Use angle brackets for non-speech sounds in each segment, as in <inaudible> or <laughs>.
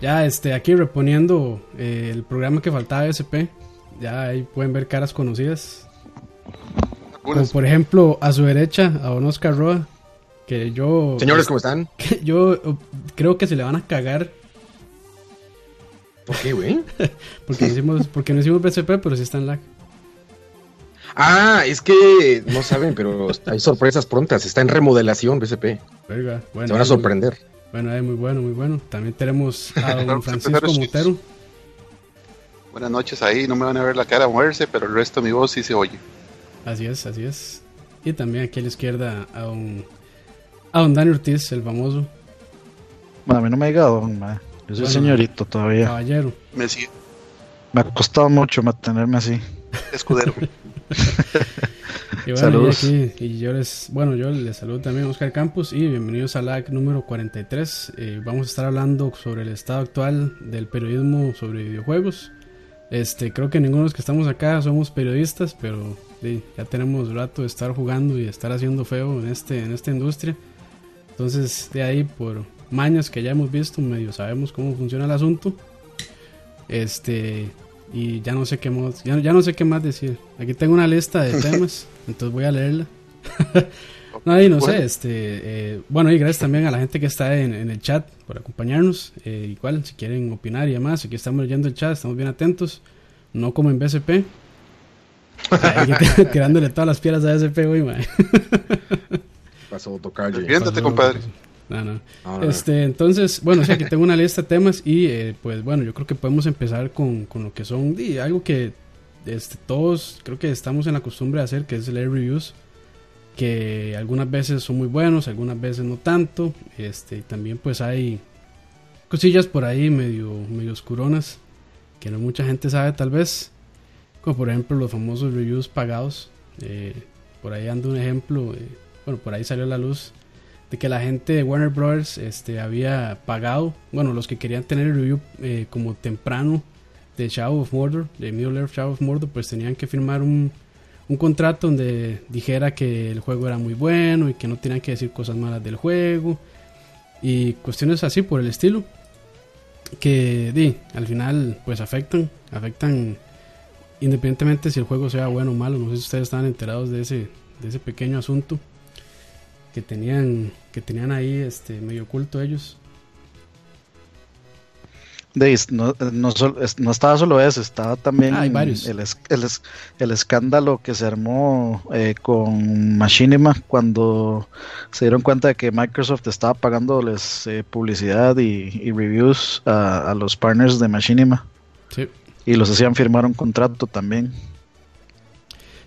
Ya, este, aquí reponiendo eh, el programa que faltaba de SP. Ya ahí pueden ver caras conocidas. Como por ejemplo, a su derecha, a Don Oscar Roa. Que yo. Señores, ¿cómo están? que yo uh, creo que se le van a cagar. ¿Por qué, güey? <laughs> porque, no hicimos, porque no hicimos BCP, pero sí está en lag. Ah, es que no saben, pero hay sorpresas prontas. Está en remodelación BCP. Bueno, Se van a sorprender. Bueno, es muy bueno, muy bueno. También tenemos <laughs> a don Francisco Mutero. Buenas noches ahí, no me van a ver la cara moverse, pero el resto de mi voz sí se oye. Así es, así es. Y también aquí a la izquierda a don, a don Dani Ortiz, el famoso. Bueno, a mí no me diga don, ma. yo soy Bueno, señorito todavía. Caballero. Me sigue, Me ha costado mucho mantenerme así. escudero. <laughs> Y bueno, Saludos. y aquí- y yo les, bueno, yo les saludo también a Oscar Campos y bienvenidos a LAC número 43. Eh, vamos a estar hablando sobre el estado actual del periodismo sobre videojuegos. Este, creo que ninguno de los que estamos acá somos periodistas, pero sí, ya tenemos rato de estar jugando y de estar haciendo feo en este, en esta industria. Entonces, de ahí por mañas que ya hemos visto, medio sabemos cómo funciona el asunto. Este, y ya no sé qué más, ya, ya no sé qué más decir. Aquí tengo una lista de <laughs> temas, entonces voy a leerla. no, y no sé, Bueno. este, eh, bueno, y gracias también a la gente que está en, en el chat por acompañarnos. Eh, igual, si quieren opinar y demás, aquí estamos leyendo el chat, estamos bien atentos. No como en BSP. <laughs> <laughs> Tirándole todas las piedras a BSP, güey. Pasó tocayo. Defiéndete, compadre. No, no. No. Este, entonces, bueno, sí, aquí tengo una lista de temas y eh, pues bueno, yo creo que podemos empezar con, con lo que son di, algo que este, todos creo que estamos en la costumbre de hacer, que es leer reviews, que algunas veces son muy buenos, algunas veces no tanto, este, y también pues hay cosillas por ahí medio, medio oscuronas que no mucha gente sabe tal vez, como por ejemplo los famosos reviews pagados, eh, por ahí anda un ejemplo, eh, bueno, por ahí salió a la luz de que la gente de Warner Brothers este, había pagado, bueno, los que querían tener el review eh, como temprano de Shadow of Mordor, de Middle Earth Shadow of Mordor, pues tenían que firmar un, un contrato donde dijera que el juego era muy bueno y que no tenían que decir cosas malas del juego y cuestiones así por el estilo que di, al final pues afectan, afectan independientemente si el juego sea bueno o malo, no sé si ustedes están enterados de ese, de ese pequeño asunto que tenían que tenían ahí este medio oculto ellos no, no, estaba solo eso, estaba también Ah. El, el, el escándalo que se armó eh, con Machinima cuando se dieron cuenta de que Microsoft estaba pagándoles eh, publicidad y, y reviews a, a los partners de Machinima sí y los hacían firmar un contrato también.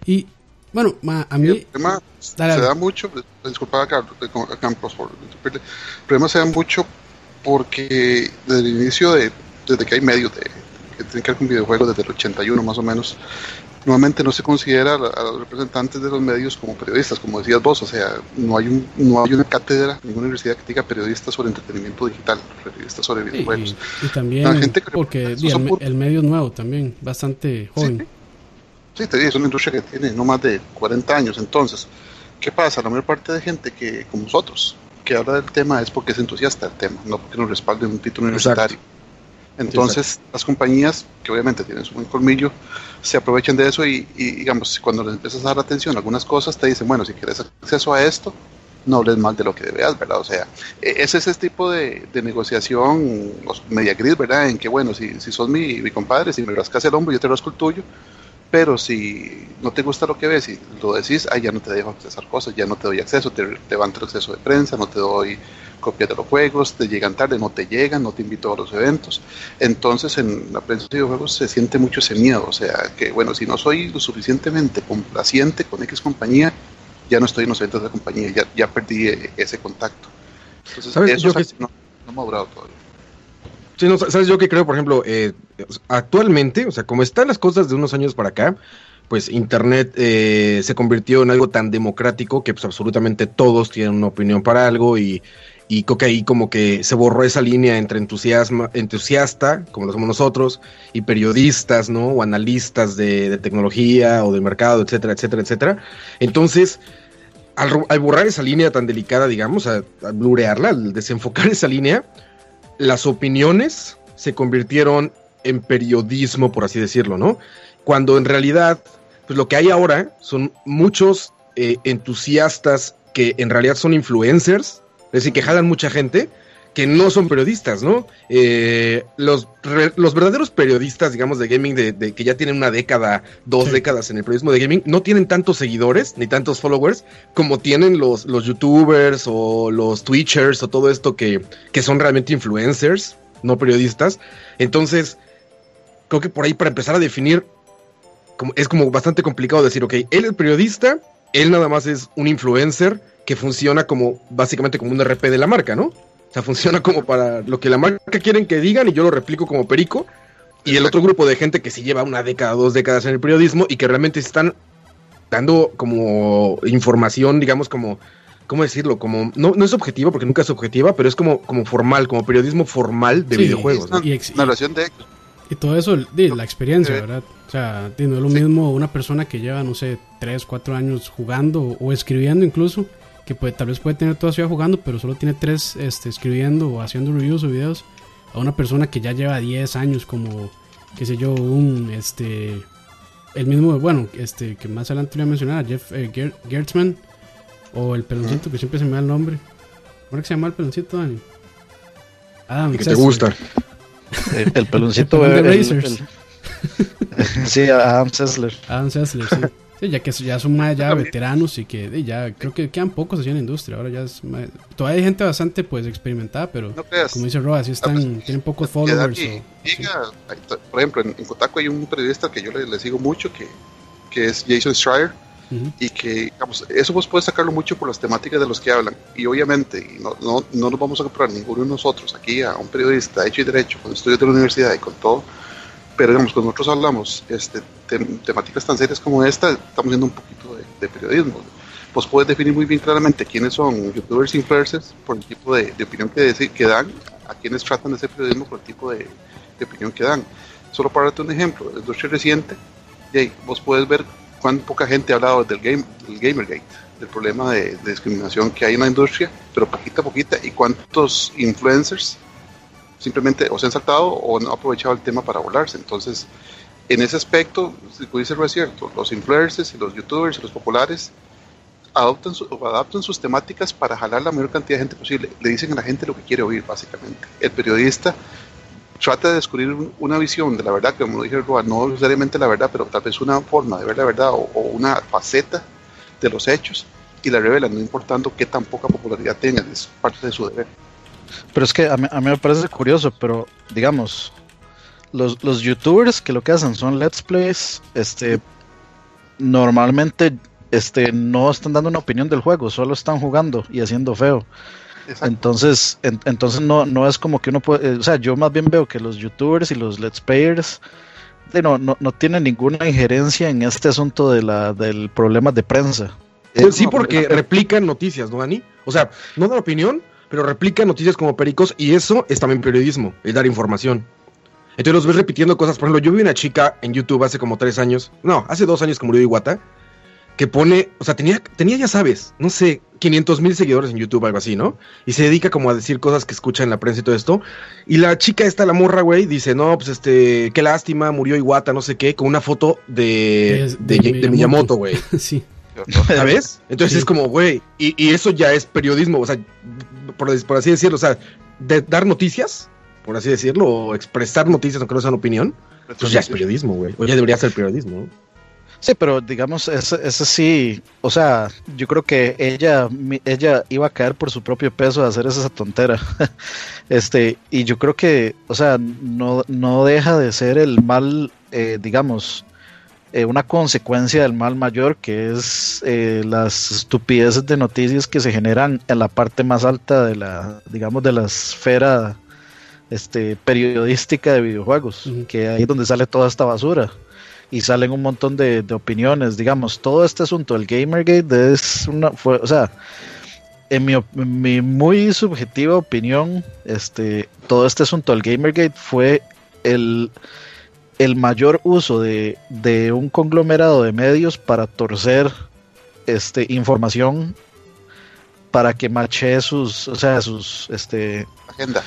y bueno ma- a El mí problema Dale, se dale. da mucho, disculpa a Carlos, a Campos por interrumpirle. el problema se da mucho porque desde el inicio, de, desde que hay medios de, que tienen que ver con videojuegos, desde el 81 más o menos, normalmente no se considera a, los representantes de los medios como periodistas, como decías vos, o sea, no hay, un, no hay una cátedra, ninguna universidad que diga periodista sobre entretenimiento digital, periodista sobre videojuegos. y también La gente que porque el, medio es nuevo también bastante joven Sí, te digo, es una industria que tiene no más de 40 años. Entonces, ¿qué pasa? La mayor parte de gente que, como nosotros, que habla del tema es porque es entusiasta del tema, no porque nos respalde un título universitario. Entonces, las compañías, que obviamente tienen su buen colmillo, se aprovechan de eso y, y, digamos, cuando les empiezas a dar atención a algunas cosas, te dicen, bueno, si quieres acceso a esto, no hables mal de lo que debes, ¿verdad? O sea, e- ese es ese tipo de, de negociación media gris, ¿verdad? En que, bueno, si, si sos mi, mi compadre, si me rascas el hombro, yo te rasco el tuyo, pero si no te gusta lo que ves y lo decís, ahí ya no te dejo accesar cosas, ya no te doy acceso, te levanto el acceso de prensa, no te doy copias de los juegos, te llegan tarde, no te llegan, no te invito a los eventos. Entonces en la prensa de videojuegos se siente mucho ese miedo, o sea, que bueno, si no soy lo suficientemente complaciente con X compañía, ya no estoy en los eventos de la compañía, ya, ya perdí eh, ese contacto. Entonces, eso Yo que- no, no ha madurado todavía. Sí, no, sabes, yo que creo, por ejemplo, eh, actualmente, o sea, como están las cosas de unos años para acá, pues Internet eh, se convirtió en algo tan democrático que pues absolutamente todos tienen una opinión para algo y, y creo que ahí como que se borró esa línea entre entusiasma, entusiasta, como lo somos nosotros, y periodistas, ¿no? O analistas de, de tecnología o del mercado, etcétera, etcétera, etcétera. Entonces, al, al borrar esa línea tan delicada, digamos, a, a blurearla, al desenfocar <laughs> esa línea, las opiniones se convirtieron en periodismo, por así decirlo, ¿no? Cuando en realidad, pues lo que hay ahora son muchos eh, entusiastas que en realidad son influencers, es decir, que jalan mucha gente, que no son periodistas, ¿no? Eh, los, los verdaderos periodistas, digamos, de gaming, de, que ya tienen una década, dos décadas en el periodismo de gaming, no tienen tantos seguidores ni tantos followers como tienen los, los youtubers o los twitchers o todo esto que, que son realmente influencers, no periodistas. Entonces, creo que por ahí para empezar a definir, como, es como bastante complicado decir, ok, él es periodista, él nada más es un influencer que funciona como básicamente como un RP de la marca, ¿no? O sea, funciona como para lo que la marca quieren que digan y yo lo replico como perico. Y el otro grupo de gente que sí lleva una década, dos décadas en el periodismo y que realmente están dando como información, digamos, como, ¿cómo decirlo? Como, no, no es objetiva, porque nunca es objetiva, pero es como, como formal, como periodismo formal de videojuegos. Y, de y todo eso, la experiencia, ¿verdad? O sea, no es lo mismo una persona que lleva, no sé, tres, cuatro años jugando o escribiendo incluso, que puede, tal vez puede tener toda su vida jugando, pero solo tiene tres este, escribiendo o haciendo reviews o videos, a una persona que ya lleva 10 años como, qué sé yo, un, este, el mismo, bueno, este, que más adelante voy a mencionar, Jeff eh, Gertzman, o el peloncito, que siempre se me da el nombre. ¿Cómo que se llama el peloncito, Dani? Adam, que te gusta. El, peloncito <laughs> de Racers. <laughs> sí, Adam Sessler. Adam Sessler, sí ya que ya son más ya veteranos y que ya creo que quedan pocos así en la industria. Ahora ya es todavía hay gente bastante pues experimentada, pero como dice Roa, así están, pues, tienen pocos followers. Por ejemplo, en, Kotaku hay un periodista que yo le, sigo mucho que, que es Jason Schreier. Y que, digamos, eso vos puedes sacarlo mucho por las temáticas de los que hablan. Y obviamente, no, no, no nos vamos a comprar ninguno de nosotros aquí a un periodista hecho y derecho, con estudios de la universidad y con todo, pero digamos, cuando nosotros hablamos este, temáticas tan serias como esta, estamos viendo un poquito de, periodismo. Pues puedes definir muy bien claramente quiénes son youtubers influencers por el tipo de, opinión que, que dan, a quienes tratan de hacer periodismo por el tipo de, opinión que dan. Solo para darte un ejemplo, el industria reciente, y vos puedes ver cuán poca gente ha hablado del, game, del Gamergate, del problema de, de discriminación que hay en la industria, pero poquita a poquita, y cuántos influencers simplemente o se han saltado o no han aprovechado el tema para volarse. Entonces, en ese aspecto, si pudiese ser cierto, los influencers y los youtubers y los populares adoptan, adaptan sus temáticas para jalar la mayor cantidad de gente posible. Le dicen a la gente lo que quiere oír, básicamente. El periodista trata de descubrir una visión de la verdad, que como lo dije no necesariamente la verdad, pero tal vez una forma de ver la verdad o, o una faceta de los hechos y la revela, no importando qué tan poca popularidad tenga, es parte de su deber. Pero es que a mí, me parece curioso, pero digamos, los, los, youtubers que lo que hacen son let's plays, este, normalmente este, no están dando una opinión del juego, solo están jugando y haciendo feo. Entonces, entonces no, no es como que uno puede, o sea, yo más bien veo que los youtubers y los let's players no, no, no tienen ninguna injerencia en este asunto de la, del problema de prensa. sí, porque replican noticias, ¿no, Dani? O sea, no dan opinión, pero replica noticias como pericos y eso es también periodismo, es dar información. Entonces los ves repitiendo cosas. Por ejemplo, yo vi una chica en YouTube hace como tres años, no, hace dos años que murió Iguata, que pone, o sea, tenía, tenía ya sabes, no sé, 500 mil seguidores en YouTube, algo así, ¿no? Y se dedica como a decir cosas que escucha en la prensa y todo esto. Y la chica esta, la morra, güey, dice, no, pues este, qué lástima, murió Iguata, no sé qué, con una foto de, de, de Miyamoto, <laughs> güey. sí. ¿Sabes? Entonces es como, güey, y, eso ya es periodismo, o sea, por, así decirlo, o sea, de dar noticias, por así decirlo, o expresar noticias aunque no sean opinión, pues ya es periodismo, güey, o ya debería ser periodismo, Sí, pero digamos, ese, ese, sí, o sea, yo creo que ella, ella iba a caer por su propio peso de hacer esa tontera. <laughs> este, y yo creo que, o sea, no, no deja de ser el mal, eh, digamos, eh, una consecuencia del mal mayor, que es eh, las estupideces de noticias que se generan en la parte más alta de la, digamos, de la esfera este, periodística de videojuegos, que ahí es donde sale toda esta basura. Y salen un montón de, opiniones, digamos, todo este asunto del Gamergate es una, fue, o sea, en mi, en mi, muy subjetiva opinión, este, todo este asunto del Gamergate fue el el mayor uso de, un conglomerado de medios para torcer este, información para que mache sus, o sea, sus, este... Agenda.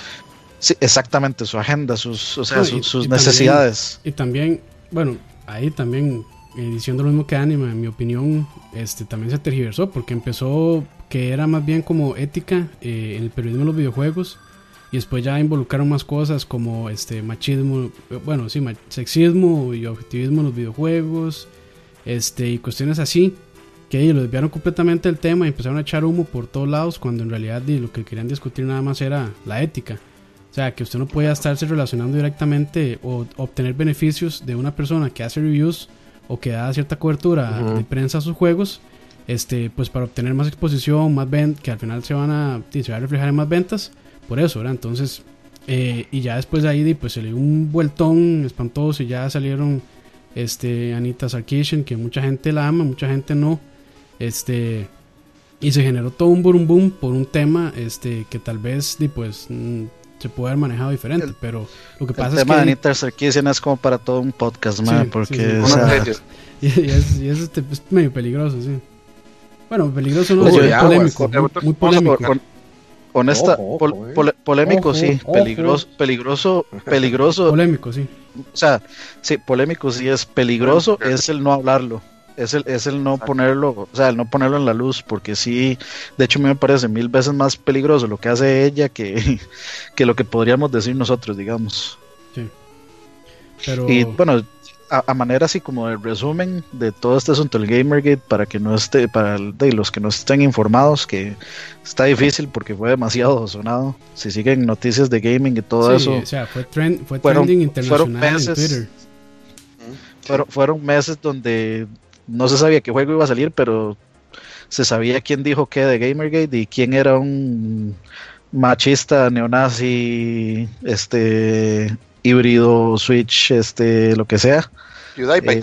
Sí, exactamente, su agenda, sus, o sea, sus necesidades. y también, bueno, ahí también, eh, diciendo lo mismo que Anima, en mi opinión, este también se tergiversó, porque empezó que era más bien como ética eh, en el periodismo de los videojuegos, y después ya involucraron más cosas como este machismo, eh, bueno, sí, sexismo y objetivismo en los videojuegos, este, y cuestiones así que lo desviaron completamente del tema y empezaron a echar humo por todos lados cuando en realidad lo que querían discutir nada más era la ética. O sea, que usted no puede estarse relacionando directamente o obtener beneficios de una persona que hace reviews o que da cierta cobertura de prensa a sus juegos, este, pues para obtener más exposición, más ventas, que al final se van a, se va a reflejar en más ventas, por eso, ¿verdad? Entonces, eh, y ya después de ahí, pues se le dio un vueltón espantoso y ya salieron este, Anita Sarkeesian, que mucha gente la ama, mucha gente no, este, y se generó todo un boom boom por un tema, este, que tal vez, pues, mm, se puede haber manejado diferente, pero lo que pasa es que... El tema de Anita Sarkeesian es como para todo un podcast, man, porque... <laughs> y, es, y este, es, medio peligroso, sí. Bueno, peligroso no, es polémico, muy, polémico. honesta, polémico sí, peligroso, peligroso, <laughs> peligroso. polémico sí. O sea, sí, polémico sí es peligroso, es el no hablarlo es el, es el no ponerlo, o sea, el no ponerlo en la luz, porque sí, de hecho me parece mil veces más peligroso lo que hace ella que, <laughs> que lo que podríamos decir nosotros, digamos. Sí. Pero... Y bueno, a, manera así como de resumen de todo este asunto del Gamergate, para que no esté, para de los que no estén informados, que está difícil porque fue demasiado sonado. Si siguen noticias de gaming y todo eso. O sea, fue, fue trending internacional en Twitter. Fueron, fueron meses donde no se sabía qué juego iba a salir, pero se sabía quién dijo qué de Gamergate y quién era un machista, neonazi, este híbrido, switch, este, lo que sea. Eh,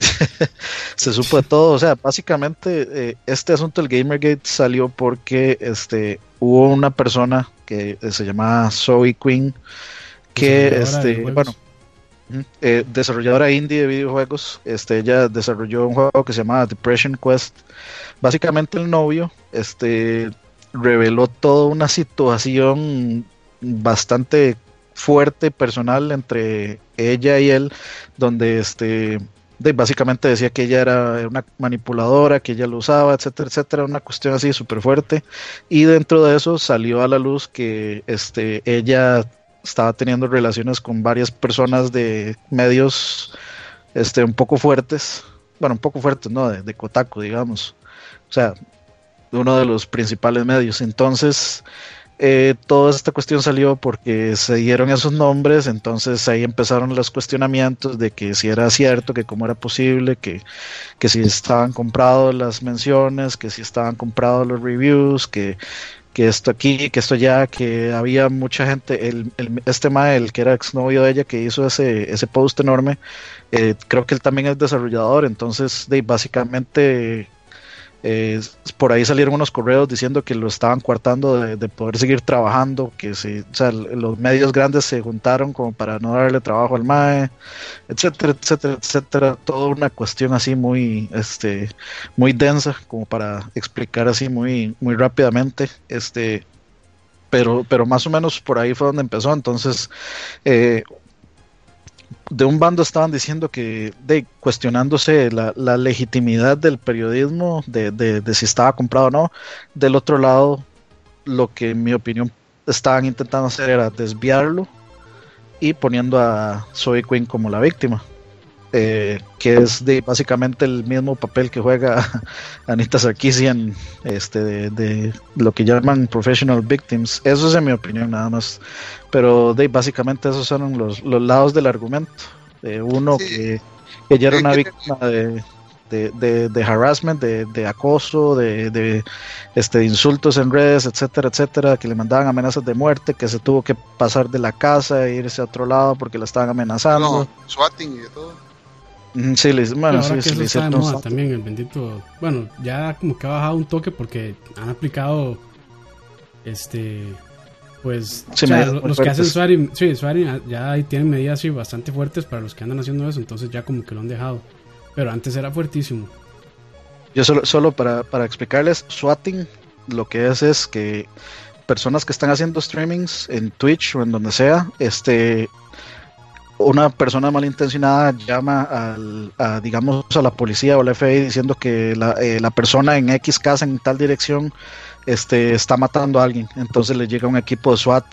<laughs> se supo de todo, o sea, básicamente eh, este asunto del Gamergate salió porque este hubo una persona que se llamaba Zoe Queen que este, bueno, eh, desarrolladora indie de videojuegos. Este, ella desarrolló un juego que se llama Depression Quest. Básicamente el novio este, reveló toda una situación bastante fuerte personal entre ella y él, donde este, básicamente decía que ella era una manipuladora, que ella lo usaba, etcétera, etcétera, una cuestión así súper fuerte. Y dentro de eso salió a la luz que ella estaba teniendo relaciones con varias personas de medios este, un poco fuertes, bueno, un poco fuertes, ¿no? De, de Kotaku, digamos. O sea, uno de los principales medios. Entonces, eh, toda esta cuestión salió porque se dieron esos nombres, entonces ahí empezaron los cuestionamientos de que si era cierto, que cómo era posible, que, que si estaban comprados las menciones, que si estaban comprados los reviews, que que esto aquí, que esto ya, que había mucha gente, el, este Mael, que era exnovio de ella, que hizo ese, ese post enorme, eh, creo que él también es desarrollador, entonces de, básicamente eh, por ahí salieron unos correos diciendo que lo estaban coartando de, poder seguir trabajando, que sea, los medios grandes se juntaron como para no darle trabajo al MAE, etcétera, etcétera, etcétera. Toda una cuestión así muy, este, muy densa, como para explicar así muy, muy rápidamente. Este, pero, pero más o menos por ahí fue donde empezó. Entonces, eh, de un bando estaban diciendo que, de cuestionándose la, legitimidad del periodismo, de, si estaba comprado o no. Del otro lado, lo que en mi opinión estaban intentando hacer era desviarlo y poniendo a Zoe Quinn como la víctima. Eh, que es de básicamente el mismo papel que juega <laughs> Anita Sarkeesian este, de, lo que llaman professional victims. Eso es en mi opinión nada más. Pero de, básicamente esos son los, los lados del argumento. de uno que ella era una víctima de, de, de, harassment, de, de acoso, de, de, este, insultos en redes, etcétera, etcétera, que le mandaban amenazas de muerte, que se tuvo que pasar de la casa e irse a otro lado porque la estaban amenazando. swatting y todo. Sí, les, bueno, sí, sí, está de moda también el bendito. Bueno, ya como que ha bajado un toque porque han aplicado este pues los, que hacen swearing, sí, swearing ya ahí tienen medidas así bastante fuertes para los que andan haciendo eso, entonces ya como que lo han dejado. Pero antes era fuertísimo. Yo solo, solo para, para explicarles, swatting lo que es es que personas que están haciendo streamings en Twitch o en donde sea, este, una persona malintencionada llama al, a, digamos, a la policía o la FBI diciendo que la, eh, la, persona en X casa en tal dirección este, está matando a alguien. Entonces le llega un equipo de SWAT,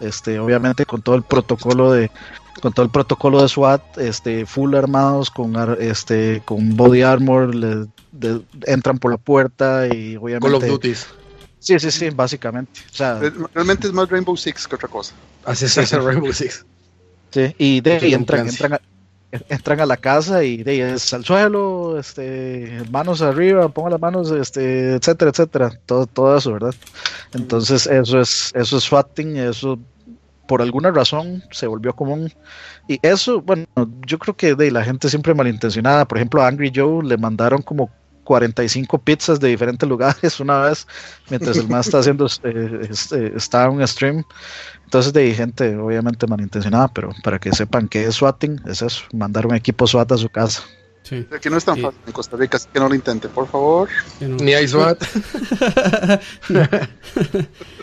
este, obviamente con todo el protocolo de con todo el protocolo de SWAT, este, full armados, con este, con body armor, le, de, entran por la puerta y obviamente. Call of Duties. Sí, sí, sí, básicamente. O sea, Realmente es más Rainbow Six que otra cosa. Así es, es Rainbow Six. Sí, y de ahí entran, entran, a, entran a la casa y de ahí es al suelo, este, manos arriba, ponga las manos, este, etcétera, etcétera, todo, todo eso, ¿verdad? Entonces eso es, eso es swatting, eso por alguna razón se volvió común. Y eso, bueno, yo creo que de la gente siempre malintencionada, por ejemplo, a Angry Joe le mandaron como 45 pizzas de diferentes lugares <laughs> una vez, mientras el más está haciendo, eh, este, está en un stream. Entonces, de gente obviamente malintencionada, pero para que sepan que es swatting, es eso, mandar un equipo SWAT a su casa. Sí. Que no es tan fácil en Costa Rica, así que no lo intente, por favor. No. Ni hay SWAT. <laughs>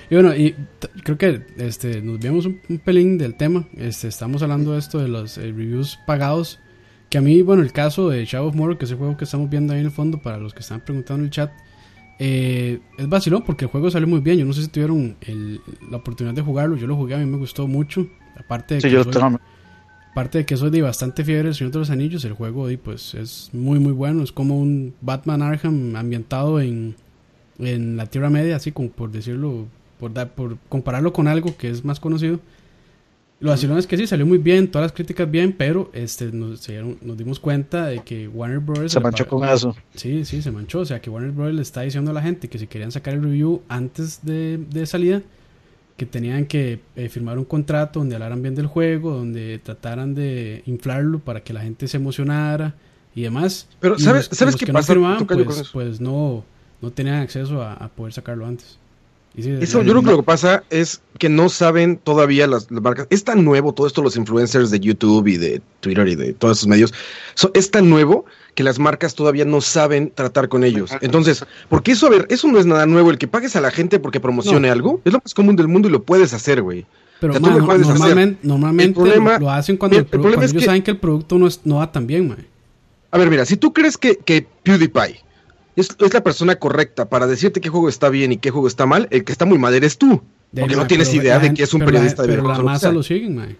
y bueno, y creo que este, nos vemos un, un, pelín del tema. Este, estamos hablando de esto de los eh, reviews pagados. Que a mí, bueno, el caso de Shadow of Mordor, que es el juego que estamos viendo ahí en el fondo, para los que están preguntando en el chat, eh, es vacilón porque el juego salió muy bien. Yo no sé si tuvieron el, la oportunidad de jugarlo. Yo lo jugué, a mí me gustó mucho. Aparte de sí, que yo soy, aparte de que soy de bastante fiebre del Señor de los Anillos, el juego pues es muy muy bueno. Es como un Batman Arkham ambientado en, en la Tierra Media, así como por decirlo, por, dar, por compararlo con algo que es más conocido. Lo vacilón es que sí, salió muy bien, todas las críticas bien, pero este nos, dimos cuenta de que Warner Bros. Se manchó con eso. Sí, sí, se manchó. O sea, que Warner Bros. le está diciendo a la gente que si querían sacar el review antes de, de salida, que tenían que eh, firmar un contrato donde hablaran bien del juego, donde trataran de inflarlo para que la gente se emocionara y demás. Pero, y ¿sabes, los, ¿sabes los qué que pasa? no firmaban, pues, pues no, no tenían acceso a, a poder sacarlo antes. Sí, Eso yo creo que lo que pasa es que no saben todavía las, las, marcas. Es tan nuevo todo esto, los influencers de YouTube y de Twitter y de todos esos medios. So, es tan nuevo que las marcas todavía no saben tratar con ellos. Entonces, porque eso, a ver, eso no es nada nuevo. El que pagues a la gente porque promocione no. algo es lo más común del mundo y lo puedes hacer, güey. Pero o sea, man, no, normalmente, normalmente problema, lo hacen cuando, el, el cuando ellos que, saben que el producto no, es, no va tan bien, man. A ver, mira, si tú crees que, que PewDiePie es, es, la persona correcta para decirte qué juego está bien y qué juego está mal, el que está muy mal eres tú. De porque no tienes idea de que es un periodista la, de Pero la masa lo siguen, man.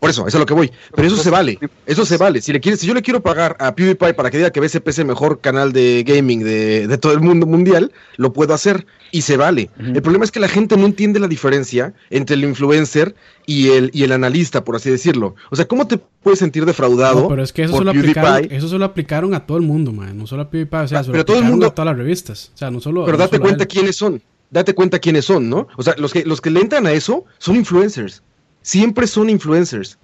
Por eso, eso es lo que voy. Pero eso se vale. Eso se vale. Si le quieres, si yo le quiero pagar a PewDiePie para que diga que BSP es el mejor canal de gaming de, de todo el mundo mundial, lo puedo hacer y se vale. Uh -huh. El problema es que la gente no entiende la diferencia entre el influencer y el, y el analista, por así decirlo. O sea, ¿cómo te puedes sentir defraudado? No, pero es que eso, solo aplicaron, eso solo aplicaron a todo el mundo, man. No solo a PewDiePie, o sea, solo pero todo el mundo, a todas las revistas. O sea, no solo. Pero no date solo cuenta quiénes son. Date cuenta quiénes son, ¿no? O sea, los que, los que le entran a eso son influencers. Siempre son influencers.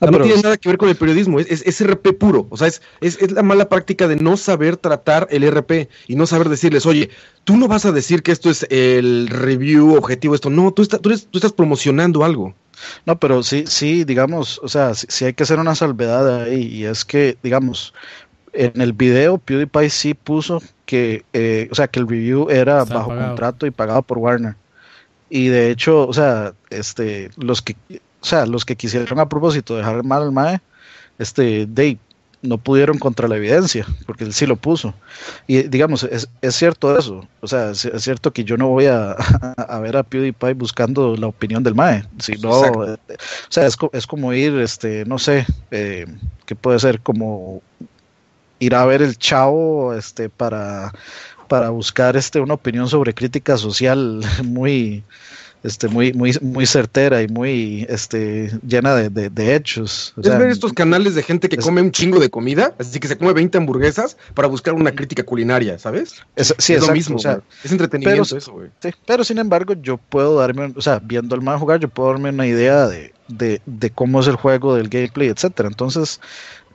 Ah, no tiene nada que ver con el periodismo, es, es, es RP puro. O sea, es, es, la mala práctica de no saber tratar el RP y no saber decirles, oye, tú no vas a decir que esto es el review objetivo, esto. No, tú, está, tú, eres, tú estás promocionando algo. No, pero sí, sí, digamos, o sea, sí, sí hay que hacer una salvedad ahí. Y es que, digamos, en el video PewDiePie sí puso que, eh, o sea, que el review era Está bajo pagado. contrato y pagado por Warner. Y de hecho, o sea, este, los que o sea, los que quisieron a propósito dejar mal al MAE, este, Dave, no pudieron contra la evidencia, porque él sí lo puso. Y digamos, es, es cierto eso, o sea, es, es, cierto que yo no voy a, <laughs> a, ver a PewDiePie buscando la opinión del MAE, sino, eh, o sea, es, es, como ir, este, no sé, eh, que puede ser como ir a ver el chavo, este, para, para buscar, este, una opinión sobre crítica social <laughs> muy este, muy, muy, muy certera y muy este, llena de, de, de hechos. O es sea, ver estos canales de gente que es, come un chingo de comida, así que se come 20 hamburguesas para buscar una crítica culinaria, ¿sabes? Es, sí, es exacto, lo mismo, o sea, es entretenimiento pero, eso, güey. Sí, pero sin embargo, yo puedo darme, o sea, viendo al man jugar, yo puedo darme una idea de, de, de cómo es el juego, del gameplay, etcétera. Entonces,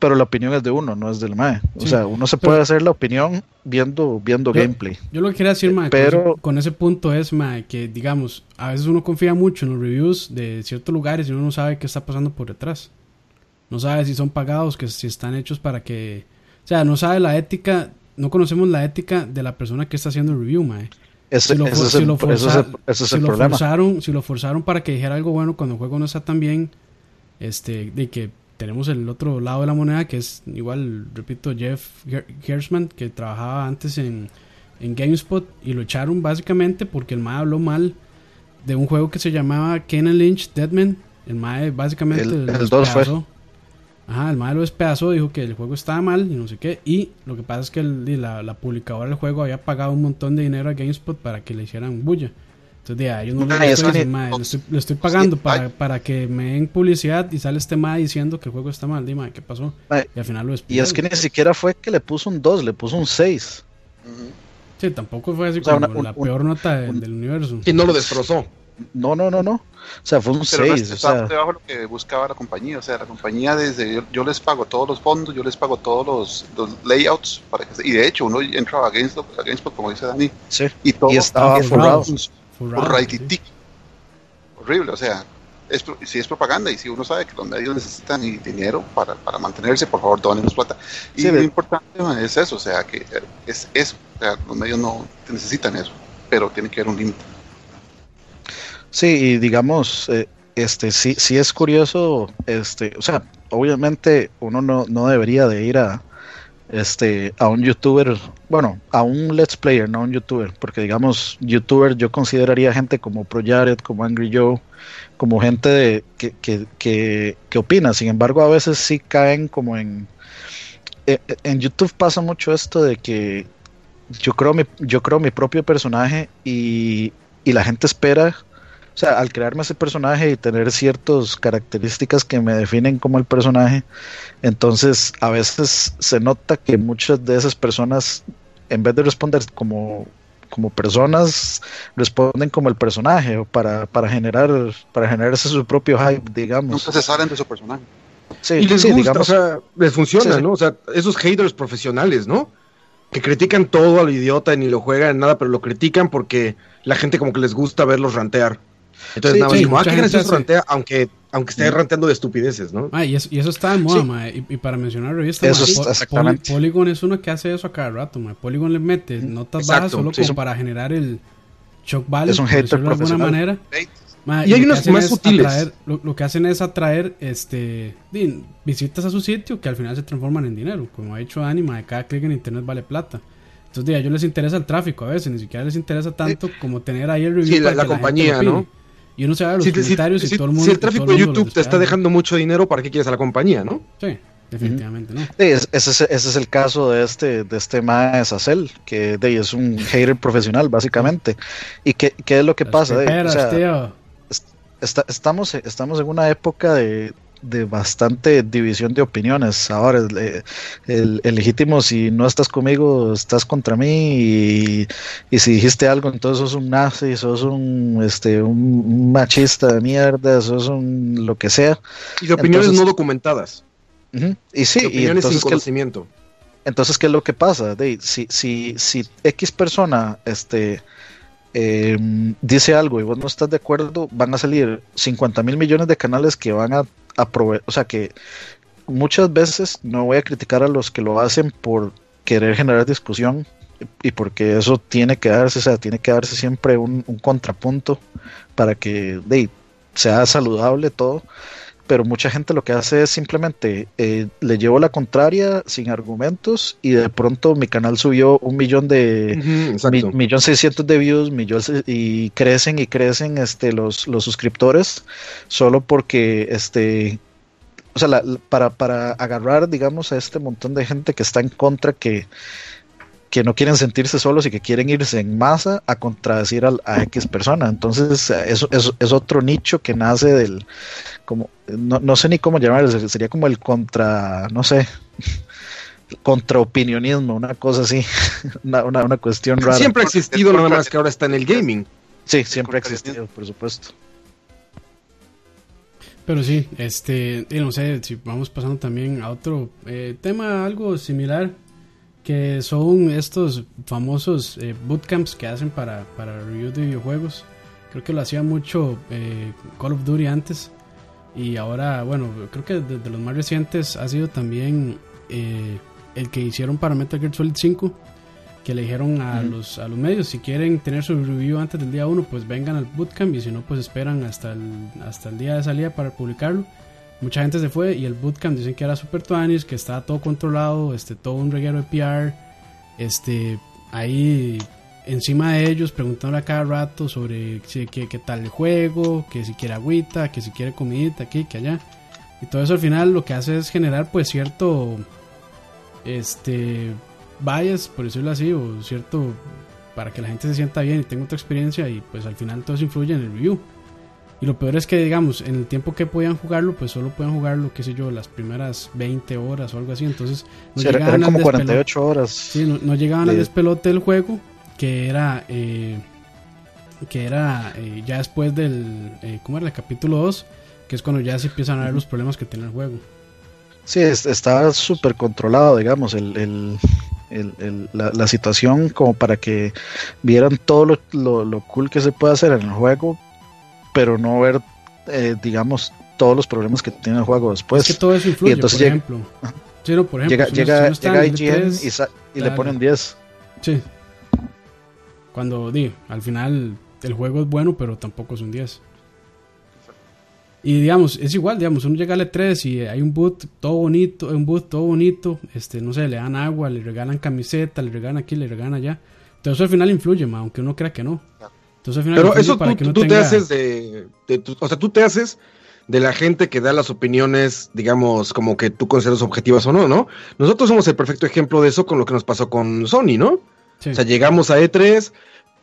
pero la opinión es de uno, no es del MAE. O sí, sea, uno se puede hacer la opinión viendo, viendo yo, gameplay. Yo lo que quería decir, MAE, pero, con, ese, con ese punto es, MAE, que digamos, a veces uno confía mucho en los reviews de ciertos lugares y uno no sabe qué está pasando por detrás. No sabe si son pagados, que si están hechos para que... O sea, no sabe la ética, no conocemos la ética de la persona que está haciendo el review, MAE. Ese, si lo, ese for- es si el, lo ese es forza- el- ese es si el lo problema. forzaron, si lo forzaron para que dijera algo bueno cuando el juego no está tan bien, este, de que tenemos el otro lado de la moneda que es igual, repito, Jeff Ger- Gershman que trabajaba antes en, en GameSpot y lo echaron básicamente porque el MAE habló mal de un juego que se llamaba Kenan Lynch Deadman. El MAE básicamente El- lo el dos fue. despedazó. Ajá, el MAE lo despedazó, dijo que el juego estaba mal y no sé qué. Y lo que pasa es que el- la, la publicadora del juego había pagado un montón de dinero a GameSpot para que le hicieran bulla. Entonces, ahí, yo no es gustó que le estoy, estoy pagando Sí, para, para que me den publicidad y sale este MAE diciendo que el juego está mal. Dime, ¿qué pasó? Mae, Y al final lo Y despidieron. es que ni siquiera fue que le puso un 2, le puso un 6. Ujú. Sí, tampoco fue así O sea, como una- un- la un- peor nota de- un- del universo. Y no lo destrozó. No, no, no, no. O sea, fue un Pero no 6. O sea, debajo de lo que buscaba la compañía. O sea, la compañía desde yo, yo les pago todos los fondos, yo les pago todos los, los layouts para que se- y de hecho uno entra a GameStop, a GameSpot como dice Dani sí. y todo Y estaba es forrado. Horrible. O sea, es, si es propaganda y si uno sabe que los medios necesitan dinero para, para mantenerse, por favor, donen plata. Y Sí, lo importante es eso, o sea, que es eso. O sea, los medios no necesitan eso, pero tiene que haber un límite. Sí, y digamos, eh, este, sí, sí es curioso, este, o sea, obviamente uno no, no debería de ir a, este, a un youtuber, bueno, a un let's player, no a un youtuber, porque digamos, youtuber yo consideraría gente como ProJared, como Angry Joe, como gente de, que, que, que, opina, sin embargo a veces sí caen como en, eh, eh, en YouTube pasa mucho esto de que yo creo mi, yo creo mi propio personaje y, y la gente espera o sea, al crearme ese personaje y tener ciertas características que me definen como el personaje, entonces a veces se nota que muchas de esas personas, en vez de responder como, como personas, responden como el personaje, o para, para generar, para generarse su propio hype, digamos. Nunca se salen de su personaje. Sí, Y les sí, gusta, digamos, o sea, les funciona, Sí, sí. ¿no? O sea, esos haters profesionales, ¿no? Que critican todo a lo idiota y ni lo juegan nada, pero lo critican porque la gente como que les gusta verlos rantear. Entonces Sí, nada más sí, como, ah, gente hace- rantea, aunque, aunque esté ranteando de estupideces, ¿no? Ah, y, eso, y eso está de moda, Sí. Y, y para mencionar revistas, Eso Po- exactamente. Poly- Polygon es uno que hace eso a cada rato. mae. Polygon le mete notas bajas Exacto, solo sí. como para generar el shock value. Es un hater de alguna manera. Y hay unos más es sutiles. atraer- lo, lo que hacen es atraer este, visitas a su sitio que al final se transforman en dinero. Como ha dicho Anima, de cada clic en internet vale plata. Entonces, a ellos les interesa el tráfico a veces, ni siquiera les interesa tanto como tener ahí el review. Sí, la- para la que gente compañía. ¿no? Y uno se va a los Si, si- comentarios si- y todo el mundo. si el tráfico de YouTube te está dejando mucho dinero, ¿para qué quieres a la compañía, no? Sí, definitivamente no. Sí, es- ese, es, ese es el caso de este, de este Mae Sacel, que de, es un hater profesional, básicamente. ¿Y qué, qué es lo que Las pasa? de? O peperas, sea, está- estamos, estamos en una época de, de bastante división de opiniones. Ahora, el, eh, el- el legítimo, si no estás conmigo, estás contra mí. Y, y si dijiste algo, entonces sos un nazi, sos un, este, un, machista de mierda, sos un lo que sea. Y de opiniones Entonces- no documentadas. Y sí, de opiniones sin entonces, ¿qué, conocimiento. entonces, ¿qué es lo que pasa? De, si, si, si X persona este, eh, dice algo y vos no estás de acuerdo, van a salir 50 mil millones de canales que van a, O sea que muchas veces no voy a criticar a los que lo hacen por querer generar discusión y porque eso tiene que darse, o sea, tiene que darse siempre un, un contrapunto para que sea saludable todo pero mucha gente lo que hace es simplemente eh, le llevo la contraria sin argumentos y de pronto mi canal subió un millón de mi- exacto. millón seiscientos de views millón y crecen y crecen este los, los suscriptores solo porque este o sea la- la- para, para agarrar digamos a este montón de gente que está en contra que que no quieren sentirse solos y que quieren irse en masa a contradecir al- a, X persona. Entonces, eso es, es otro nicho que nace del, como, no, no sé ni cómo llamarlo, ser- sería como el contra, no sé, <laughs> contraopinionismo, una cosa así, <laughs> una, una, una cuestión rara. Siempre ha existido, nada más que ahora está en el gaming. Sí, siempre ha existido, por supuesto. Pero sí, este, y no sé, si vamos pasando también a otro eh, tema, algo similar, que son estos famosos eh, bootcamps que hacen para, para review de videojuegos. Creo que lo hacía mucho eh, Call of Duty antes. Y ahora, bueno, creo que de, de los más recientes ha sido también eh, el que hicieron para Metal Gear Solid 5. que le dijeron a, los, a los medios, si quieren tener su review antes del día 1, pues vengan al bootcamp y si no, pues esperan hasta el, hasta el día de salida para publicarlo. Mucha gente se fue y el bootcamp dicen que era super tuanis, que estaba todo controlado, este, todo un reguero de PR, este, ahí encima de ellos preguntándole a cada rato sobre si, qué, qué tal el juego, que si quiere agüita, que si quiere comidita aquí, que allá. Y todo eso al final lo que hace es generar pues cierto este bias, por decirlo así, o cierto para que la gente se sienta bien y tenga otra experiencia y pues al final todo eso influye en el review. Y lo peor es que, digamos, en el tiempo que podían jugarlo, pues solo pueden jugarlo, qué sé yo, las primeras 20 horas o algo así. Entonces, no llegaban como 48 horas. Sí, no, llegaban al despelote del juego, que era, eh, que era eh, ya después del, eh, ¿cómo era? El capítulo 2, que es cuando ya se empiezan a ver los problemas que tiene el juego. Sí, estaba súper controlado, digamos, el, la, situación como para que vieran todo lo, lo, cool que se puede hacer en el juego, pero no ver, eh, digamos, todos los problemas que tiene el juego después. Es que todo eso influye, por ejemplo. Sí, por ejemplo. Llega, llega, llega IGN y, le ponen 10. Sí. Cuando, di, al final el juego es bueno, pero tampoco es un 10. Y digamos, es igual, digamos, uno llega al E3 y hay un boot todo bonito, un boot todo bonito, este, no sé, le dan agua, le regalan camiseta, le regalan aquí, le regalan allá. Entonces eso al final influye, aunque uno crea que no. Pero eso tú, te haces de, o sea, tú te haces de la gente que da las opiniones, digamos, como que tú consideras objetivas o no, ¿no? Nosotros somos el perfecto ejemplo de eso con lo que nos pasó con Sony, ¿no? O sea, llegamos a E3,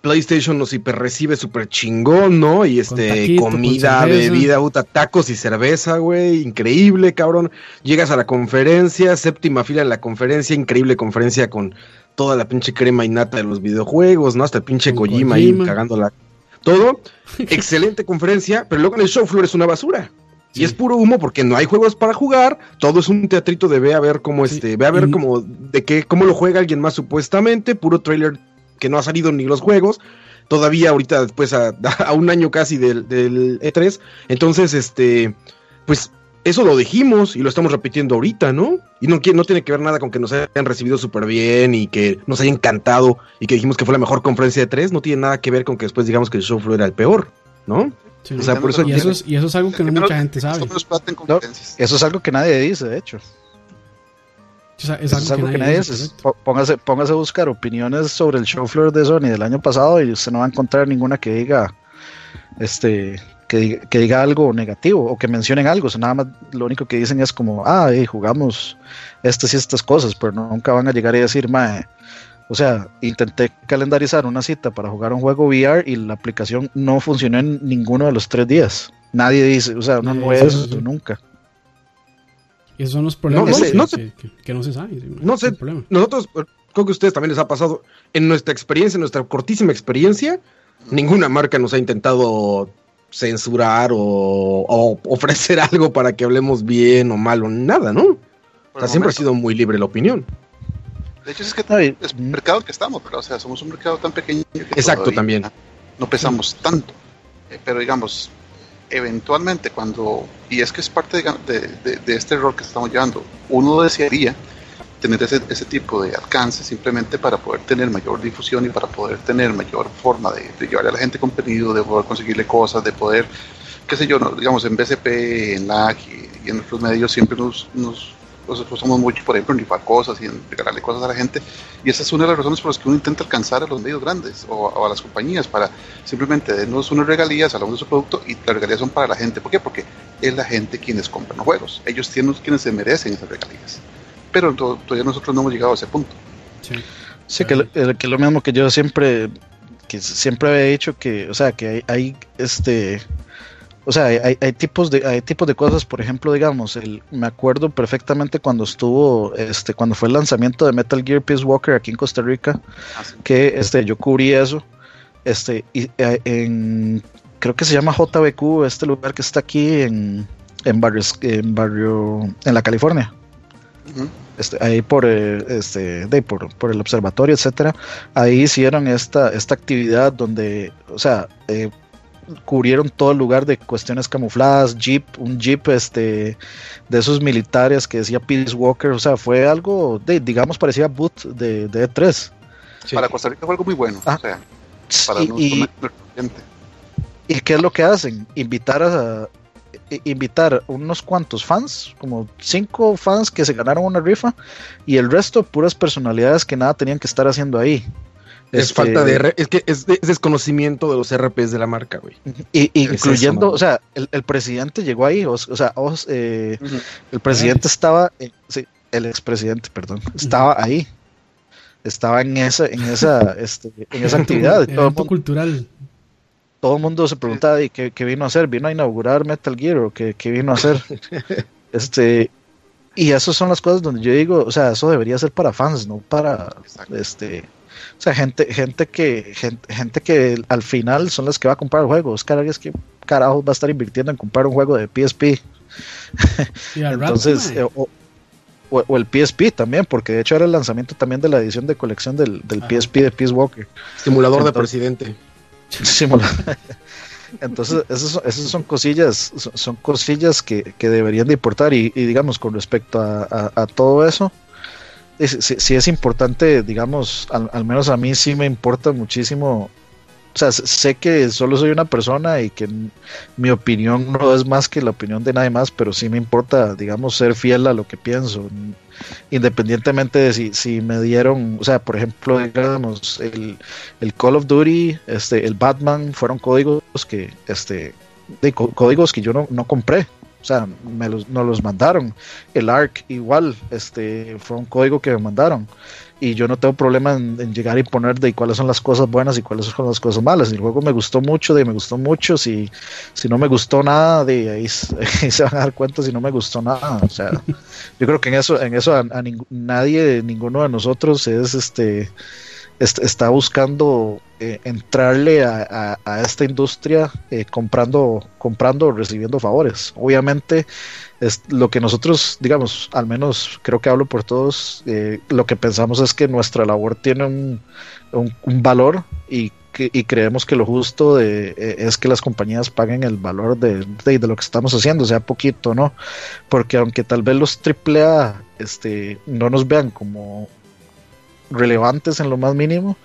PlayStation nos hiper recibe súper chingón, ¿no? Y este, comida, bebida, tacos y cerveza, güey, increíble, cabrón. Llegas a la conferencia, séptima fila en la conferencia, increíble conferencia con toda la pinche crema y nata de los videojuegos, ¿no? Hasta el pinche Kojima, ahí cagándola. Todo. <laughs> Excelente conferencia, pero luego en el show floor es una basura. Y es puro humo porque no hay juegos para jugar, todo es un teatrito de ve a ver cómo este, ve a ver cómo de qué cómo lo juega alguien más supuestamente, puro trailer que no ha salido ni los juegos, todavía ahorita después a, <laughs> un año casi del, del, E3, entonces este pues eso lo dijimos y lo estamos repitiendo ahorita, ¿no? Y no, no tiene que ver nada con que nos hayan recibido súper bien y que nos haya encantado y que dijimos que fue la mejor conferencia de tres, no tiene nada que ver con que después digamos que el show floor era el peor, ¿no? o sea, por eso y, eso es, y eso es algo que no mucha gente sabe. eso es algo que nadie dice, de hecho. es algo, que, nadie, dice. Póngase, póngase a buscar opiniones sobre el show floor de Sony del año pasado y usted no va a encontrar ninguna que diga este que diga, algo negativo o que mencionen algo. O nada más lo único que dicen es como, ah, jugamos estas y estas cosas, pero nunca van a llegar y decir, mae, o sea, intenté calendarizar una cita para jugar un juego VR y la aplicación no funcionó en ninguno de los tres días. Nadie dice, o sea, no, no es eso nunca. Y esos son los problemas que, no se sabe. No sé, nosotros, creo que a ustedes también les ha pasado, en nuestra experiencia, en nuestra cortísima experiencia, ninguna marca nos ha intentado censurar o, ofrecer <laughs> algo para que hablemos bien o mal o nada, ¿no? O sea, siempre ha sido muy libre la opinión. De hecho, es que es el mercado que estamos, pero o sea, somos un mercado tan pequeño que Exacto, también. No pesamos tanto. Eh, pero digamos, eventualmente cuando, y es que es parte de, de, este rol que estamos llevando, uno desearía tener ese, ese, tipo de alcance simplemente para poder tener mayor difusión y para poder tener mayor forma de, de llevarle a la gente contenido, de poder conseguirle cosas, de poder, qué sé yo, digamos en BCP, en LAG y, en otros medios siempre nos, nos, esforzamos mucho, por ejemplo, en rifar cosas y en regalarle cosas a la gente. Y esa es una de las razones por las que uno intenta alcanzar a los medios grandes o, a las compañías para simplemente darnos unas regalías, hablamos de su producto y las regalías son para la gente. ¿Por qué? Porque es la gente quienes compran los juegos. Ellos tienen quienes se merecen esas regalías pero todavía nosotros no hemos llegado a ese punto. Sí, que, que, lo mismo que yo siempre que siempre había dicho que, o sea, que hay, este o sea, hay, hay, tipos de hay tipos de cosas, por ejemplo, digamos, el, me acuerdo perfectamente cuando estuvo este cuando fue el lanzamiento de Metal Gear Peace Walker aquí en Costa Rica, ah, que este yo cubrí eso. Este y, eh, en creo que se llama JBQ, este lugar que está aquí en en barrio en barrio en la California. Este, ahí por, eh, este, por, por, el observatorio, etcétera, ahí hicieron esta, esta actividad donde, o sea, eh, cubrieron todo el lugar de cuestiones camufladas, jeep, un jeep este, de esos militares que decía Peace Walker, o sea, fue algo, de, digamos, parecía boot de, de E3. Para Costa Rica fue algo muy bueno. Ah. O sea, para y, nuestro, y- nuestro cliente. ¿y qué es lo que hacen? Invitar a invitar unos cuantos fans, como cinco fans que se ganaron una rifa, y el resto puras personalidades que nada tenían que estar haciendo ahí. Es Este, falta de. R- Es que es, de- es desconocimiento de los RPs de la marca, güey. y- incluyendo, eso, o sea, el, el presidente llegó ahí, o, o sea, os- eh, el presidente estaba, eh, sí, el expresidente, perdón, estaba ahí, estaba en esa, en esa, este, en esa actividad. todo, el Evento mundo, cultural. Todo el mundo se preguntaba, ¿y qué, qué vino a hacer? ¿Vino a inaugurar Metal Gear o qué, qué vino a hacer? <laughs> este, y esas son las cosas donde yo digo, o sea, eso debería ser para fans, no para, Exacto. este, o sea, gente, gente que, gente, gente que al final son las que va a comprar el juego. Es que que carajo va a estar invirtiendo en comprar un juego de PSP. <laughs> Entonces, eh, o, o- o el PSP también, porque de hecho era el lanzamiento también de la edición de colección del, del. PSP de Peace Walker. Simulador de presidente. <laughs> Entonces, esas son, esas son cosillas, son, cosillas que, que deberían de importar y, y, digamos, con respecto a, a- a todo eso, es- sí, sí es importante, digamos, al, al menos a mí sí me importa muchísimo, o sea, sé que solo soy una persona y que mi opinión no es más que la opinión de nadie más, pero sí me importa, digamos, ser fiel a lo que pienso, independientemente de si, me dieron, o sea, por ejemplo, digamos, el, el Call of Duty, este, el Batman fueron códigos que, este, de có- códigos que yo no, no compré. O sea, me los, nos los mandaron. El ARC igual, este, fue un código que me mandaron. Y yo no tengo problema en, en llegar y poner de cuáles son las cosas buenas y cuáles son las cosas malas. El juego me gustó mucho, de me gustó mucho. Si, si no me gustó nada, de ahí, <laughs> ahí se van a dar cuenta si no me gustó nada. O sea, <laughs> yo creo que en eso, en eso a, a ningú- nadie, ninguno de nosotros es este est- está buscando eh, entrarle a, a- esta industria eh, comprando, comprando o recibiendo favores. Obviamente, es lo que nosotros, digamos, al menos creo que hablo por todos, eh, lo que pensamos es que nuestra labor tiene un, un- valor y, que, y creemos que lo justo de, eh, es que las compañías paguen el valor de, de, de lo que estamos haciendo, sea poquito, ¿no? Porque aunque tal vez los AAA este, no nos vean como relevantes en lo más mínimo,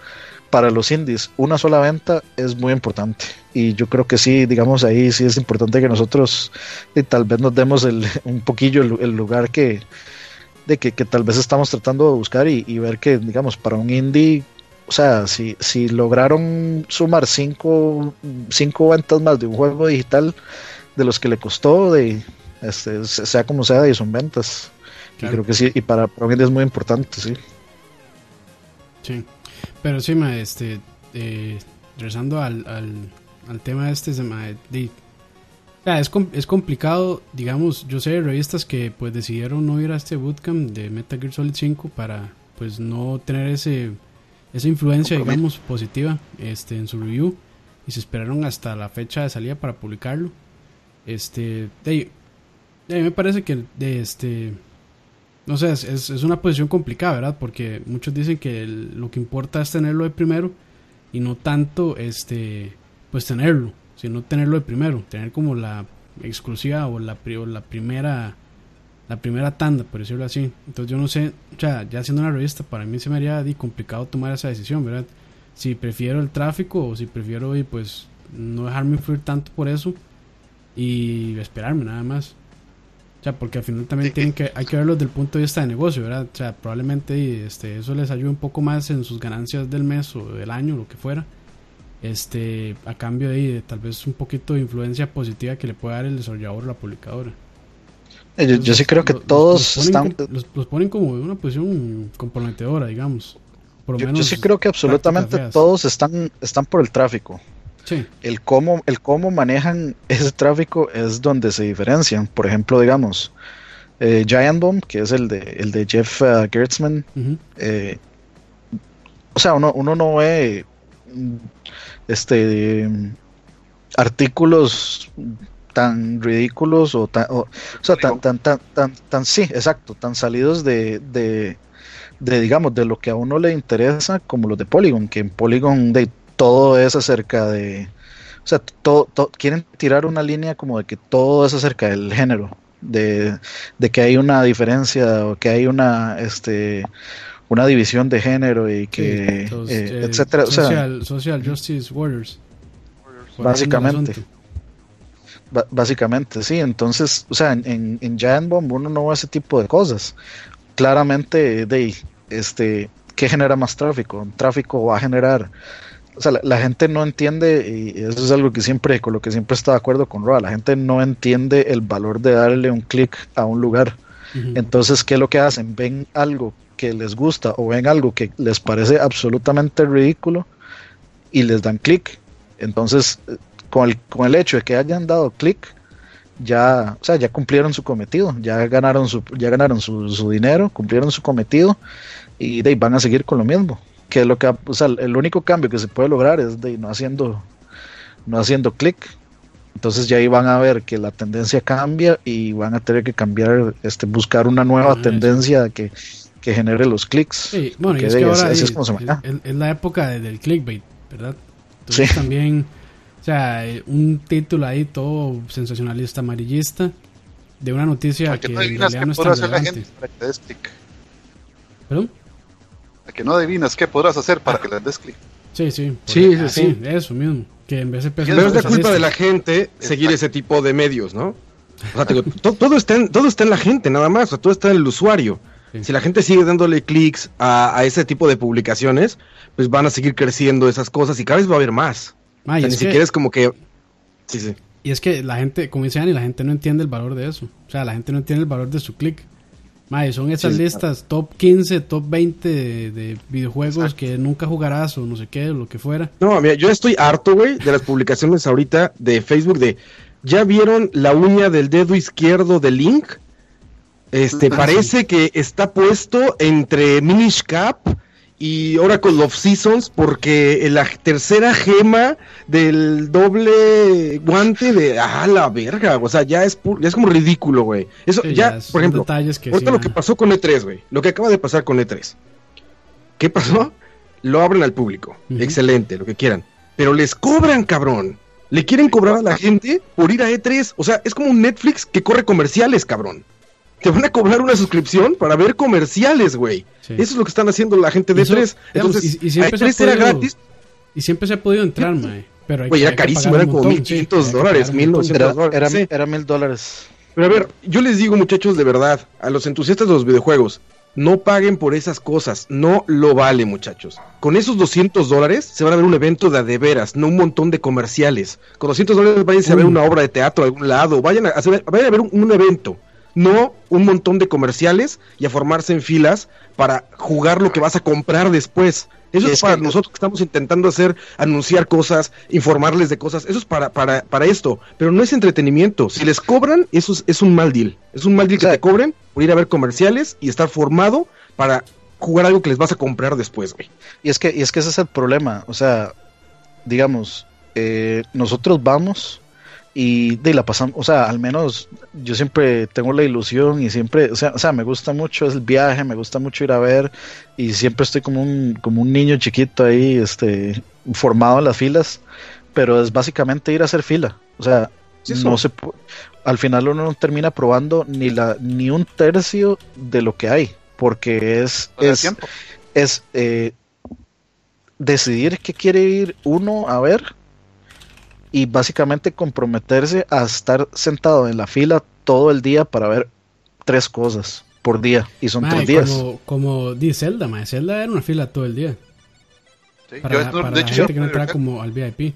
para los indies una sola venta es muy importante. Y yo creo que sí, digamos ahí sí es importante que nosotros eh, tal vez nos demos el, <laughs> un poquillo el, el lugar que, de que, que tal vez estamos tratando de buscar y, y ver que, digamos, para un indie, o sea, si, si lograron sumar cinco, cinco ventas más de un juego digital de los que le costó, de este, sea como sea, y son ventas. Claro. Y creo que sí, y para, para un indie es muy importante, sí. Sí. Pero sí, ma, este, eh, regresando al, al, al tema este, se ma, o sea, es, es complicado, digamos, yo sé de revistas que pues decidieron no ir a este bootcamp de Metal Gear Solid 5 para pues no tener ese esa influencia, digamos, positiva este en su review y se esperaron hasta la fecha de salida para publicarlo. Este, de, ahí- de me parece que de este no sé, es, es, una posición complicada, ¿verdad? Porque muchos dicen que lo que importa es tenerlo de primero y no tanto, este, pues tenerlo, sino tenerlo de primero, tener como la exclusiva o la, o la primera, la primera tanda, por decirlo así. Entonces yo no sé, o sea, ya haciendo una revista, para mí se me haría complicado tomar esa decisión, ¿verdad? Si prefiero el tráfico o si prefiero, pues, no dejarme influir tanto por eso y esperarme nada más. O sea, porque al final también Sí, tienen que, hay que verlo desde el punto de vista de negocio, ¿verdad? O sea, probablemente este, eso les ayude un poco más en sus ganancias del mes o del año, lo que fuera. Este, a cambio de, de tal vez un poquito de influencia positiva que le pueda dar el desarrollador o la publicadora. Eh, Yo, yo sí creo que Los- todos los ponen están... los, los ponen como en una posición comprometedora, digamos. Por lo Yo, yo sí creo que absolutamente todos están, están por el tráfico. Sí, El cómo, el cómo manejan ese tráfico es donde se diferencian. Por ejemplo, digamos, eh, Giant Bomb, que es el de, el de Jeff uh, Gertzman, eh, o sea, uno, uno no ve mm, este artículos tan ridículos o tan, o, o sea, tan, tan, tan, tan, tan, sí, exacto, tan salidos de, de, de, digamos, de lo que a uno le interesa, como los de Polygon, que en Polygon de todo es acerca de, o sea, todo, todo- quieren tirar una línea como de que todo es acerca del género, de, de que hay una diferencia o que hay una, este, una división de género y que, Sí, eh, eh, etcétera. O sea, social, social Justice Warriors. Básicamente. básicamente, sí. Entonces, o sea, en, en, en Giant Bomb uno no ve ese tipo de cosas. Claramente, de este, ¿qué genera más tráfico? Tráfico va a generar. O sea, la, la gente no entiende, y eso es algo que siempre, con lo que siempre está de acuerdo con Roa, la gente no entiende el valor de darle un clic a un lugar. Entonces, ¿qué es lo que hacen? Ven algo que les gusta o ven algo que les parece absolutamente ridículo y les dan clic. Entonces, eh, con el, con el hecho de que hayan dado clic, ya, o sea, ya cumplieron su cometido, ya ganaron su, ya ganaron su, su dinero, cumplieron su cometido y de ahí van a seguir con lo mismo. Que es lo que, o sea, el único cambio que se puede lograr es de no haciendo, no haciendo clic. Entonces ya ahí van a ver que la tendencia cambia y van a tener que cambiar, este, buscar una nueva Ah, tendencia que, que genere los clics. Sí, bueno, y es que ahora es como se la época de- del clickbait, ¿verdad? Entonces Sí. también, o sea, eh, un título ahí todo sensacionalista, amarillista, de una noticia ¿A que que no en realidad no es podrá tan hacer la relevante. gente para que le des clic? ¿Perdón? A que no adivinas qué podrás hacer para que le des clic. Sí, sí. Sí, sí, ah, sí. Eso mismo. Que en vez de Pero es la culpa de la gente seguir ese tipo de medios, ¿no? O sea, te digo, to- todo, está en, todo está en la gente, nada más, o sea, todo está en el usuario. Sí. Si la gente sigue dándole clics a, a ese tipo de publicaciones, pues van a seguir creciendo esas cosas y cada vez va a haber más. Ah, O y, sea, ni que, siquiera es como que... Sí, sí. y es que la gente, como dice Ani, la gente no entiende el valor de eso. O sea, la gente no entiende el valor de su click. Mae, son esas Sí, listas top 15, top 20 de, de videojuegos que nunca jugarás o no sé qué, lo que fuera. No, mira, yo estoy harto, güey, de las publicaciones ahorita de Facebook de... ¿Ya vieron la uña del dedo izquierdo de Link? Este, Ah, parece que está puesto entre Minish Cap y Oracle of Seasons porque la tercera gema del doble guante de... ¡Ah, la verga! O sea, ya es, pu- ya es como ridículo, güey. Eso, Sí, ya, por ejemplo, que ahorita sí, lo que pasó con E3, güey. Lo que acaba de pasar con E3. ¿Qué pasó? Lo abren al público. Excelente, lo que quieran. Pero les cobran, cabrón. Le quieren cobrar a la gente por ir a E3. O sea, es como un Netflix que corre comerciales, cabrón. Te van a cobrar una suscripción para ver comerciales, güey. Sí. Eso es lo que están haciendo la gente de Eso, E3. digamos, Entonces, y- y siempre a se ha E3 era gratis. Y siempre se ha podido entrar, mae. Pero hay Güey, era carísimo, eran como montón, 1500 hay que dólares, pagar un 1900 montón. Era, era, Sí. era mil dólares. Pero a ver, yo les digo, muchachos, de verdad, a los entusiastas de los videojuegos, no paguen por esas cosas, no lo vale, muchachos. Con esos 200 dólares se van a ver un evento de a de veras, no un montón de comerciales. Con 200 dólares váyanse a ver una obra de teatro a algún lado, vayan a, hacer- vayan a ver un, un evento, no un montón de comerciales y a formarse en filas para jugar lo que vas a comprar después. Eso es es para que- nosotros que estamos intentando hacer, anunciar cosas, informarles de cosas. Eso es para, para, para esto. Pero no es entretenimiento. Si les cobran, eso es, es un mal deal. Es un mal deal O sea- que te cobren por ir a ver comerciales y estar formado para jugar algo que les vas a comprar después, güey. Y es que, y es que ese es el problema. O sea, digamos, eh, nosotros vamos y de la pasamos, o sea, al menos yo siempre tengo la ilusión y siempre, o sea, o sea, me gusta mucho el viaje, me gusta mucho ir a ver y siempre estoy como un, como un niño chiquito ahí, este, formado en las filas, pero es básicamente ir a hacer fila. O sea, no se al final uno no termina probando ni la ni un tercio de lo que hay, porque es, es es eh, decidir qué quiere ir uno a ver y básicamente comprometerse a estar sentado en la fila todo el día para ver tres cosas por día y son tres días. Como, como di Zelda, mae. Zelda era una fila todo el día. Sí, Para, yo, de la hecho, gente que no yo- entraba como al VIP.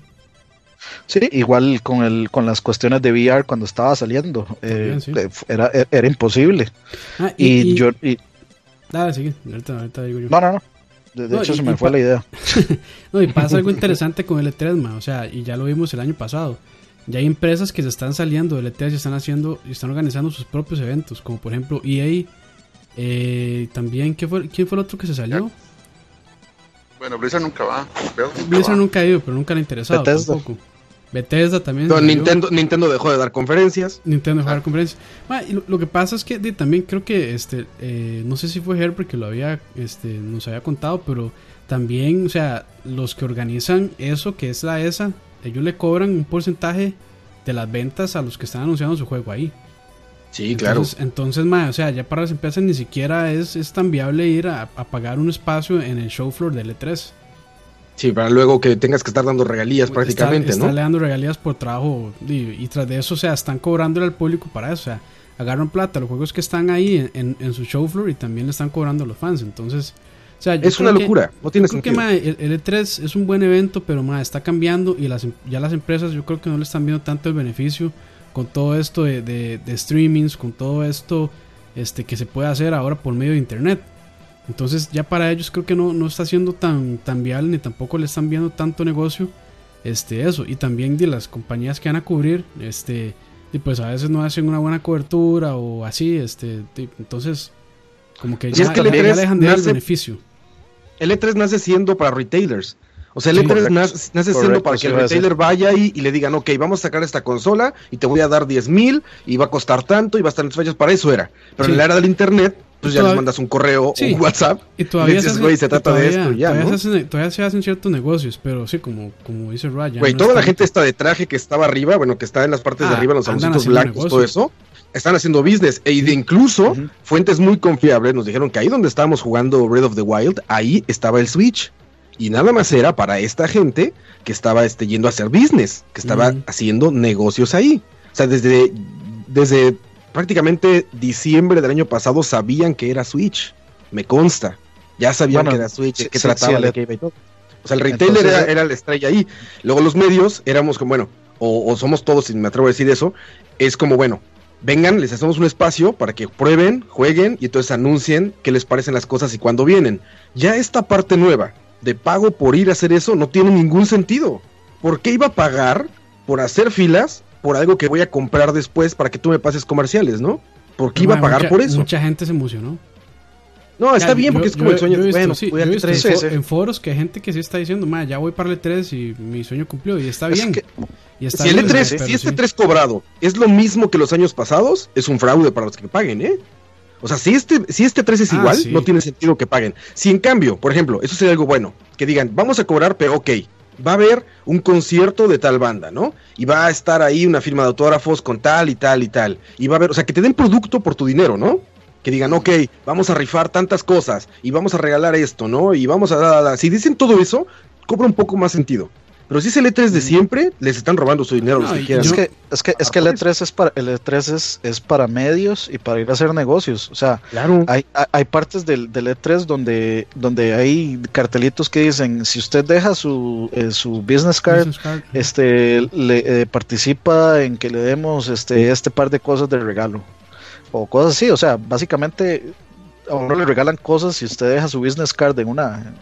Sí, igual con el con las cuestiones de VR cuando estaba saliendo eh, sí. eh, era, era imposible Ah, y, yo y- Dale, sigue. Ahorita, ahorita digo yo. no no no de, de No, hecho y- se me fue la idea <laughs> No, y pasa algo interesante con el E3, ma, o sea, y ya lo vimos el año pasado. Ya hay empresas que se están saliendo del E3 y están haciendo y están organizando sus propios eventos, como por ejemplo EA. Eh, también, ¿qué fue, ¿quién fue el otro que se salió? Bueno, Blizzard nunca va. Blizzard nunca va. nunca ha ido, pero nunca le ha interesado Bethesda. tampoco. Bethesda también. No. Nintendo, Nintendo dejó de dar conferencias. Nintendo jugar conferencias. Ma, y lo, lo que pasa es que también creo que este eh, no sé si fue Herbert que lo había este nos había contado, pero también, o sea, los que organizan eso que es la ESA, ellos le cobran un porcentaje de las ventas a los que están anunciando su juego ahí. Sí, claro. Entonces, mae, o sea, ya para las empresas ni siquiera es, es tan viable ir a, a pagar un espacio en el show floor del E3. Sí, para luego que tengas que estar dando regalías prácticamente, está, ¿no? Está dando regalías por trabajo y, y, tras de eso, o sea, están cobrándole al público para eso, o sea, agarran plata los juegos que están ahí en, en, su show floor y también le están cobrando a los fans, entonces... O sea, es una locura, que, no tiene creo sentido. Que, ma, el, el, E3 es un buen evento, pero ma, está cambiando y las, ya las empresas yo creo que no le están viendo tanto el beneficio con todo esto de, de, de streamings, con todo esto este, que se puede hacer ahora por medio de internet. Entonces ya para ellos creo que no, no está siendo tan, tan viable ni tampoco le están viendo tanto negocio este, eso. Y también de las compañías que van a cubrir, este, y pues a veces no hacen una buena cobertura o así, este, entonces como que ya, es que ya, el ya dejan de ver el nace, beneficio. El E3 nace siendo para retailers. O sea, el E3 sí, nace, nace siendo para que el retailer vaya ahí y le digan, ok, vamos a sacar esta consola y te voy a dar 10 mil y va a costar tanto y va a estar en fechas. Para eso era. Pero sí. en la era del internet, pues ya les mandas un correo sí. o un WhatsApp y todavía y dices, se, güey, se trata todavía, de esto ya, todavía, ¿no? se hacen, todavía se hacen ciertos negocios, pero sí, como, como dice Ryan. Güey, no toda la gente está de traje que estaba arriba, bueno, que está en las partes de Ah, arriba, en los haciendo blancos, negocio. todo eso, están haciendo business. E de incluso, fuentes muy confiables nos dijeron que ahí donde estábamos jugando Red of the Wild, ahí estaba el Switch. Y nada más era para esta gente que estaba este, yendo a hacer business, que estaba haciendo negocios ahí. O sea, desde, desde prácticamente diciembre del año pasado sabían que era Switch. Me consta. Ya sabían Bueno, que era Switch, sí, que sí, trataba sí, de qué iba y todo. O sea, el retailer Entonces, era, era la estrella ahí. Luego los medios éramos como, bueno, o, o somos todos, si me atrevo a decir eso, es como, bueno, vengan, les hacemos un espacio para que prueben, jueguen y entonces anuncien qué les parecen las cosas y cuándo vienen. Ya esta parte nueva de pago por ir a hacer eso no tiene ningún sentido. ¿Por qué iba a pagar por hacer filas por algo que voy a comprar después para que tú me pases comerciales, no? ¿Por qué iba a pagar mucha- por eso? Mucha gente se emocionó. No, está Ya, bien yo- porque es yo- como el sueño. Yo he visto, bueno, sí, voy yo al he visto E3. en, foros que hay gente que sí está diciendo, ma, ya voy para el E3 y mi sueño cumplió y está Es bien. que- y está Si el bien, E3, pero si este sí. 3 cobrado es lo mismo que los años pasados, es un fraude para los que paguen, ¿eh? O sea, si este, si este 3 es Ah, igual, sí. no tiene sentido que paguen. Si en cambio, por ejemplo, eso sería algo bueno, que digan, vamos a cobrar, pero ok, va a haber un concierto de tal banda, ¿no? Y va a estar ahí una firma de autógrafos con tal y tal y tal. Y va a haber, o sea, que te den producto por tu dinero, ¿no? Que digan, ok, vamos a rifar tantas cosas y vamos a regalar esto, ¿no? Y vamos a... da, da, da". Si dicen todo eso, cobra un poco más sentido. Pero si es el E3 de siempre, les están robando su dinero a los No, que quieran. Es que, es que, es que el por E3 es para, el E3 es, es para medios y para ir a hacer negocios. O sea, Claro. hay, hay- partes del, del E3 donde, donde hay cartelitos que dicen, si usted deja su, eh, su business card, Business card. este le eh, participa en que le demos este este par de cosas de regalo o cosas así o sea básicamente a uno le regalan cosas si usted deja su business card en una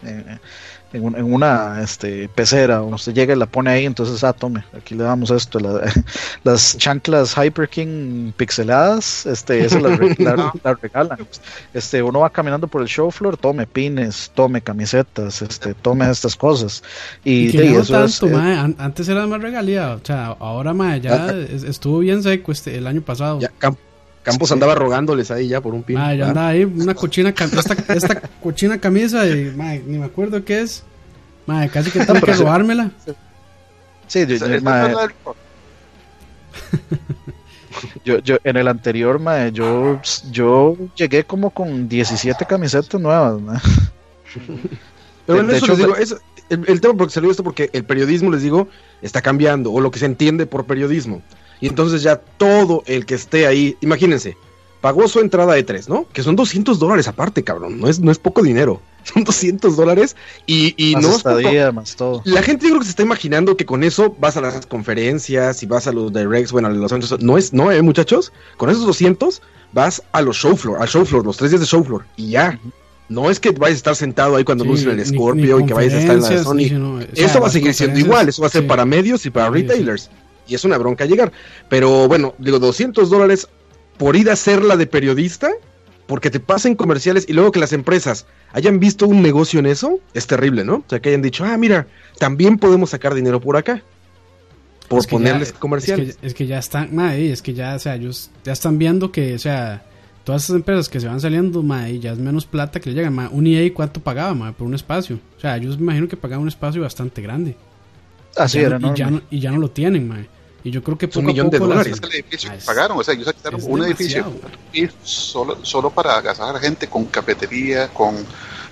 en un- en una este pecera o usted llega y la pone ahí entonces ah tome aquí le damos esto la- <laughs> las chanclas Hyper King pixeladas este eso las, la- las <laughs> regalan. Este uno va caminando por el show floor tome pines tome camisetas este tome estas cosas. Y, Y eso tanto, es- mae, an- antes era más regalía, o sea, ahora mae, ya Ah, es- estuvo bien seco este el año pasado. Ya, Campos Sí. andaba rogándoles ahí ya por un pin. Yo ¿verdad? andaba ahí una cochina esta, esta cochina camisa y mae, ni me acuerdo qué es. Mae, casi que <laughs> tengo que robármela. Sí, yo, yo, <laughs> yo- yo- en el anterior, mae, yo, yo llegué como con 17 camisetas nuevas. mae. Pero De- en de eso hecho, les digo, es, el, el tema porque salió esto porque el periodismo, les digo, está cambiando, o lo que se entiende por periodismo. Y entonces ya todo el que esté ahí, imagínense, pagó su entrada de tres, ¿no? Que son 200 dólares aparte, cabrón, no es, no es poco dinero, <laughs> son 200 dólares y, y más no estadía, más todo. La gente yo creo que se está imaginando que con eso vas a las conferencias y vas a los directs, bueno, a los eventos. No es, no, eh, muchachos. Con esos 200 vas a los show floor, al show floor, los tres días de show floor y ya. No es que vayas a estar sentado ahí cuando Sí, anuncien el Scorpio ni y que vayas a estar en la de Sony. no, sea, Eso va a seguir siendo igual, eso va a ser sí. para medios y para Sí, sí. retailers. Y es una bronca llegar. Pero bueno, digo, 200 dólares por ir a hacerla de periodista, porque te pasen comerciales y luego que las empresas hayan visto un negocio en eso, es terrible, ¿no? O sea, que hayan dicho, ah, mira, también podemos sacar dinero por acá. Por Es que ya- ponerles Es comerciales. que, es que ya están, mae, es que ya, o sea, ellos ya están viendo que, o sea, todas esas empresas que se van saliendo, mae, ya es menos plata que le llegan, mae. Un EA, ¿cuánto pagaba, mae, por un espacio? O sea, ellos me imagino que pagaban un espacio bastante grande. Así ya era, no, y, ya no, y ya no lo tienen, mae. Y yo creo que un millón de dólares. el edificio que pagaron, o sea, ellos quitaron un edificio solo, solo para agasajar a gente con cafetería, con,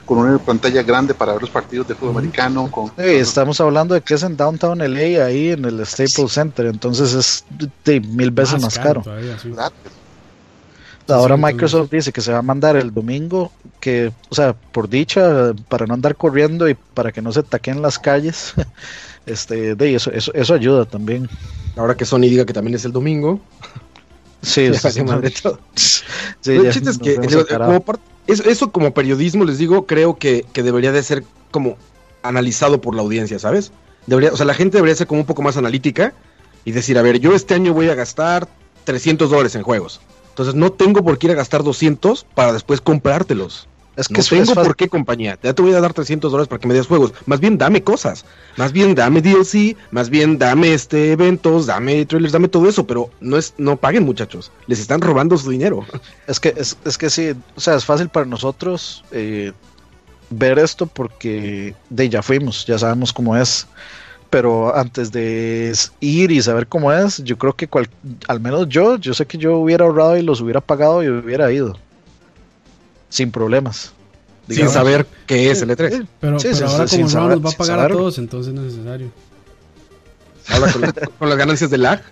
con una pantalla grande para ver los partidos de fútbol americano. Con, estamos hablando de que es en Downtown LA, ahí en el Staples Center, entonces es de mil veces más, caro. Ahora Microsoft dice que se va a mandar el domingo, que, o sea, por dicha, para no andar corriendo y para que no se taquen las calles, <laughs> este, de eso, eso, eso ayuda también. Ahora que Sony diga que también es el domingo. Sí, <laughs> sí, eso como periodismo, les digo, creo que, que, debería de ser como analizado por la audiencia, ¿sabes? Debería, o sea, la gente debería ser como un poco más analítica y decir, a ver, yo este año voy a gastar 300 dólares en juegos. Entonces no tengo por qué ir a gastar 200 para después comprártelos. Es que no tengo por qué compañía. Ya te voy a dar 300 dólares para que me des juegos. Más bien dame cosas. Más bien dame DLC. Más bien dame este eventos. Dame trailers. Dame todo eso. Pero no es no paguen muchachos. Les están robando su dinero. <laughs> Es que es, que sí. O sea, es fácil para nosotros eh, ver esto porque de ya fuimos. Ya sabemos cómo es pero antes de ir y saber cómo es, yo creo que al menos yo, yo sé que yo hubiera ahorrado y los hubiera pagado y hubiera ido. Sin problemas. Sin saber qué es el E3. Pero, ahora como no nos va a pagar a todos, entonces no es necesario. Habla con, <laughs> las ganancias del lag.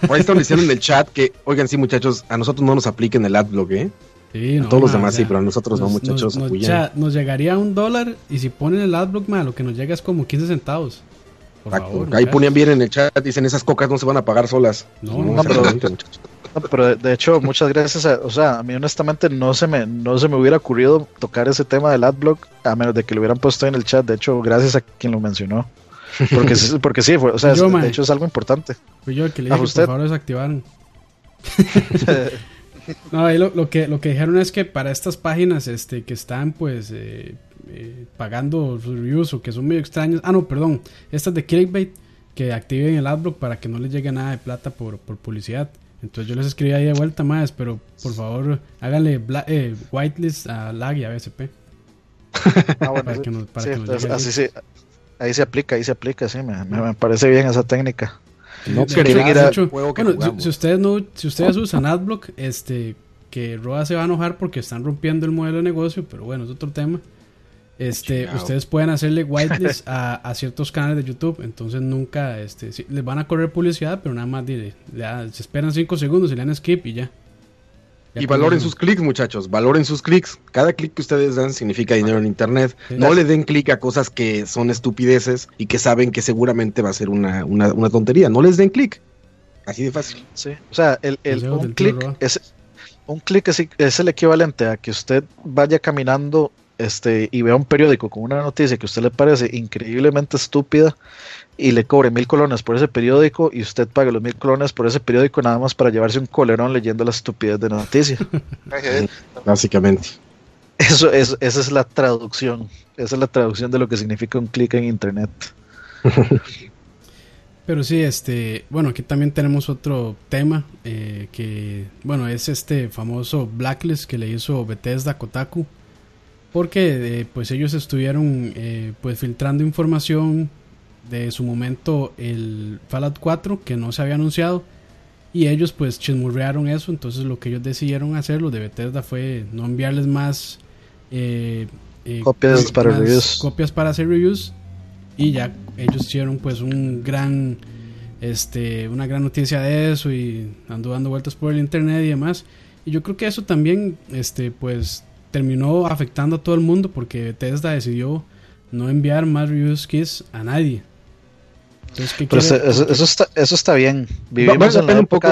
Por ahí están <laughs> diciendo en el chat que, oigan, sí, muchachos, a nosotros no nos apliquen el adblock, ¿eh? Sí, a todos los demás sí, pero a nosotros no, muchachos. Nos, nos, llegaría un dólar y si ponen el adblock, man, lo que nos llega es como 15 centavos. Ahí ponían bien en el chat, dicen esas cocas no se van a pagar solas. No, no, pero, de, hecho, muchas gracias. o sea, a mí honestamente no se me no se me hubiera ocurrido tocar ese tema del adblock a menos de que lo hubieran puesto en el chat. De hecho, gracias a quien lo mencionó. Porque, <laughs> porque sí, fue, o sea, de hecho es algo importante. Fui yo el que le dije que por favor desactivaran. <laughs> <laughs> no, ahí lo, lo, que, lo que dijeron es que para estas páginas este, que están pues eh, eh, pagando reviews o que son medio extraños. Ah, no, perdón. Estas de clickbait que activen el adblock para que no les llegue nada de plata por, publicidad. Entonces yo les escribí ahí de vuelta más, pero por favor háganle eh, whitelist a lag y a BSP. <laughs> Ah, bueno, para que nos, así ahí se aplica, ahí se aplica, sí, me, parece bien esa técnica. No bueno, si, ustedes no, si ustedes usan AdBlock, este, que Roa se va a enojar porque están rompiendo el modelo de negocio, pero bueno, es otro tema. Este, ustedes pueden hacerle <laughs> whitelist a, a, ciertos canales de YouTube, entonces nunca este, les van a correr publicidad, pero nada más se esperan 5 segundos y le dan skip y ya. y valoren sus clics, muchachos, valoren sus clics. Cada clic que ustedes dan significa dinero en internet. No le den clic a cosas que son estupideces y que saben que seguramente va a ser una, tontería. No les den clic. Así de fácil. Sí. O sea, el, un clic es, un clic es el equivalente a que usted vaya caminando este, y vea un periódico con una noticia que a usted le parece increíblemente estúpida y le cobre mil colones por ese periódico y usted pague los mil colones por ese periódico nada más para llevarse un colerón leyendo la estupidez de la noticia. <laughs> Básicamente. Eso, es esa es la traducción. Esa es la traducción de lo que significa un clic en internet. <laughs> Pero sí, este, bueno, aquí también tenemos otro tema eh, que, bueno, es este famoso blacklist que le hizo Bethesda Kotaku porque eh, pues ellos estuvieron eh, pues filtrando información de su momento el Fallout 4 que no se había anunciado y ellos pues chismurrearon eso. Entonces lo que ellos decidieron hacer los de Bethesda fue no enviarles más eh, copias para reviews. copias para hacer reviews. Y ya ellos hicieron pues un gran este una gran noticia de eso y ando dando vueltas por el internet y demás. Y yo creo que eso también este pues terminó afectando a todo el mundo porque Tesla decidió no enviar más reviews kits a nadie. Entonces, eso, está, eso está bien. Vivimos en un poco,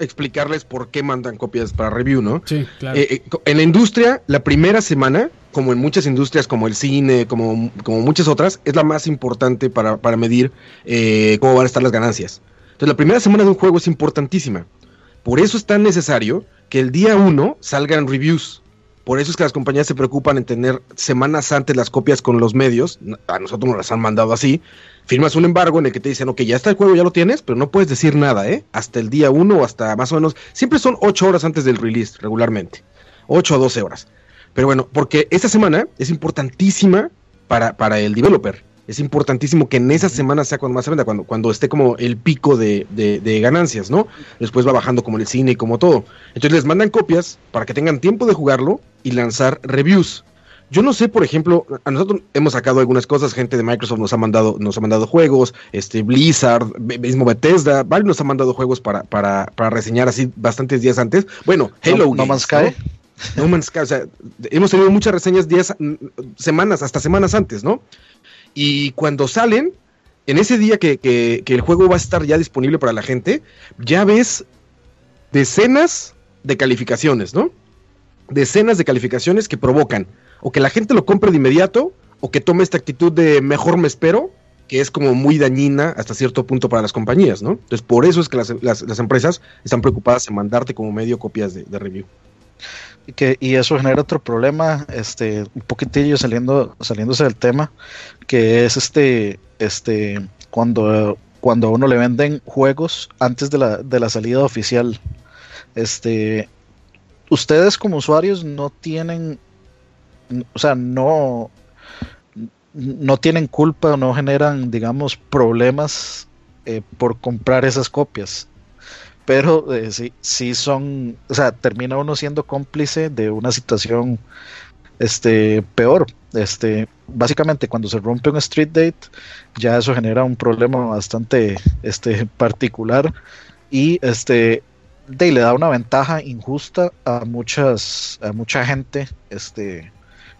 explicarles por qué mandan copias para review, ¿no? Sí, claro. Eh, eh, en la industria, la primera semana, como en muchas industrias, como el cine, como, como muchas otras, es la más importante para, para medir eh, cómo van a estar las ganancias. Entonces, la primera semana de un juego es importantísima. Por eso es tan necesario que el día uno salgan reviews. Por eso es que las compañías se preocupan en tener semanas antes las copias con los medios. A nosotros nos las han mandado así. Firmas un embargo en el que te dicen, ok, ya está el juego, ya lo tienes, pero no puedes decir nada, ¿eh? Hasta el día uno o hasta más o menos. Siempre son ocho horas antes del release, regularmente. Ocho o doce horas. Pero bueno, porque esta semana es importantísima para, para el developer. Es importantísimo que en esa semana sea cuando más se venda, cuando, cuando esté como el pico de, de, ganancias, ¿no? Después va bajando como el cine y como todo. Entonces les mandan copias para que tengan tiempo de jugarlo y lanzar reviews. Yo no sé, por ejemplo, a nosotros hemos sacado algunas cosas, gente de Microsoft nos ha mandado, nos ha mandado juegos, este Blizzard, mismo Bethesda, varios nos han mandado juegos para, para, para reseñar así bastantes días antes. Bueno, Halo no, Man's Sky. ¿no? Man's Sky, o sea, hemos tenido muchas reseñas días, semanas, hasta semanas antes, ¿no? Y cuando salen, en ese día que, el juego va a estar ya disponible para la gente, ya ves decenas de calificaciones, ¿no? Decenas de calificaciones que provocan o que la gente lo compre de inmediato o que tome esta actitud de mejor me espero, que es como muy dañina hasta cierto punto para las compañías, ¿no? Entonces, por eso es que las, empresas están preocupadas en mandarte como medio copias de review y eso genera otro problema, este, un poquitillo saliendo, saliéndose del tema, que es este, este, cuando, cuando a uno le venden juegos antes de la, de la salida oficial. Este, ustedes como usuarios no tienen, o sea, no, no tienen culpa, no generan, digamos, problemas eh, por comprar esas copias pero eh, sí, sí son, o sea, termina uno siendo cómplice de una situación este peor. Este, básicamente cuando se rompe un street date, ya eso genera un problema bastante este, particular y este de, le da una ventaja injusta a muchas a mucha gente este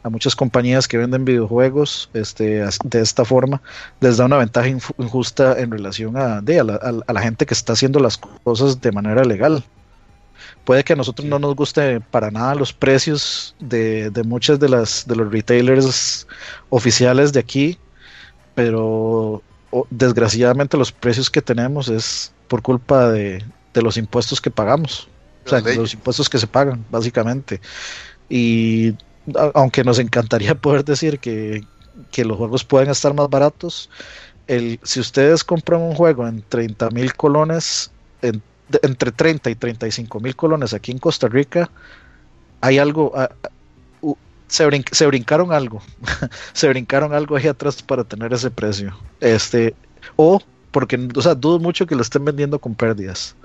a muchas compañías que venden videojuegos este, de esta forma, les da una ventaja injusta en relación a, a, la, gente que está haciendo las cosas de manera legal. Puede que a nosotros no nos guste para nada los precios de, de muchas de las de los retailers oficiales de aquí, pero desgraciadamente los precios que tenemos es por culpa de, de los impuestos que pagamos. O sea, los impuestos que se pagan, básicamente. Y aunque nos encantaría <laughs> poder decir que, los juegos pueden estar más baratos, el, si ustedes compran un juego en 30 mil colones, entre 30 y 35 mil colones aquí en Costa Rica, hay algo, ah, se, se, brincaron algo, <laughs> se brincaron algo ahí atrás para tener ese precio. Este, o porque, o sea, dudo mucho que lo estén vendiendo con pérdidas.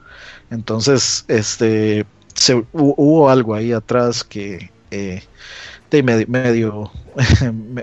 Entonces, este, se, hubo algo ahí atrás que, eh, de medio, <laughs> medio,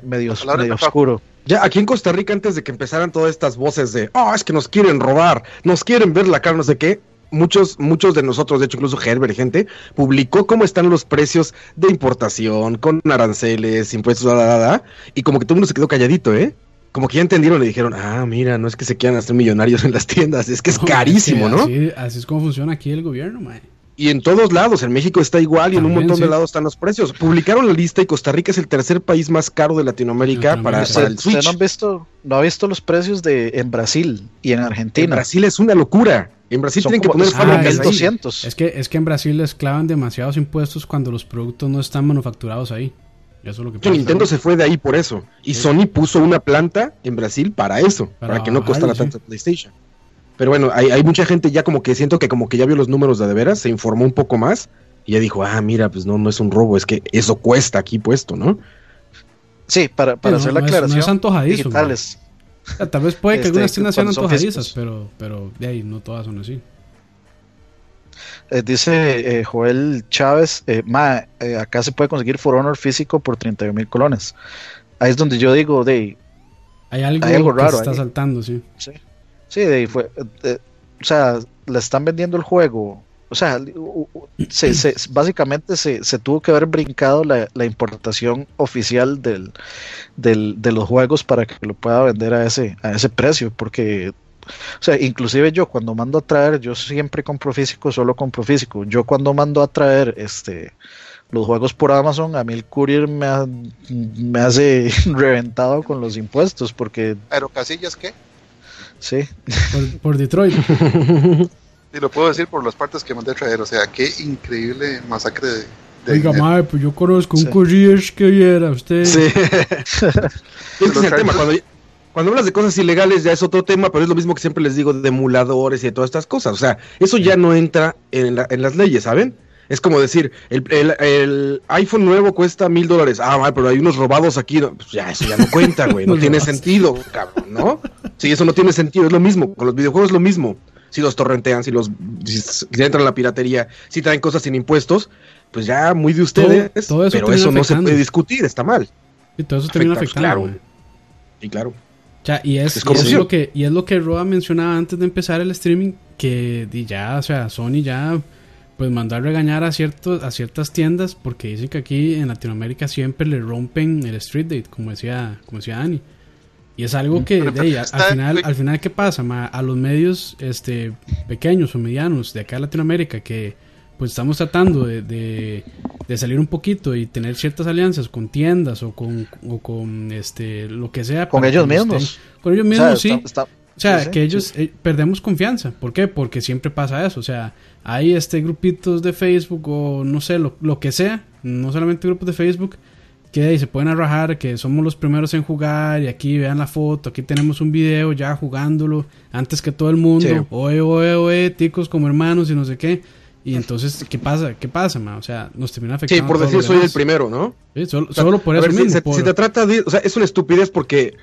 medio, oscuro. Ya aquí en Costa Rica, antes de que empezaran todas estas voces de, oh, es que nos quieren robar, nos quieren ver la cara, no sé qué, muchos, muchos de nosotros, de hecho incluso Herbert y gente, publicó cómo están los precios de importación, con aranceles, impuestos, da, y como que todo el mundo se quedó calladito, ¿eh? Como que ya entendieron, le dijeron, ah, mira, no es que se quieran hacer millonarios en las tiendas, es que es carísimo, ¿no? Así, es como funciona aquí el gobierno, mae y en todos lados, en México está igual y en un montón de lados están los precios. Publicaron la lista y Costa Rica es el tercer país más caro de Latinoamérica para, el Switch. no, han visto, no ha visto los precios de en Brasil y en Argentina? En Brasil es una locura. En Brasil tienen que poner ah, Es que, es que en Brasil les clavan demasiados impuestos cuando los productos no están manufacturados ahí. Eso es lo que pasa. Nintendo se fue de ahí por eso. Y Sony puso una planta en Brasil para eso, para, que no costara tanto PlayStation. Pero bueno, hay, hay, mucha gente ya como que siento que como que ya vio los números de de veras, se informó un poco más y ya dijo, ah, mira, pues no, no es un robo, es que eso cuesta aquí puesto, ¿no? Sí, para, para hacer la aclaración. no es tal vez puede que algunas este, tiendas sean antojadizas, pero, pero de ahí no todas son así. Eh, dice eh, Joel Chávez, eh, ma, acá se puede conseguir For Honor físico por 31 mil colones. Ahí es donde yo digo, de hay algo, raro. Que está saltando, sí. Sí. Sí, de fue, o sea, le están vendiendo el juego. O sea, se, básicamente se, se, tuvo que haber brincado la, la importación oficial del, del, de los juegos para que lo pueda vender a ese, a ese precio, porque o sea, inclusive yo cuando mando a traer, yo siempre compro físico, solo compro físico. Yo cuando mando a traer este los juegos por Amazon, a mí el courier me, me hace <laughs> reventado con los impuestos porque... ¿Pero casillas qué? Sí. Por, Detroit. <laughs> Y lo puedo decir por las partes que mandé a traer. O sea, qué increíble masacre de. de Oiga, madre, pues yo conozco un sí. que viera usted. Sí. <laughs> es el tema. Cuando, cuando hablas de cosas ilegales ya es otro tema, pero es lo mismo que siempre les digo de emuladores y de todas estas cosas. O sea, eso ya no entra en, en las leyes, ¿saben? Es como decir, el, el, iPhone nuevo cuesta mil dólares. Ah, pero hay unos robados aquí. Pues ya, eso ya no cuenta, güey. No <laughs> tiene sentido, cabrón, ¿no? Sí, eso no tiene sentido. Es lo mismo. Con los videojuegos es lo mismo. Si los torrentean, si los si entran a la piratería, si traen cosas sin impuestos, pues ya muy de ustedes. pero eso no se puede discutir, está mal. Y todo eso termina afectando. Claro. Y claro. Ya, y es, lo que y es lo que Roa mencionaba antes de empezar el streaming que ya, o sea, Sony ya pues mandó a regañar a ciertos a ciertas tiendas porque dicen que aquí en Latinoamérica siempre le rompen el street date, como decía como decía Dani. Y es algo que de, al final al final qué pasa, a los medios este pequeños o medianos de acá en Latinoamérica que pues estamos tratando de, de, salir un poquito y tener ciertas alianzas con tiendas o con, o con este lo que sea. Con ellos mismos. con ellos mismos, sí. o sea, que ellos eh, perdemos confianza. ¿Por qué? Porque siempre pasa eso. O sea, hay este grupitos de Facebook o no sé, lo, lo que sea, no solamente grupos de Facebook, que ahí se pueden arrajar que somos los primeros en jugar y aquí vean la foto, aquí tenemos un video ya jugándolo antes que todo el mundo. Oe, oe, oe, ticos como hermanos y no sé qué. Y entonces, ¿qué pasa? ¿Qué pasa, ma? O sea, nos termina afectando. Sí, por decir soy el primero, ¿no? Sí, solo, por eso mismo. Si, te trata de. O sea, es una estupidez porque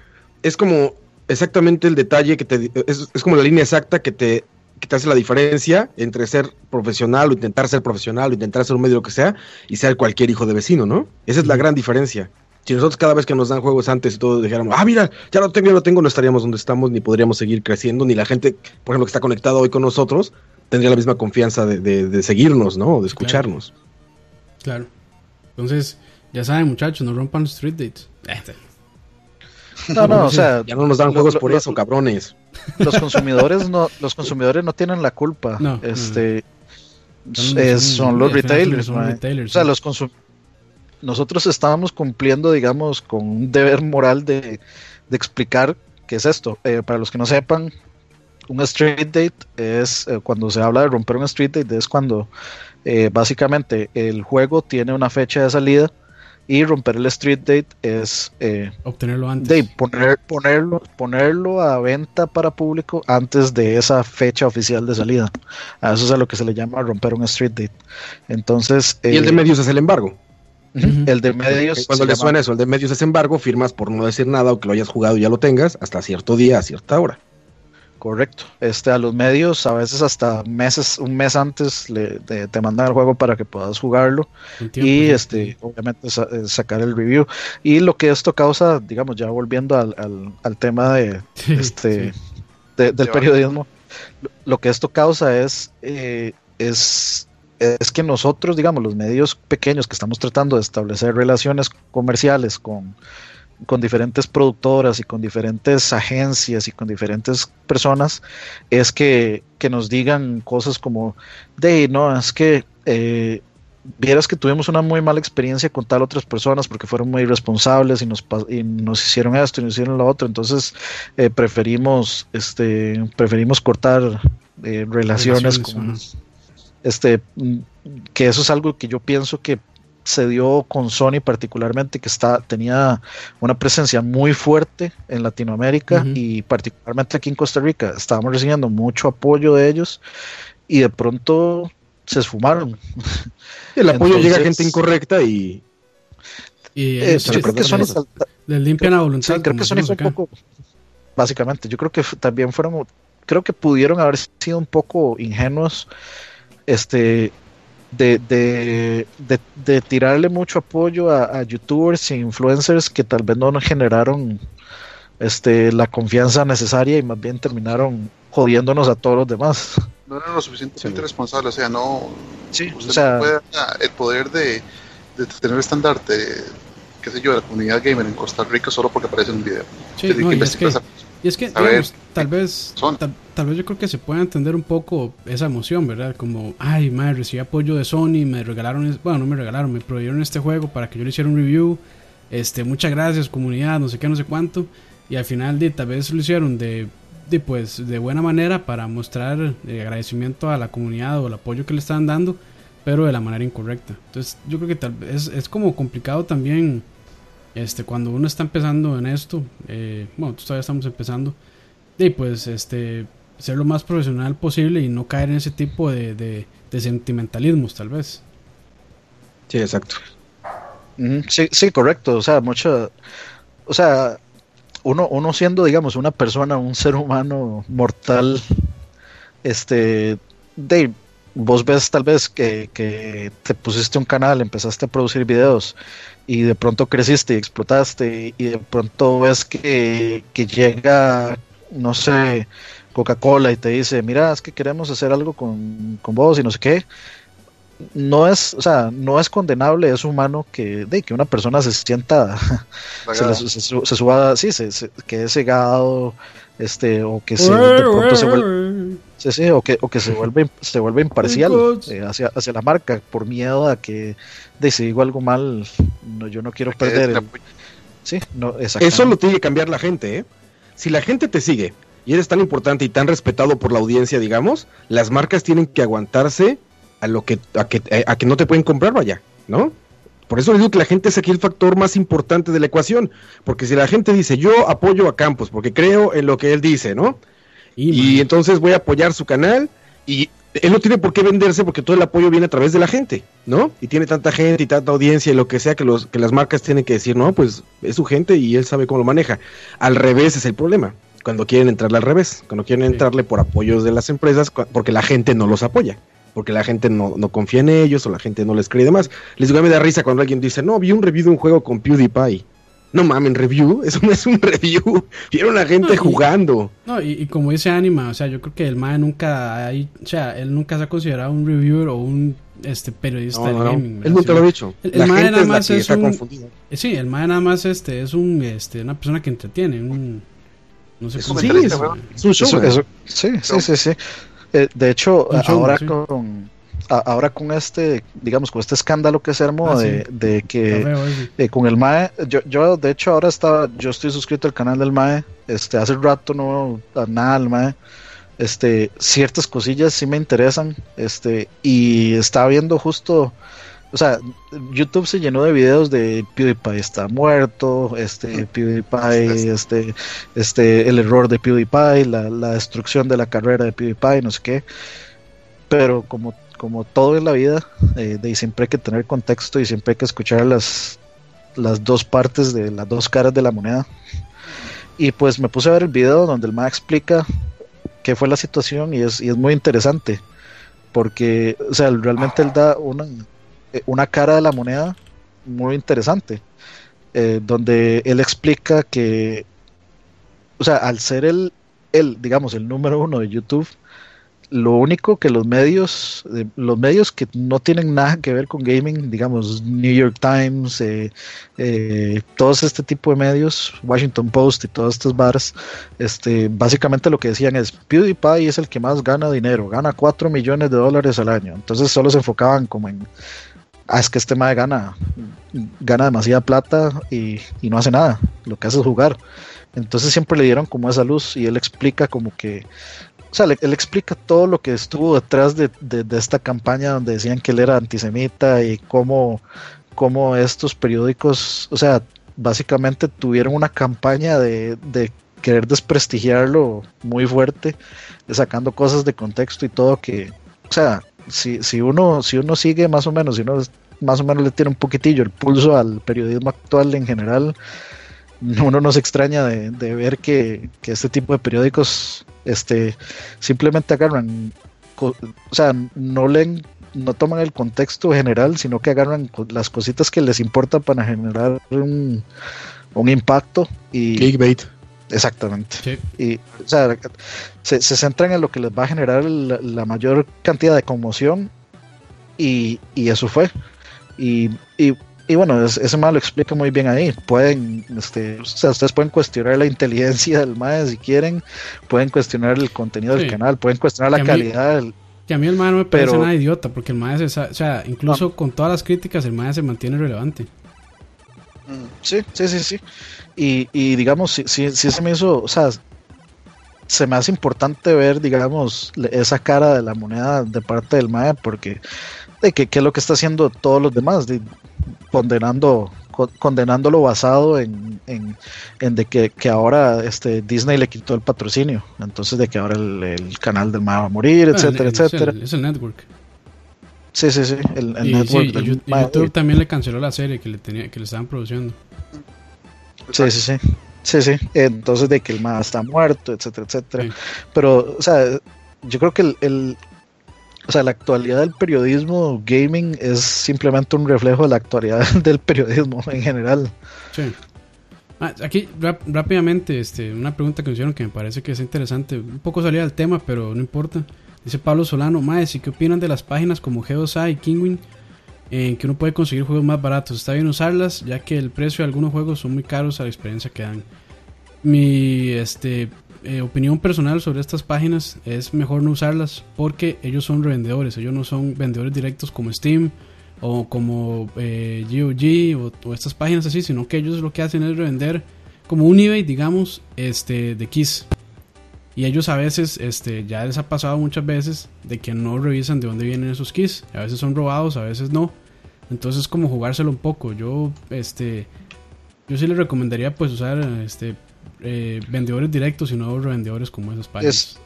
es como exactamente el detalle que te. Es, como la línea exacta que te, que te hace la diferencia entre ser profesional o intentar ser profesional o intentar ser un medio lo que sea y ser cualquier hijo de vecino, ¿no? Esa es la gran diferencia. Si nosotros cada vez que nos dan juegos antes y todo dijéramos, ah, mira, ya lo tengo, ya lo tengo, no estaríamos donde estamos, ni podríamos seguir creciendo, ni la gente, por ejemplo, que está conectada hoy con nosotros, tendría la misma confianza de, seguirnos, ¿no? De escucharnos. Claro. Entonces, ya saben, muchachos, no rompan los street dates. <laughs> No, no, o sea, ya no nos dan juegos por eso, cabrones. Los consumidores no, los consumidores no tienen la culpa. No, este, son, los retailers, O sea, los nosotros estábamos cumpliendo, digamos, con un deber moral de, explicar qué es esto. Eh, para los que no sepan, un street date es eh, cuando se habla de romper un street date es cuando eh, básicamente el juego tiene una fecha de salida y romper el street date es eh, obtenerlo antes. de poner, ponerlo ponerlo a venta para público antes de esa fecha oficial de salida. A eso es a lo que se le llama romper un street date. Entonces y el de medios es el embargo. El de medios. Cuando le suena eso, el de medios es embargo, firmas por no decir nada o que lo hayas jugado y ya lo tengas hasta cierto día, a cierta hora. Correcto. Este, a los medios, a veces hasta meses, un mes antes le, te mandan el juego para que puedas jugarlo y este, obviamente eh, sacar el review. Y lo que esto causa, digamos, ya volviendo al, al, tema de, este, del periodismo, lo, que esto causa es, eh, es, es que nosotros, digamos, los medios pequeños que estamos tratando de establecer relaciones comerciales con con diferentes productoras y con diferentes agencias y con diferentes personas es que, nos digan cosas como, de, no, es que eh, vieras que tuvimos una muy mala experiencia con tal otras personas porque fueron muy irresponsables y nos, y nos hicieron esto y nos hicieron lo otro, entonces eh, preferimos, este, preferimos cortar eh, relaciones, con... Este, mm, que eso es algo que yo pienso que se dio con Sony particularmente, que está, tenía una presencia muy fuerte en Latinoamérica y particularmente aquí en Costa Rica. Estábamos recibiendo mucho apoyo de ellos y de pronto se esfumaron. <laughs> El apoyo llega a gente incorrecta y... y eh, creo que Sony, le limpian a voluntad. creo que Sony fue un poco... Básicamente, yo creo que también fueron... Creo que pudieron haber sido un poco ingenuos este de, de, de, tirarle mucho apoyo a, youtubers e influencers que tal vez no nos generaron este, la confianza necesaria y más bien terminaron jodiéndonos a todos los demás. No eran lo suficientemente responsables, o sea, no, sí, o sea, el poder de, de tener estandarte, qué sé yo, de la comunidad gamer en Costa Rica solo porque aparece en un video. Sí, y es que, digamos, tal vez, tal, vez yo creo que se puede entender un poco esa emoción, ¿verdad? Como, ay, madre, recibí apoyo de Sony, me regalaron, bueno, no me regalaron, me prohibieron este juego para que yo le hiciera un review. Este, muchas gracias, comunidad, no sé qué, no sé cuánto. Y al final, de, tal vez lo hicieron de, de, pues, de buena manera para mostrar eh, agradecimiento a la comunidad o el apoyo que le estaban dando, pero de la manera incorrecta. Entonces, yo creo que tal vez es como complicado también este, cuando uno está empezando en esto, eh, bueno, todavía estamos empezando, y pues este, ser lo más profesional posible y no caer en ese tipo de, de, sentimentalismos, tal vez. Sí, exacto. Sí, sí, correcto. O sea, mucho. O sea, uno, uno siendo, digamos, una persona, un ser humano mortal, este. De, vos ves tal vez que, que te pusiste un canal, empezaste a producir videos y de pronto creciste y explotaste y de pronto ves que, que llega, no sé, Coca-Cola y te dice, mira, es que queremos hacer algo con, con vos y no sé qué no es, o sea, no es condenable, es humano que, de, que una persona se sienta, <laughs> se, suba, sí, se, que es cegado, este, o que se, de pronto se vuelve, sí, sí, o que, o que se vuelve, se vuelve imparcial eh, hacia, hacia la marca por miedo a que, de si digo algo mal, no, yo no quiero perder. sí, no, Eso lo tiene que cambiar la gente, ¿eh? Si la gente te sigue y eres tan importante y tan respetado por la audiencia, digamos, las marcas tienen que aguantarse a lo que a que, eh, a que no te pueden comprar, vaya, ¿no? Por eso les digo que la gente es aquí el factor más importante de la ecuación, porque si la gente dice, yo apoyo a Campos porque creo en lo que él dice, ¿no? Y, entonces voy a apoyar su canal y él no tiene por qué venderse porque todo el apoyo viene a través de la gente, ¿no? Y tiene tanta gente y tanta audiencia y lo que sea que, los, que las marcas tienen que decir, no, pues es su gente y él sabe cómo lo maneja. Al revés es el problema, cuando quieren entrarle al revés, cuando quieren entrarle por apoyos de las empresas porque la gente no los apoya porque la gente no, confía en ellos o la gente no les cree y demás. Les digo, a mí me da risa cuando alguien dice, no, vi un review de un juego con PewDiePie. No mamen, review, <laughs> eso no es un review. Vieron a gente jugando. No, y, como dice Anima, o sea, yo creo que el MAE nunca hay, o sea, él nunca se ha considerado un reviewer o un este periodista de gaming. Él nunca lo ha dicho. El, la gente nada más es, un, eh, Sí, el MAE nada más este es un este una persona que entretiene, un no sé cómo sí, es, es, un show. sí, sí, sí, sí. Eh, de hecho, ahora con ahora con este, digamos, con este escándalo que se armó ah, de, que eh, con el MAE, yo, yo de hecho ahora estaba, yo estoy suscrito al canal del MAE, este, hace rato no nada al MAE, este, ciertas cosillas sí me interesan, este, y estaba viendo justo o sea, YouTube se llenó de videos de PewDiePie está muerto, este PewDiePie, este, este, el error de PewDiePie, la, la destrucción de la carrera de PewDiePie, no sé qué. Pero como, como todo en la vida, eh, de, siempre hay que tener contexto y siempre hay que escuchar las, las dos partes de las dos caras de la moneda. Y pues me puse a ver el video donde el MA explica qué fue la situación y es, y es muy interesante. Porque, o sea, realmente él da una, eh, una cara de la moneda muy interesante, eh, donde él explica que, o sea, al ser el, el, digamos, el número uno de YouTube, lo único que los medios, eh, los medios que no tienen nada que ver con gaming, digamos New York Times, eh, todos este tipo de medios, Washington Post y todas estas bars, este, básicamente lo que decían es PewDiePie es el que más gana dinero, gana 4 millones de dólares al año. Entonces solo se enfocaban como en ah, es que este mae gana, gana demasiada plata y, no hace nada, lo que hace es jugar. Entonces siempre le dieron como esa luz y él explica como que, o sea, él explica todo lo que estuvo detrás de, esta campaña donde decían que él era antisemita y cómo, cómo estos periódicos, o sea, básicamente tuvieron una campaña de, de querer desprestigiarlo muy fuerte, sacando cosas de contexto y todo que, o sea, si, si, uno, si uno sigue más o menos, si uno más o menos le tiene un poquitillo el pulso al periodismo actual en general, uno no se extraña de, ver que, este tipo de periódicos este, simplemente agarran, o sea, no leen, no toman el contexto general, sino que agarran las cositas que les importan para generar un, un impacto y... Clickbait. Exactamente. Y, o sea, se, centran en lo que les va a generar la, mayor cantidad de conmoción y, eso fue. Y, y, bueno, ese mal lo explica muy bien ahí. Pueden, este, o sea, ustedes pueden cuestionar la inteligencia del MAE si quieren, pueden cuestionar el contenido del canal, pueden cuestionar la calidad del, que a mí el MAE no me parece nada idiota, porque el MAE, o sea, incluso con todas las críticas, el MAE se mantiene relevante. Mm, sí, sí, sí, sí. Y, y digamos, si, si, se me hizo, o sea, se me hace importante ver, digamos, esa cara de la moneda de parte del MAE, porque de que, es lo que está haciendo todos los demás, de, condenando condenándolo basado en, en, de que, ahora este Disney le quitó el patrocinio, entonces de que ahora el, canal del MAE va a morir, etcétera, etcétera. Es el, network. Sí, sí, sí. El, y, network YouTube también le canceló la serie que le tenía, que le estaban produciendo. Sí, sí, sí. Sí, sí. Entonces de que el más está muerto, etcétera, etcétera. Pero, o sea, yo creo que el, el, o sea, la actualidad del periodismo gaming es simplemente un reflejo de la actualidad <laughs> del periodismo en general. Sí. Ah, aquí rápidamente, este, una pregunta que me hicieron que me parece que es interesante, un poco salida del tema, pero no importa. Dice Pablo Solano, Maes, ¿y qué opinan de las páginas como Geosai y Kingwin en que uno puede conseguir juegos más baratos? Está bien usarlas, ya que el precio de algunos juegos son muy caros a la experiencia que dan. Mi este, eh, opinión personal sobre estas páginas es mejor no usarlas porque ellos son revendedores, ellos no son vendedores directos como Steam o como eh, GOG o, estas páginas así, sino que ellos lo que hacen es revender como un eBay, digamos, este, de Kiss. Y ellos a veces, este, ya les ha pasado muchas veces de que no revisan de dónde vienen esos keys. A veces son robados, a veces no. Entonces es como jugárselo un poco. Yo, este, yo sí les recomendaría pues usar, este, eh, vendedores directos y no revendedores como esas páginas.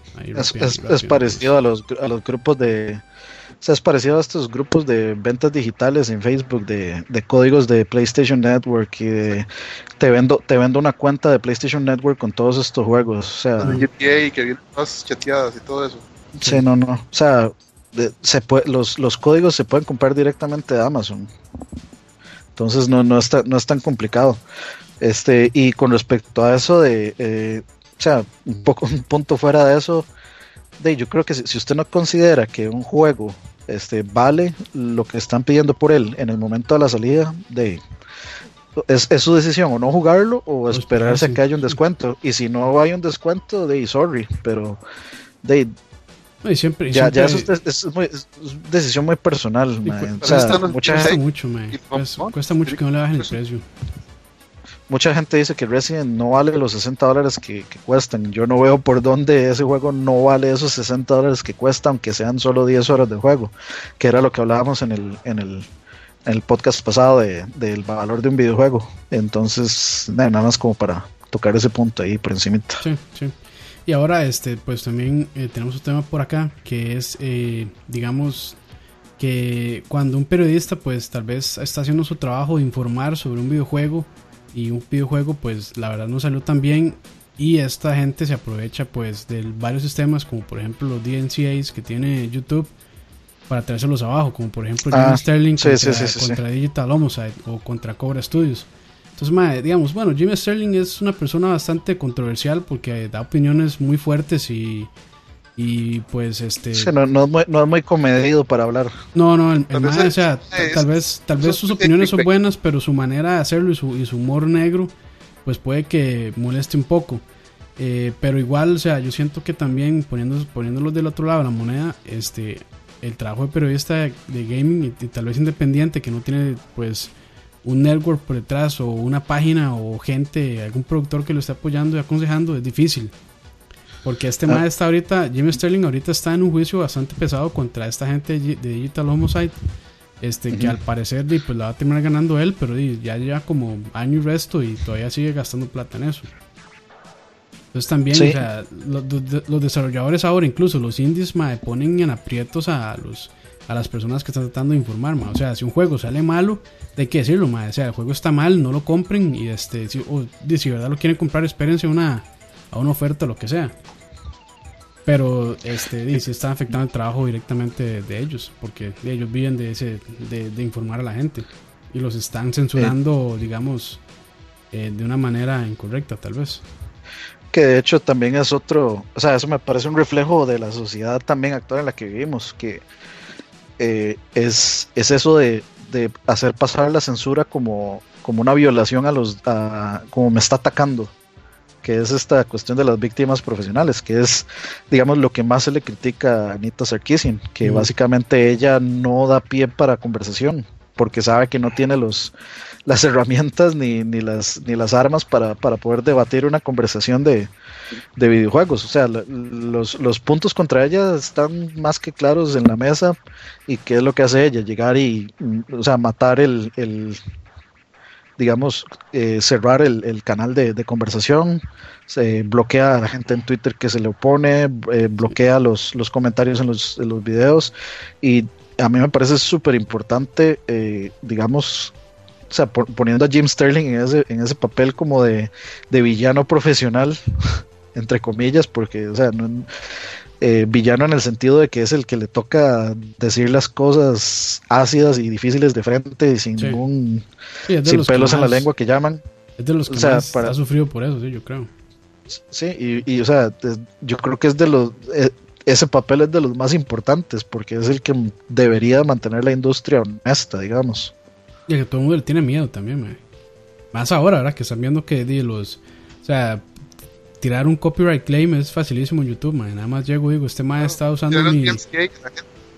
Es, parecido a los, a los grupos de... O es parecido a estos grupos de ventas digitales en Facebook de, códigos de PlayStation Network y de te vendo, te vendo una cuenta de PlayStation Network con todos estos juegos. O sea, que vienen más chateadas y todo eso. Sí, no, no. O sea, se puede, los, los códigos se pueden comprar directamente de Amazon. Entonces no, no, está, no es tan complicado. Este, y con respecto a eso de, eh, o sea, un poco un punto fuera de eso, de, yo creo que si, usted no considera que un juego este, vale lo que están pidiendo por él en el momento de la salida, de, es, su decisión o no jugarlo o pues, esperarse a que haya un descuento. Y si no hay un descuento, de sorry, pero de siempre, ya, ya eso es, decisión muy personal. cuesta, mucho, cuesta, mucho que no le bajen el precio mucha gente dice que Resident no vale los 60 dólares que, cuestan. Yo no veo por dónde ese juego no vale esos 60 dólares que cuesta, aunque sean solo 10 horas de juego, que era lo que hablábamos en el, en el, en el podcast pasado de, del valor de un videojuego. Entonces, nada más como para tocar ese punto ahí por encima. Sí, sí. Y ahora, este, pues también eh, tenemos un tema por acá que es, eh, digamos, que cuando un periodista, pues tal vez está haciendo su trabajo de informar sobre un videojuego y un videojuego pues la verdad no salió tan bien. Y esta gente se aprovecha pues de varios sistemas como por ejemplo los DNCAs que tiene YouTube para traérselos abajo como por ejemplo ah, Sterling contra, Digital Homicide o contra Cobra Studios. Entonces digamos bueno Jimmy Sterling es una persona bastante controversial porque da opiniones muy fuertes y y pues este no, es muy, comedido para hablar. No no el, o sea tal vez tal vez sus opiniones son buenas pero su manera de hacerlo y su, y su humor negro pues puede que moleste un poco. Eh, pero igual o sea yo siento que también poniendo, poniéndolos del otro lado de la moneda este el trabajo de periodista de, gaming y, tal vez independiente que no tiene pues un network por detrás o una página o gente algún productor que lo esté apoyando y aconsejando es difícil porque este ah. está ahorita, Jimmy Sterling ahorita está en un juicio bastante pesado contra esta gente de Digital Homicide. Este, que al parecer pues la va a terminar ganando él, pero ya lleva como año y resto y todavía sigue gastando plata en eso. Entonces también, o sea, los, desarrolladores ahora, incluso los indies, ponen en aprietos a los a las personas que están tratando de informar, O sea, si un juego sale malo, hay que decirlo, O sea, el juego está mal, no lo compren y este, si, o, si verdad lo quieren comprar, espérense una, a una oferta o lo que sea. Pero este, dice, está afectando el trabajo directamente de, ellos, porque ellos viven de, ese, de, informar a la gente y los están censurando, digamos, eh, de una manera incorrecta, tal vez. Que de hecho también es otro, o sea, eso me parece un reflejo de la sociedad también actual en la que vivimos, que eh, es, es eso de, de, hacer pasar la censura como, como una violación a los, a, como me está atacando que es esta cuestión de las víctimas profesionales, que es, digamos, lo que más se le critica a Anita Sarkeesian, que básicamente ella no da pie para conversación, porque sabe que no tiene los las <laughs> herramientas ni, ni las ni las armas para, poder debatir una conversación de, videojuegos. O sea, los, los, puntos contra ella están más que claros en la mesa. ¿Y qué es lo que hace ella? Llegar y, o sea, matar el, digamos, eh, cerrar el, canal de, conversación, se bloquea a la gente en Twitter que se le opone, eh, bloquea los, los comentarios en los, en los videos. Y a mí me parece súper importante, eh, digamos, o sea, poniendo a Jim Sterling en ese, en ese papel como de, villano profesional, <laughs> entre comillas, porque, o sea, no, eh, villano en el sentido de que es el que le toca decir las cosas ácidas y difíciles de frente sin ningún sin pelos en la lengua que llaman. Es de los que más ha sufrido por eso, sí, yo creo. Sí, y, o sea, yo creo que es de los eh, ese papel es de los más importantes porque es el que debería mantener la industria honesta, digamos. Y que todo el mundo le tiene miedo también, Más ahora, ¿verdad? Que están viendo que los. O sea, tirar un copyright claim es facilísimo en YouTube, man. Nada más llego y digo, este man está usando mi.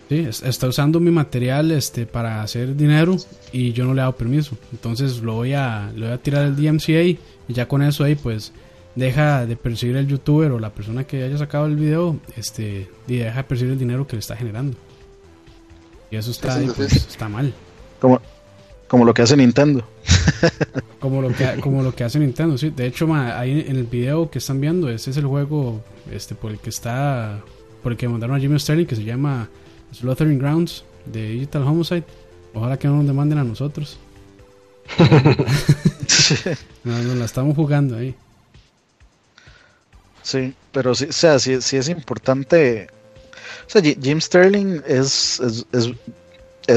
Sí, está usando mi material este, para hacer dinero y yo no le he dado permiso. Entonces lo voy a, le voy a tirar el DMCA y ya con eso ahí pues deja de percibir el youtuber o la persona que haya sacado el video este, y deja de percibir el dinero que le está generando. Y eso está, pues, está mal. Como, como lo que hace Nintendo. <laughs> como lo que como lo que hace Nintendo, sí. De hecho, ahí en el video que están viendo, ese es el juego este por el que está por el que mandaron a Jimmy Sterling que se llama Slaughtering Grounds de Digital Homicide. Ojalá que no nos demanden a nosotros. <laughs> <laughs> no, no, la estamos jugando ahí. Sí, pero sí, o sea, sí, es importante. O sea, Jim Sterling es, es es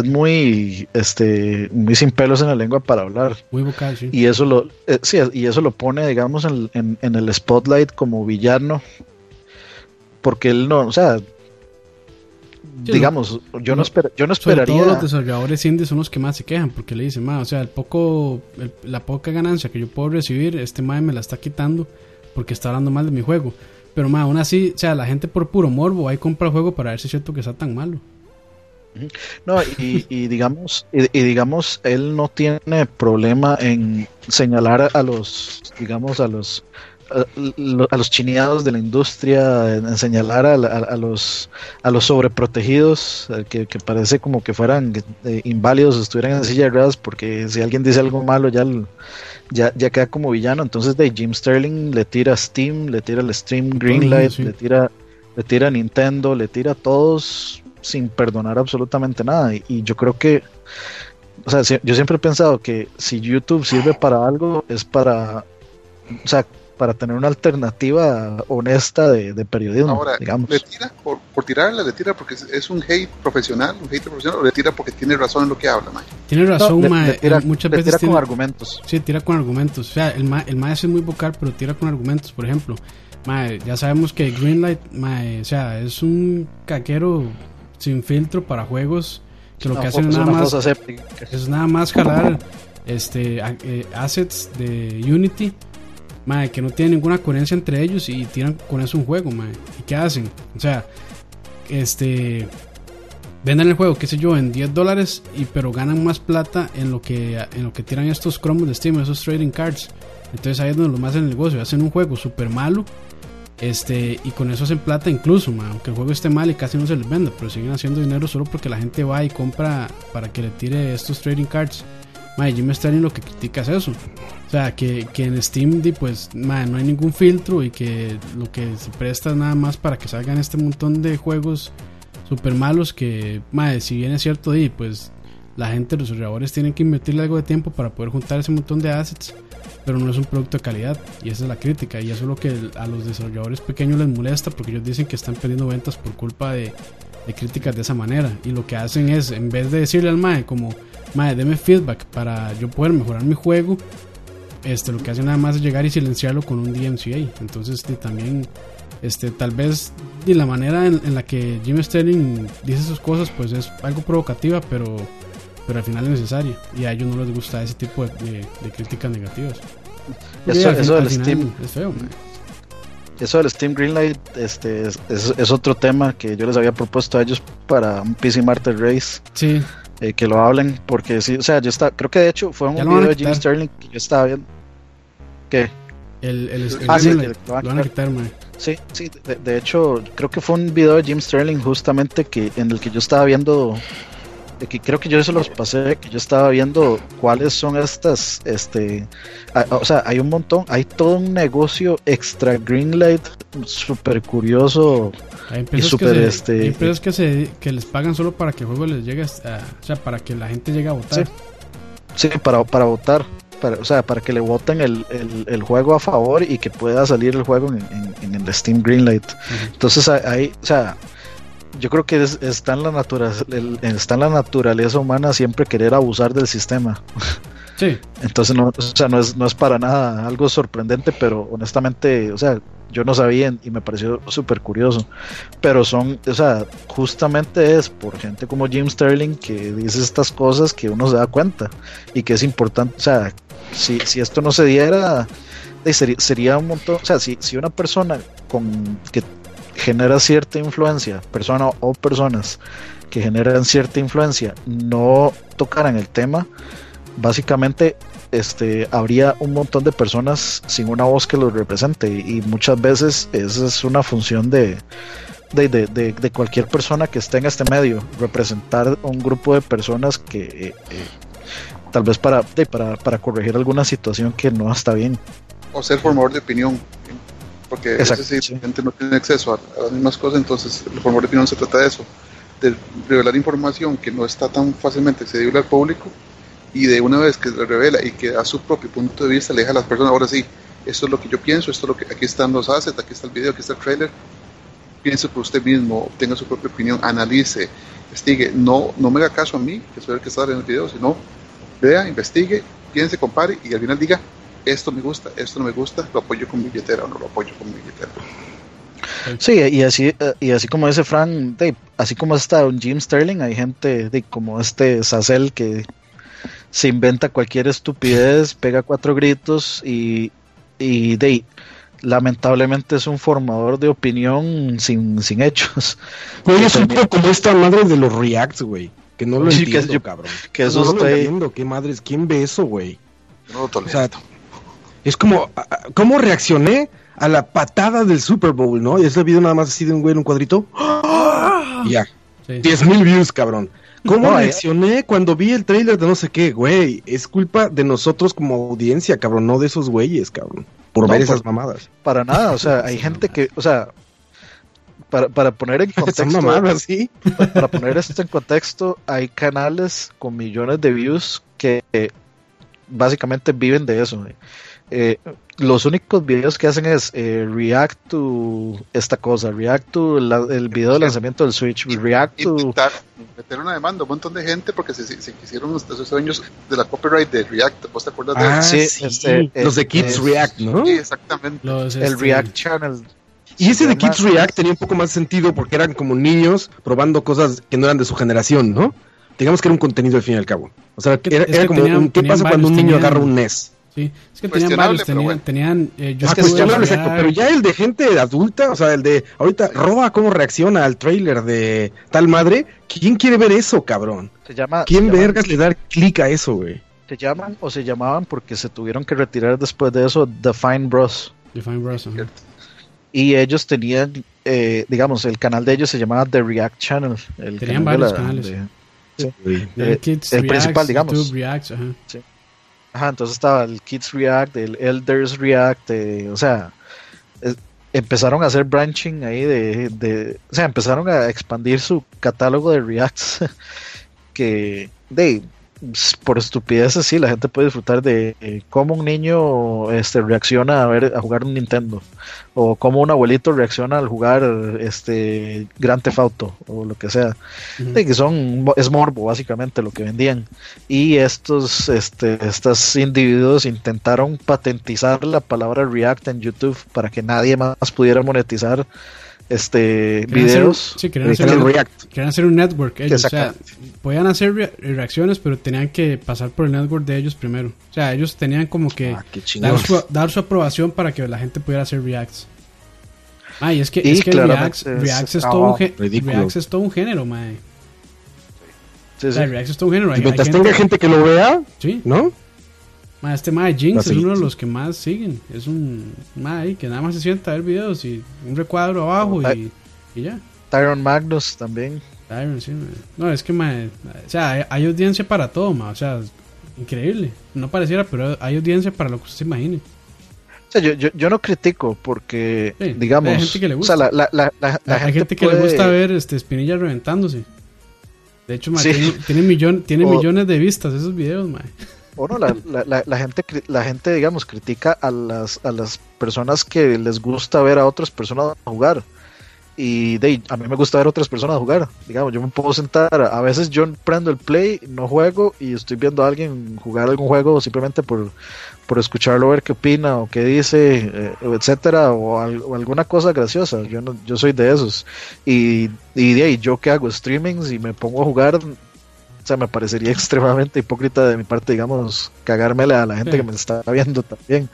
muy este muy sin pelos en la lengua para hablar. Muy vocal, sí. Y eso lo eh, sí, y eso lo pone digamos en, en, el spotlight como villano porque él no, o sea, digamos, yo no, esper, yo no esperaría. Todos los desarrolladores indies son los que más se quejan porque le dicen, o sea, el poco, la poca ganancia que yo puedo recibir, este mae me la está quitando porque está hablando mal de mi juego. Pero más aún así, o sea, la gente por puro morbo ahí compra el juego para ver si es cierto que está tan malo. No, y, digamos, y, digamos, él no tiene problema en señalar a los, digamos, a los a, los chineados de la industria, en, señalar a, los a los sobreprotegidos, eh, que, parece como que fueran eh, inválidos, estuvieran en silla de ruedas, porque si alguien dice algo malo ya, ya, ya queda como villano. Entonces de Jim Sterling le tira a Steam, le tira al Stream Greenlight, le tira le tira a Nintendo, le tira a todos sin perdonar absolutamente nada. Y, yo creo que, o sea, yo siempre he pensado que si YouTube sirve para algo es para, o sea, para tener una alternativa honesta de, periodismo. Ahora, digamos. ¿le tira por, por tirarle? ¿Le tira porque es, un hate profesional? ¿Un hate profesional? ¿O le tira porque tiene razón en lo que habla, Tiene razón, muchas veces tira con argumentos. Sí, tira con argumentos. O sea, el, ma, el es muy vocal, pero tira con argumentos. Por ejemplo, ya sabemos que Greenlight, o sea, es un caquero sin filtro para juegos que lo que hacen nada más es nada más jalar este eh, assets de Unity que no tienen ninguna coherencia entre ellos y tiran con eso un juego y qué hacen o sea este venden el juego qué sé yo en 10 dólares y pero ganan más plata en lo que en lo que tiran estos cromos de Steam esos trading cards. Entonces ahí es donde lo más en el negocio hacen un juego súper malo este, y con eso hacen plata incluso, aunque el juego esté mal y casi no se les venda, pero siguen haciendo dinero solo porque la gente va y compra para que le tire estos trading cards. Ma, Jim Sterling lo que critica es eso. O sea, que, que en Steam pues no hay ningún filtro y que lo que se presta es nada más para que salgan este montón de juegos super malos que, ma, si bien es cierto, y pues la gente, los desarrolladores tienen que invertirle algo de tiempo para poder juntar ese montón de assets pero no es un producto de calidad y esa es la crítica y eso es lo que a los desarrolladores pequeños les molesta porque ellos dicen que están perdiendo ventas por culpa de, críticas de esa manera y lo que hacen es en vez de decirle al MAE como MAE deme feedback para yo poder mejorar mi juego este lo que hacen nada más es llegar y silenciarlo con un DMCA entonces también este tal vez de la manera en, la que Jim Sterling dice sus cosas pues es algo provocativa pero pero al final es necesario y a ellos no les gusta ese tipo de, críticas negativas. Eso, del Steam es feo. Eso del Steam Greenlight este, es, otro tema que yo les había propuesto a ellos para un PC Martyr Race. Sí. Eh, que lo hablen, porque sí, o sea, yo está, creo que de hecho fue un video de Jim Sterling que yo estaba viendo. ¿Qué? El, el, ah, sí, lo van a quitar, Sí, sí, de, de, hecho, creo que fue un video de Jim Sterling justamente que en el que yo estaba viendo que creo que yo eso los pasé, que yo estaba viendo cuáles son estas, este, o sea, hay un montón, hay todo un negocio extra Greenlight súper curioso hay que, se, este, hay empresas que, se, que les pagan solo para que el juego les llegue, a, o sea, para que la gente llegue a votar. Sí, para, para votar. Para, o sea, para que le voten el, el, juego a favor y que pueda salir el juego en, en, el Steam Greenlight. Entonces, hay, o sea, yo creo que está, en la naturaleza, está en la naturaleza humana siempre querer abusar del sistema. <laughs> Sí. Entonces, no, o sea, no, es, no es para nada algo sorprendente, pero honestamente, o sea, yo no sabía y me pareció súper curioso. Pero son, o sea, justamente es por gente como Jim Sterling que dice estas cosas que uno se da cuenta y que es importante, o sea, si, si esto no se diera, sería, sería un montón, o sea, si, si una persona con que genera cierta influencia, persona o personas que generan cierta influencia, no tocaran el tema, básicamente este, habría un montón de personas sin una voz que los represente y, muchas veces esa es una función de, de, de, cualquier persona que esté en este medio, representar un grupo de personas que eh, eh, tal vez para, para, para corregir alguna situación que no está bien. O ser formador de opinión, porque a veces la gente no tiene acceso a, las mismas cosas, entonces el formador de opinión se trata de eso, de revelar información que no está tan fácilmente accesible al público y de una vez que se revela y que da su propio punto de vista, le deja a las personas, ahora sí, esto es lo que yo pienso, esto es lo que aquí están los assets, aquí está el video, aquí está el trailer, piense por usted mismo, tenga su propia opinión, analice, investigue, no, no me haga caso a mí, que soy el que está en el video, sino vea, investigue, piense, compare y al final diga, esto me gusta, esto no me gusta, lo apoyo con mi billetera o no lo apoyo con mi billetera. Sí, y así, y así como dice Frank, así como está un Jim Sterling, hay gente de, como este Sacel que se inventa cualquier estupidez, pega cuatro gritos y, y de lamentablemente es un formador de opinión sin, sin hechos. <laughs> Güey, es un poco como esta madre de los reacts, güey. Que no lo entiendo, cabrón. Que eso no lo entiendo. ¿Qué madres? ¿Quién ve eso, güey? No o sea, es como, ¿cómo reaccioné a la patada del Super Bowl, no? Y ese video nada más así de un güey en un cuadrito. ya. Diez mil views, cabrón. ¿Cómo reaccioné cuando vi el trailer de no sé qué, güey? Es culpa de nosotros como audiencia, cabrón, no de esos güeyes, cabrón. Por ver esas mamadas. Para nada, o sea, hay gente que, o sea, para, para poner en <laughs> contexto. mamadas, ¿sí? Para, poner esto en contexto, hay canales con millones de views que básicamente viven de eso. Eh, los únicos videos que hacen es eh, react to esta cosa, react to el video de lanzamiento del Switch, react to... meter una demanda un montón de gente porque se, se quisieron esos sueños de la copyright de React, ¿vos te acuerdas de ah, Sí, este, los de Kids React, ¿no? Sí, exactamente. el este, React Channel. Y ese de Kids React tenía un poco más sentido porque eran como niños probando cosas que no eran de su generación, ¿no? Digamos que era un contenido al fin y al cabo. O sea, era, como un, ¿qué pasa cuando un niño agarra un NES? Sí, es que tenían varios, tenían, tenían eh, ah, pero ya el de gente adulta, o sea, el de ahorita roba cómo reacciona al trailer de tal madre, ¿quién quiere ver eso, cabrón? Se llama, ¿Quién vergas le da clic a eso, güey? Se llaman o se llamaban porque se tuvieron que retirar después de eso The Fine Bros. The Fine Bros. Y ellos tenían, eh, digamos, el canal de ellos se llamaba The React Channel. El tenían varios canales. sí. el, principal, digamos. Reacts, ajá. Sí. Ajá, entonces estaba el Kids React, el Elders React, eh, o sea, empezaron a hacer branching ahí de, de, o sea, empezaron a expandir su catálogo de Reacts <laughs> que de por estupideces sí, la gente puede disfrutar de eh, cómo un niño este, reacciona a ver a jugar un Nintendo o cómo un abuelito reacciona al jugar este Grand Theft Auto o lo que sea. que son es morbo básicamente lo que vendían. Y estos este estos individuos intentaron patentizar la palabra React en YouTube para que nadie más pudiera monetizar este videos sí, querían hacer, un, React. querían hacer un network ellos, o sea, podían hacer reacciones pero tenían que pasar por el network de ellos primero. O sea ellos tenían como que ah, dar, su, dar, su, aprobación para que la gente pudiera hacer reacts. Ah y es que, es que reacts, reacts, es, todo un reacts es todo un género mae. Sí, sí. reacts es todo un género. Hay, mientras tenga gente que lo vea sí ¿no? este Mae Jinx es uno de los que más siguen. Es un Mae que nada más se sienta a ver videos y un recuadro abajo y, y ya. Tyron Magnus también. Tyron, sí, mae. No, es que, mae, o sea, hay, hay audiencia para todo, mae. O sea, increíble. No pareciera, pero hay audiencia para lo que usted se imagine. O sea, yo, yo, yo no critico porque, Sí, digamos, hay gente que le o sea, gusta. la, la, la, la- la hay gente, que le gusta ver este Espinilla reventándose. De hecho, Sí. tiene, tiene, tiene <laughs> O- millones de vistas esos videos, mae. O no, la, la, la, la gente, la gente, digamos, critica a las, a las personas que les gusta ver a otras personas jugar. Y de, a mí me gusta ver a otras personas jugar. Digamos, yo me puedo sentar, a veces yo prendo el play, no juego y estoy viendo a alguien jugar algún juego simplemente por, por escucharlo, ver qué opina o qué dice, eh, etcétera, o alguna cosa graciosa. Yo no, yo soy de esos. Y, y de ahí, yo que hago streamings y me pongo a jugar, o sea, me parecería <laughs> extremadamente hipócrita de mi parte, digamos, cagármele a la gente Sí. que me está viendo también.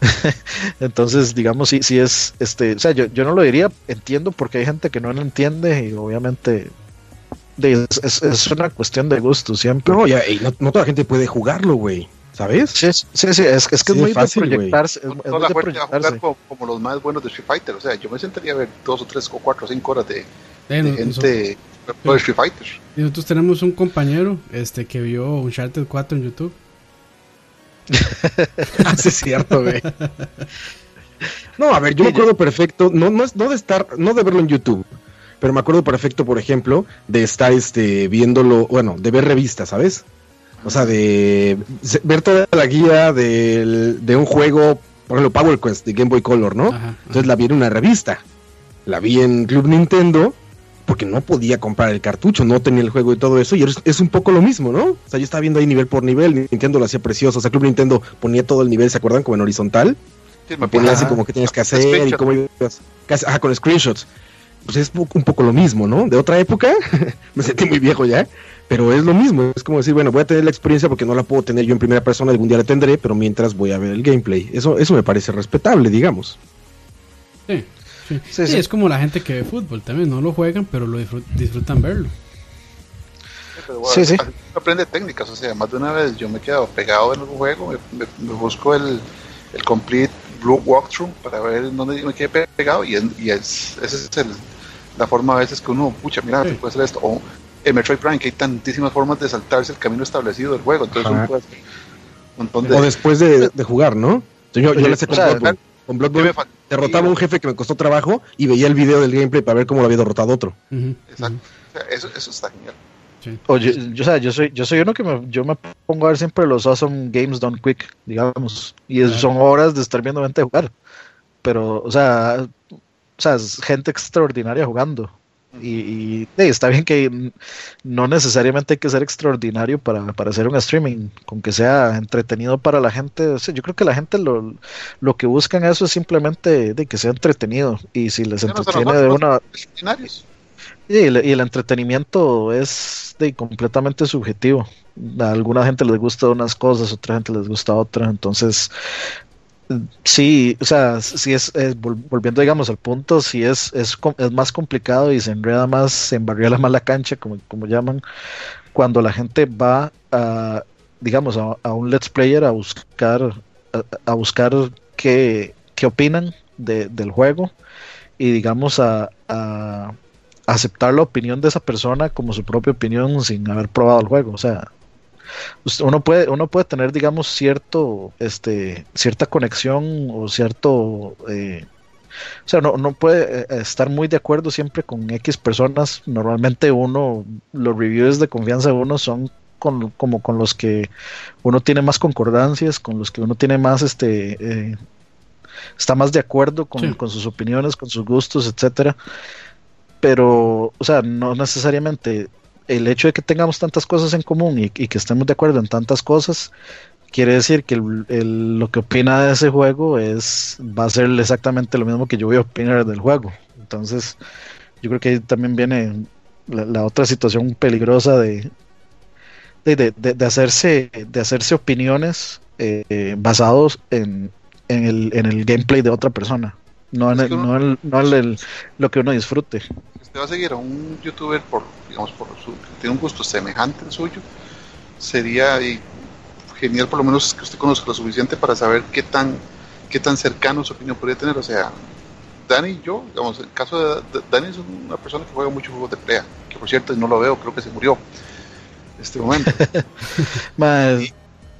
<laughs> Entonces, digamos, sí, sí es, este, o sea, yo, yo no lo diría, entiendo porque hay gente que no lo entiende y obviamente de- es, es- es una cuestión de gusto siempre. No, ya, no, no toda la gente puede jugarlo, güey. ¿Sabes? Sí, sí, sí, es, es que es Sí, muy fácil, de proyectarse. Es, No es la de a jugar proyectarse. como, como los más buenos de Street Fighter. O sea, yo me sentaría a ver dos o tres o cuatro o cinco horas de, de no- gente de Street Fighter. Y nosotros tenemos un compañero este que vio Uncharted 4 en YouTube. <laughs> sí, es cierto, güey. No, a ver, yo me acuerdo perfecto, no, no, es- no de estar, no de verlo en YouTube, pero me acuerdo perfecto, por ejemplo, de estar este viéndolo, bueno, de ver revistas, ¿sabes? O sea, de ver toda la guía del- de un juego, por ejemplo, Power Quest de Game Boy Color, ¿no? Ajá, Entonces la vi en una revista. La vi en Club Nintendo porque no podía comprar el cartucho, no tenía el juego y todo eso. Y es, es un poco lo mismo, ¿no? O sea, yo estaba viendo ahí nivel por nivel. Nintendo lo hacía precioso. O sea, Club Nintendo ponía todo el nivel, ¿se acuerdan? Como en horizontal. Sí, Me ponía así como que tienes que hacer y cómo ibas. Ajá, con screenshots. Pues es un poco lo mismo, ¿no? De otra época, <laughs> me sentí muy viejo ya, pero es lo mismo. Es como decir, bueno, voy a tener la experiencia porque no la puedo tener yo en primera persona, algún día la tendré, pero mientras voy a ver el gameplay. Eso, eso me parece respetable, digamos. Sí, sí. Sí, Sí, sí. es como la gente que ve fútbol también. No lo juegan, pero lo disfrut- disfrutan verlo. Pero, bueno, Sí, aprende técnicas, o sea, más de una vez yo me he quedado pegado en algún juego, me, me- me busco el, el complete blue walkthrough para ver dónde me quedé pegado y, en- y es, esa es el- la forma a veces que uno, pucha, mira, Sí. puede hacer esto, o el Metroid Prime, que hay tantísimas formas de saltarse el camino establecido del juego, entonces Ajá. uno puede hacer un montón de... O después de, de jugar, ¿no? Yo, sé con o sea. Con ¿Qué Bloodborne derrotaba a un jefe que me costó trabajo y veía el video del gameplay para ver cómo lo había derrotado otro. Exacto. O sea, eso, eso está genial. sí. Oye, yo, o sea, yo soy, yo soy uno que me, yo me pongo a ver siempre los Awesome Games Done Quick, digamos, y es- son horas de estar viendo gente jugar. Pero, o sea, o sea, es gente extraordinaria jugando. Y, y, está bien que no necesariamente hay que ser extraordinario para, para hacer un streaming, con que sea entretenido para la gente. O sea, yo creo que la gente lo, lo que busca en eso es simplemente de que sea entretenido. Y si les entretiene de una, y el, y el entretenimiento es de, completamente subjetivo. A alguna gente les gusta unas cosas, a otra gente les gusta otra. Entonces, sí, o sea, sí es, vol- volviendo, digamos, al punto, sí es, es, es más complicado y se enreda más, se embarriala más la cancha, como, como llaman, cuando la gente va a, digamos, a, a un let's player a buscar, a, buscar qué, qué opinan de- del juego y, digamos, a, a aceptar la opinión de esa persona como su propia opinión sin haber probado el juego. O sea, uno puede, uno puede tener, digamos, cierto, este, cierta conexión o cierto, eh, o sea, no, no puede eh, estar muy de acuerdo siempre con X personas. Normalmente uno, los reviews de confianza de uno son con, como con los que uno tiene más concordancias, con los que uno tiene más, este, eh, está más de acuerdo con, Sí. con sus opiniones, con sus gustos, etcétera pero, o sea, no necesariamente el hecho de que tengamos tantas cosas en común y, que estemos de acuerdo en tantas cosas, quiere decir que lo que opina de ese juego es va a ser exactamente lo mismo que yo voy a opinar del juego. Entonces, yo creo que ahí también viene la, otra situación peligrosa de, de, hacerse, de hacerse opiniones eh, basados en, en, el, en el gameplay de otra persona. No en, Es el- que uno- no no el- lo que uno disfrute. Si usted va a seguir a un youtuber por, digamos, por su, que tiene un gusto semejante al suyo, sería y, genial por lo menos que usted conozca lo suficiente para saber qué tan, qué tan cercano su opinión podría tener. O sea, Dani y yo, digamos, el caso de, Dani es una persona que juega muchos juegos de pelea, que por cierto no lo veo, creo que se murió en este momento. <laughs> y,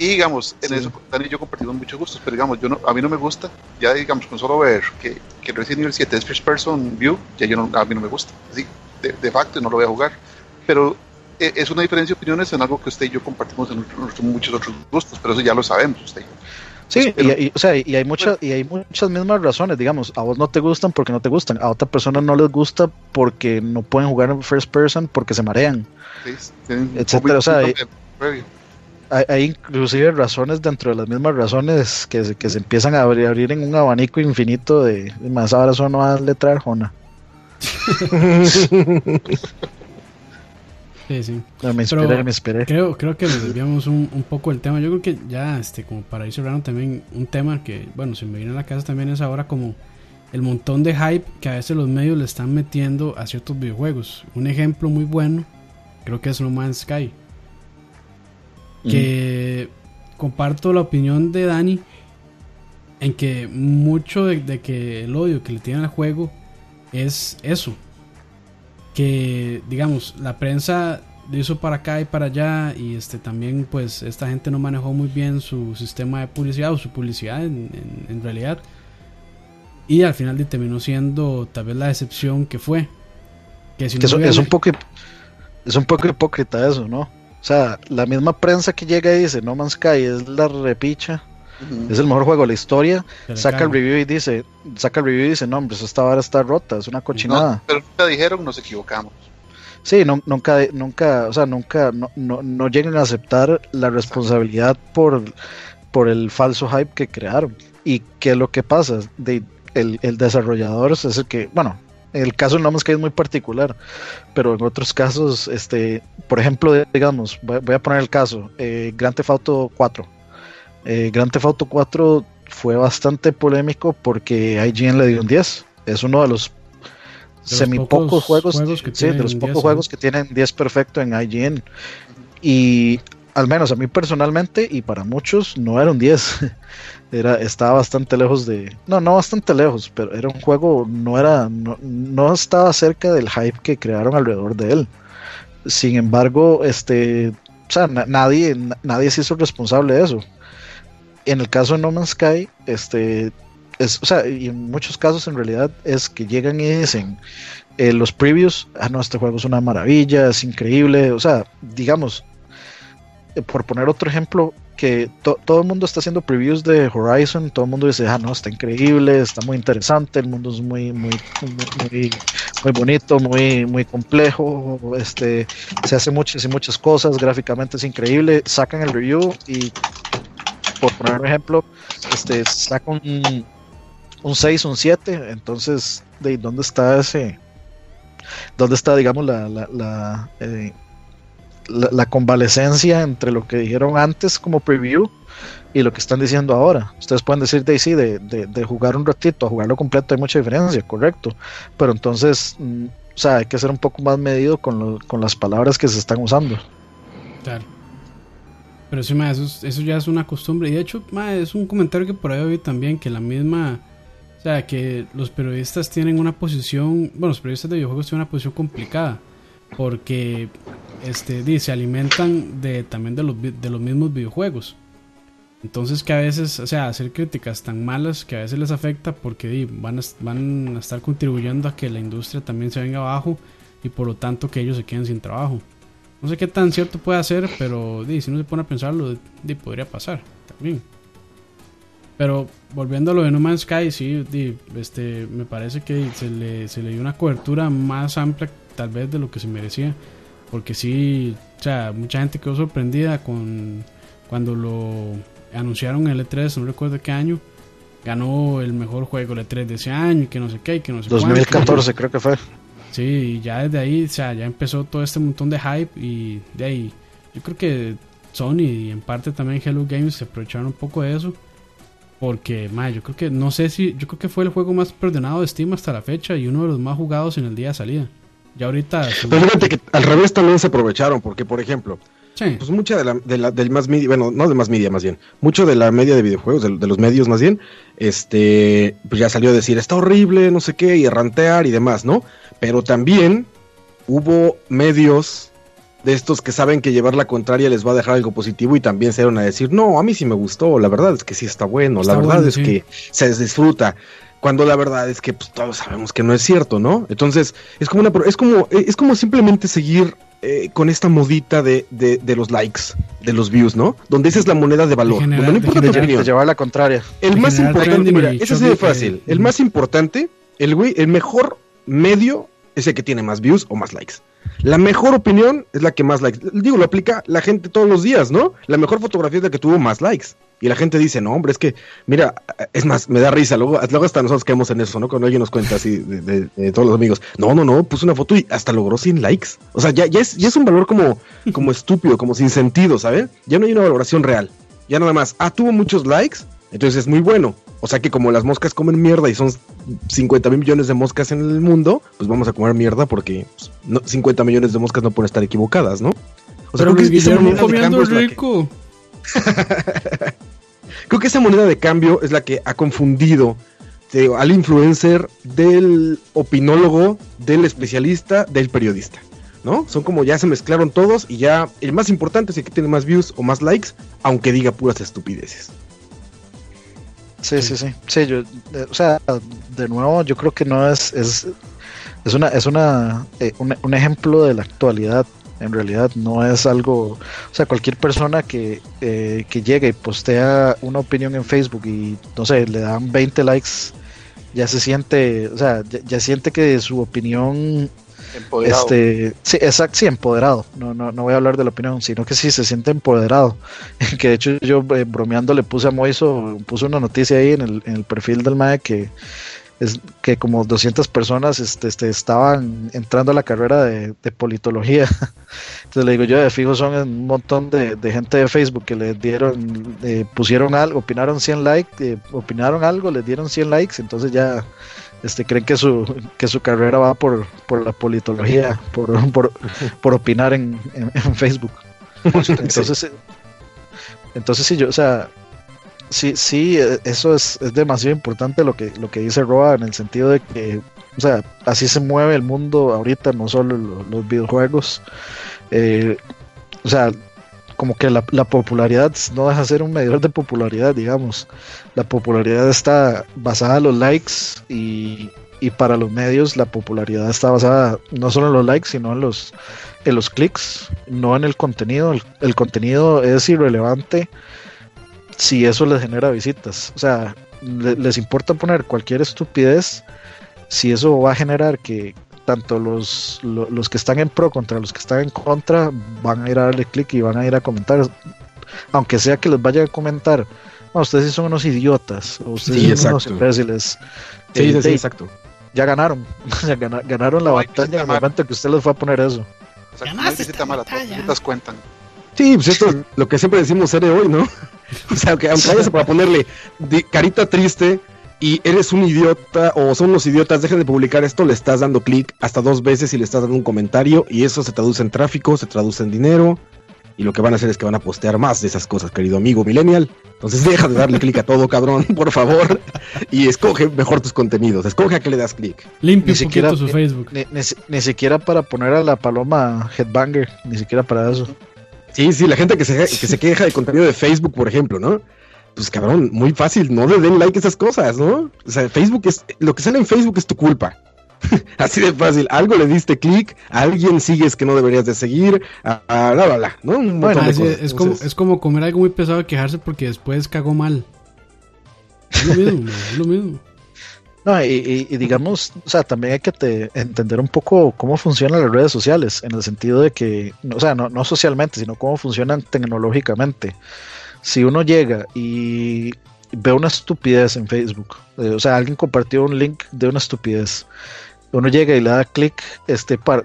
digamos, en eso Dani y yo compartimos muchos gustos, pero digamos, yo no, a mí no me gusta, ya digamos, con solo ver que, que Resident Evil 7 es First Person View, ya yo no, a mí no me gusta, así, de, de facto no lo voy a jugar, pero e, es una diferencia de opiniones en algo que usted y yo compartimos en muchos otros gustos, pero eso ya lo sabemos usted y yo. Sí, y, o sea, y hay muchas y hay muchas mismas razones, digamos, a vos no te gustan porque no te gustan, a otra persona no les gusta porque no pueden jugar en first person porque se marean, sí, etcétera, o sea, hay, inclusive razones dentro de las mismas razones que se, que se empiezan a abrir, abrir en un abanico infinito de, más ahora eso no a letrar Jona. Sí, sí. me esperé, me esperé. Creo, creo que nos desviamos un, un, poco el tema. Yo creo que ya, este, como para ir cerrando también un tema que, bueno, se me viene a la casa también es ahora como el montón de hype que a veces los medios le están metiendo a ciertos videojuegos. Un ejemplo muy bueno, creo que es No Man's Sky. Que comparto la opinión de Dani en que mucho de, de que el odio que le tienen al juego es eso, que digamos la prensa lo hizo para acá y para allá y este también pues esta gente no manejó muy bien su sistema de publicidad o su publicidad en, realidad. Y al final terminó siendo tal vez la decepción que fue. Que, es, un poco es un poco hipócrita eso no o sea la misma prensa que llega y dice No Man's Sky es la repicha es el mejor juego de la historia. Saca el review y dice, saca el review y dice, no, hombre, esta vara está rota, es una cochinada. pero nunca dijeron, nos equivocamos. Sí, nunca, nunca, o sea, nunca, no, no, no llegan a aceptar la responsabilidad por, por el falso hype que crearon. ¿Y qué es lo que pasa? De, el, el desarrollador es el que, bueno, el caso de No Man's Sky es muy particular, pero en otros casos, este, por ejemplo, digamos, voy, a poner el caso, eh, Grand Theft Auto 4 eh, Grand Theft Auto 4 fue bastante polémico porque IGN le dio un 10. Es uno de los semi pocos juegos, de los pocos juegos que tienen 10 perfecto en IGN. Y al menos a mí personalmente y para muchos no era un 10. <laughs> Era, estaba bastante lejos de. No, no bastante lejos, pero era un juego, no era. No, estaba cerca del hype que crearon alrededor de él. Sin embargo, este. O sea, nadie, nadie se hizo responsable de eso en el caso de No Man's Sky, este, es, o sea, y en muchos casos en realidad es que llegan y dicen eh, los previews, ah, no, este juego es una maravilla, es increíble, o sea, digamos, eh, por poner otro ejemplo, que todo el mundo está haciendo previews de Horizon, todo el mundo dice, ah, no, está increíble, está muy interesante, el mundo es muy, muy, muy, bonito, muy, muy complejo, este, se hace muchas y muchas cosas, gráficamente es increíble, sacan el review y por poner un ejemplo, este, saca un, un 6, un 7, entonces, ¿de dónde está ese? ¿Dónde está, digamos, la, la, eh, la, convalecencia entre lo que dijeron antes como preview y lo que están diciendo ahora? Ustedes pueden decir de sí, de, de, jugar un ratito a jugarlo completo hay mucha diferencia, correcto, pero entonces, mm, o sea, hay que ser un poco más medido con, con las palabras que se están usando. Claro. Pero sí, ma, eso, eso, ya es una costumbre. Y de hecho, ma, es un comentario que por ahí oí también, que la misma... O sea, que los periodistas tienen una posición... Bueno, los periodistas de videojuegos tienen una posición complicada. Porque este, se alimentan de, también de los, de los mismos videojuegos. Entonces que a veces, o sea, hacer críticas tan malas que a veces les afecta porque van a, van a estar contribuyendo a que la industria también se venga abajo y por lo tanto que ellos se queden sin trabajo. No sé qué tan cierto puede ser, pero si no se pone a pensarlo, podría pasar también. Pero volviendo a lo de No Man's Sky, sí, este, me parece que se le, se le dio una cobertura más amplia tal vez de lo que se merecía. Porque sí, o sea, mucha gente quedó sorprendida con cuando lo anunciaron en el E3, no recuerdo qué año. Ganó el mejor juego el E3 de ese año y que no sé qué, y que no sé 2014 creo que fue. Sí, ya desde ahí, o sea, ya empezó todo este montón de hype y de ahí, yo creo que Sony y en parte también Hello Games se aprovecharon un poco de eso. Porque, ma, yo creo que, no sé si, yo creo que fue el juego más perdonado de Steam hasta la fecha y uno de los más jugados en el día de salida. Ya ahorita. Pero fíjate que al revés también se aprovecharon, porque por ejemplo, pues mucha de la, de la, del más media, bueno, no de más media más bien, mucho de la media de videojuegos, de, los medios más bien, este, pues ya salió a decir, está horrible, no sé qué, y rantear y demás, ¿no? Pero también hubo medios de estos que saben que llevar la contraria les va a dejar algo positivo y también se dieron a decir, no, a mí sí me gustó, la verdad es que sí está bueno, la verdad es que se disfruta cuando la verdad es que pues, todos sabemos que no es cierto, ¿no? Entonces, es como una es como es como simplemente seguir eh, con esta modita de, de, los likes, de los views, ¿no? Donde esa es la moneda de valor. donde no importa tu opinión. llevar la contraria. El más importante, mira, eso es muy fácil. El más importante, el güey, el mejor medio es el que tiene más views o más likes. La mejor opinión es la que más likes. Digo, lo aplica la gente todos los días, ¿no? La mejor fotografía es la que tuvo más likes. Y la gente dice, no, hombre, es que, mira, es más, me da risa. Luego, luego hasta nosotros caemos en eso, ¿no? Cuando alguien nos cuenta así de, todos los amigos. No, no, no, puso una foto y hasta logró 100 likes. O sea, ya, ya, es, ya es un valor como, como estúpido, como sin sentido, ¿sabes? Ya no hay una valoración real. Ya nada más, ah, tuvo muchos likes, entonces es muy bueno. O sea que como las moscas comen mierda y son 50 mil millones de moscas en el mundo, pues vamos a comer mierda porque 50 pues, millones de moscas no pueden estar equivocadas, ¿no? O sea, Pero creo que comiendo rico. <laughs> creo que esa moneda de cambio es la que ha confundido al influencer del opinólogo, del especialista, del periodista. ¿No? Son como ya se mezclaron todos y ya el más importante es el que tiene más views o más likes, aunque diga puras estupideces. Sí, sí, sí. Sí, yo, o sea, de nuevo, yo creo que no es, es, es una, es una, eh, un, ejemplo de la actualidad. En realidad no es algo, o sea, cualquier persona que, eh, que llegue y postea una opinión en Facebook y, no sé, le dan 20 likes, ya se siente, o sea, ya siente que su opinión Empoderado. Este, sí, exacto, sí, empoderado. No, no, no voy a hablar de la opinión, sino que sí se siente empoderado. <laughs> que de hecho yo eh, bromeando le puse a Moiso, puse una noticia ahí en el, en el perfil del MAE que es que como 200 personas este, este, estaban entrando a la carrera de, politología. <laughs> Entonces le digo yo, de fijo son un montón de, gente de Facebook que le dieron, eh, pusieron algo, opinaron 100 likes, eh, opinaron algo, les dieron 100 likes, entonces ya este, creen que su, que su carrera va por, por la politología, por, <laughs> por, opinar en, Facebook. Entonces, entonces sí, yo, o sea, sí, sí, eso es, es, demasiado importante lo que, lo que dice Roa en el sentido de que, o sea, así se mueve el mundo ahorita, no solo los, videojuegos. Eh, o sea, como que la, popularidad no deja de ser un medidor de popularidad, digamos. La popularidad está basada en los likes y, para los medios la popularidad está basada no solo en los likes, sino en los, en los clics, no en el contenido. El, contenido es irrelevante si eso les genera visitas. O sea, les importa poner cualquier estupidez si eso va a generar que, tanto los, los, que están en pro contra los que están en contra van a ir a darle clic y van a ir a comentar. Aunque sea que les vaya a comentar, ustedes sí son unos idiotas, o ustedes son unos imbéciles. Sí, sí, exacto. Ya ganaron, <laughs> ganaron la batalla en el momento que usted les fue a poner eso. O sea, no cuentan. Sí, pues esto es lo que siempre decimos ser de hoy, ¿no? <laughs> o sea, aunque, aunque vayas para ponerle carita triste, y eres un idiota o son unos idiotas, dejen de publicar esto, le estás dando clic hasta dos veces y le estás dando un comentario y eso se traduce en tráfico, se traduce en dinero y lo que van a hacer es que van a postear más de esas cosas, querido amigo millennial. Entonces deja de darle clic a todo, cabrón, <laughs> por favor, y escoge mejor tus contenidos, escoge a qué le das clic. Limpia ni siquiera, su Facebook. Ni, siquiera para poner a la paloma headbanger, ni siquiera para eso. Sí, sí, la gente que se, que se queja de contenido de Facebook, por ejemplo, ¿no? pues cabrón, muy fácil, no le den like a esas cosas, ¿no? O sea, Facebook es, lo que sale en Facebook es tu culpa. <laughs> Así de fácil, algo le diste clic, a alguien sigues que no deberías de seguir, a, a la, la, la, ¿no? bueno, es, como, es como comer algo muy pesado y quejarse porque después cagó mal. Es lo mismo, <laughs> es lo mismo. No, y, digamos, o sea, también hay que entender un poco cómo funcionan las redes sociales, en el sentido de que, o sea, no, no socialmente, sino cómo funcionan tecnológicamente. Si uno llega y ve una estupidez en Facebook, eh, o sea, alguien compartió un link de una estupidez, uno llega y le da clic, este, para,